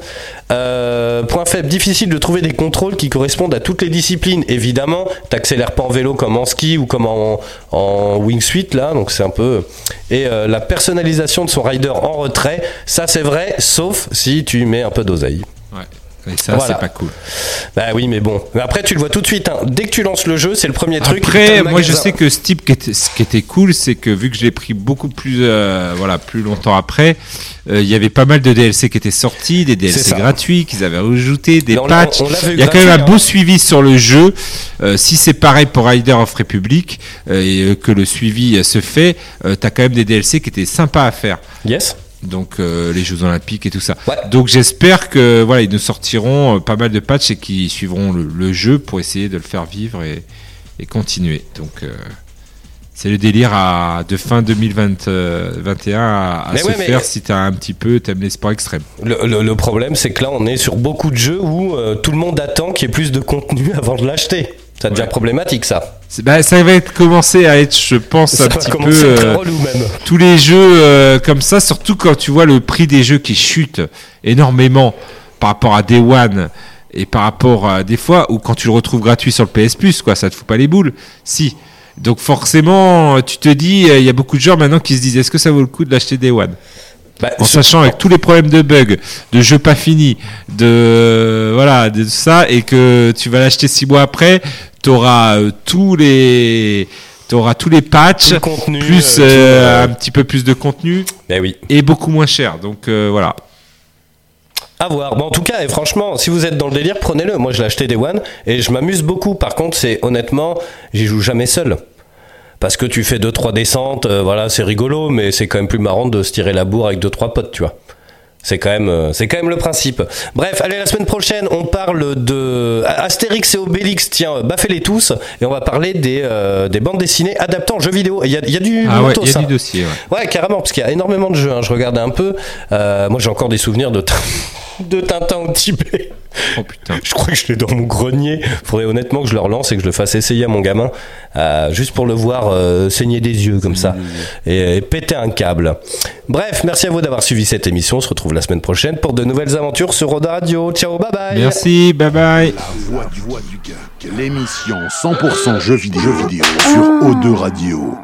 Euh, point faible, difficile de trouver des contrôles qui correspondent à toutes les disciplines. Évidemment, t'accélères pas en vélo comme en ski ou comme en, en wingsuit là, donc c'est un peu. Et la personnalisation de son rider en retrait, ça c'est vrai, sauf si tu mets un peu d'oseille. Et ça, Voilà. c'est pas cool. Bah oui, mais bon. Mais après, tu le vois tout de suite. hein. Dès que tu lances le jeu, c'est le premier truc. Après, moi, je sais que ce type qui était, ce qui était cool, c'est que vu que je l'ai pris beaucoup plus, euh, voilà, plus longtemps après, euh, il y avait pas mal de DLC qui étaient sortis, des DLC gratuits qu'ils avaient ajouté, des patchs. Il y a quand même un hein. beau suivi sur le jeu. Euh, si c'est pareil pour Rider of Republic et que le suivi se fait, euh, t'as quand même des DLC qui étaient sympas à faire. Yes. Donc euh, les Jeux Olympiques et tout ça. Ouais. Donc j'espère que voilà ils nous sortiront euh, pas mal de patchs et qui suivront le, le jeu pour essayer de le faire vivre et, et continuer. Donc euh, c'est le délire à, de fin 2021 à, se ouais, faire si t'as un petit peu t'aimes les sports extrêmes. Le, le- le problème, c'est que là, on est sur beaucoup de jeux où tout le monde attend qu'il y ait plus de contenu (laughs) avant de l'acheter. Ça devient Ouais. problématique, ça. Bah, ça va être commencer à être, je pense, Ça un petit peu euh, même. tous les jeux euh, comme ça, surtout quand tu vois le prix des jeux qui chute énormément par rapport à Day One et par rapport à des fois où quand tu le retrouves gratuit sur le PS Plus, quoi, ça te fout pas les boules. Si. Donc forcément, tu te dis, euh, il y a beaucoup de gens maintenant qui se disent, est-ce que ça vaut le coup de l'acheter Day One? Bah, En sachant avec tous les problèmes de bugs, de jeux pas finis, de voilà, de ça, et que tu vas l'acheter six mois après, t'auras euh, tous les, t'auras tous les patchs, Tout le contenu, plus euh, tout, euh, un petit peu plus de contenu Ben oui. et beaucoup moins cher. Donc euh, voilà. À voir. Bon, en tout cas, et franchement, si vous êtes dans le délire, prenez-le. Moi, je l'ai acheté Day One et je m'amuse beaucoup. Par contre, c'est honnêtement, j'y joue jamais seul. Parce que tu fais deux trois descentes, euh, voilà, c'est rigolo, mais c'est quand même plus marrant de se tirer la bourre avec deux trois potes, tu vois. C'est quand même, euh, c'est quand même le principe. Bref, allez la semaine prochaine, on parle de Astérix et Obélix. Tiens, baffez-les tous, et on va parler des, euh, des bandes dessinées adaptées en jeux vidéo. Il y y a du Ah ouais, y a du dossier. Ouais. Ouais, carrément, parce qu'il y a énormément de jeux. hein. Je regardais un peu. Euh, moi, j'ai encore des souvenirs de, (laughs) de Tintin au Tibet. Oh putain. Je crois que je l'ai dans mon grenier. Faudrait honnêtement que je le relance et que je le fasse essayer à mon gamin, euh, juste pour le voir euh, saigner des yeux comme ça et, et péter un câble. Bref, merci à vous d'avoir suivi cette émission. On se retrouve la semaine prochaine pour de nouvelles aventures sur Roda Radio. Ciao, bye bye. Merci, bye bye. La voix du, voix du geek, l'émission 100% jeux vidéo, jeux vidéo sur O2 Radio.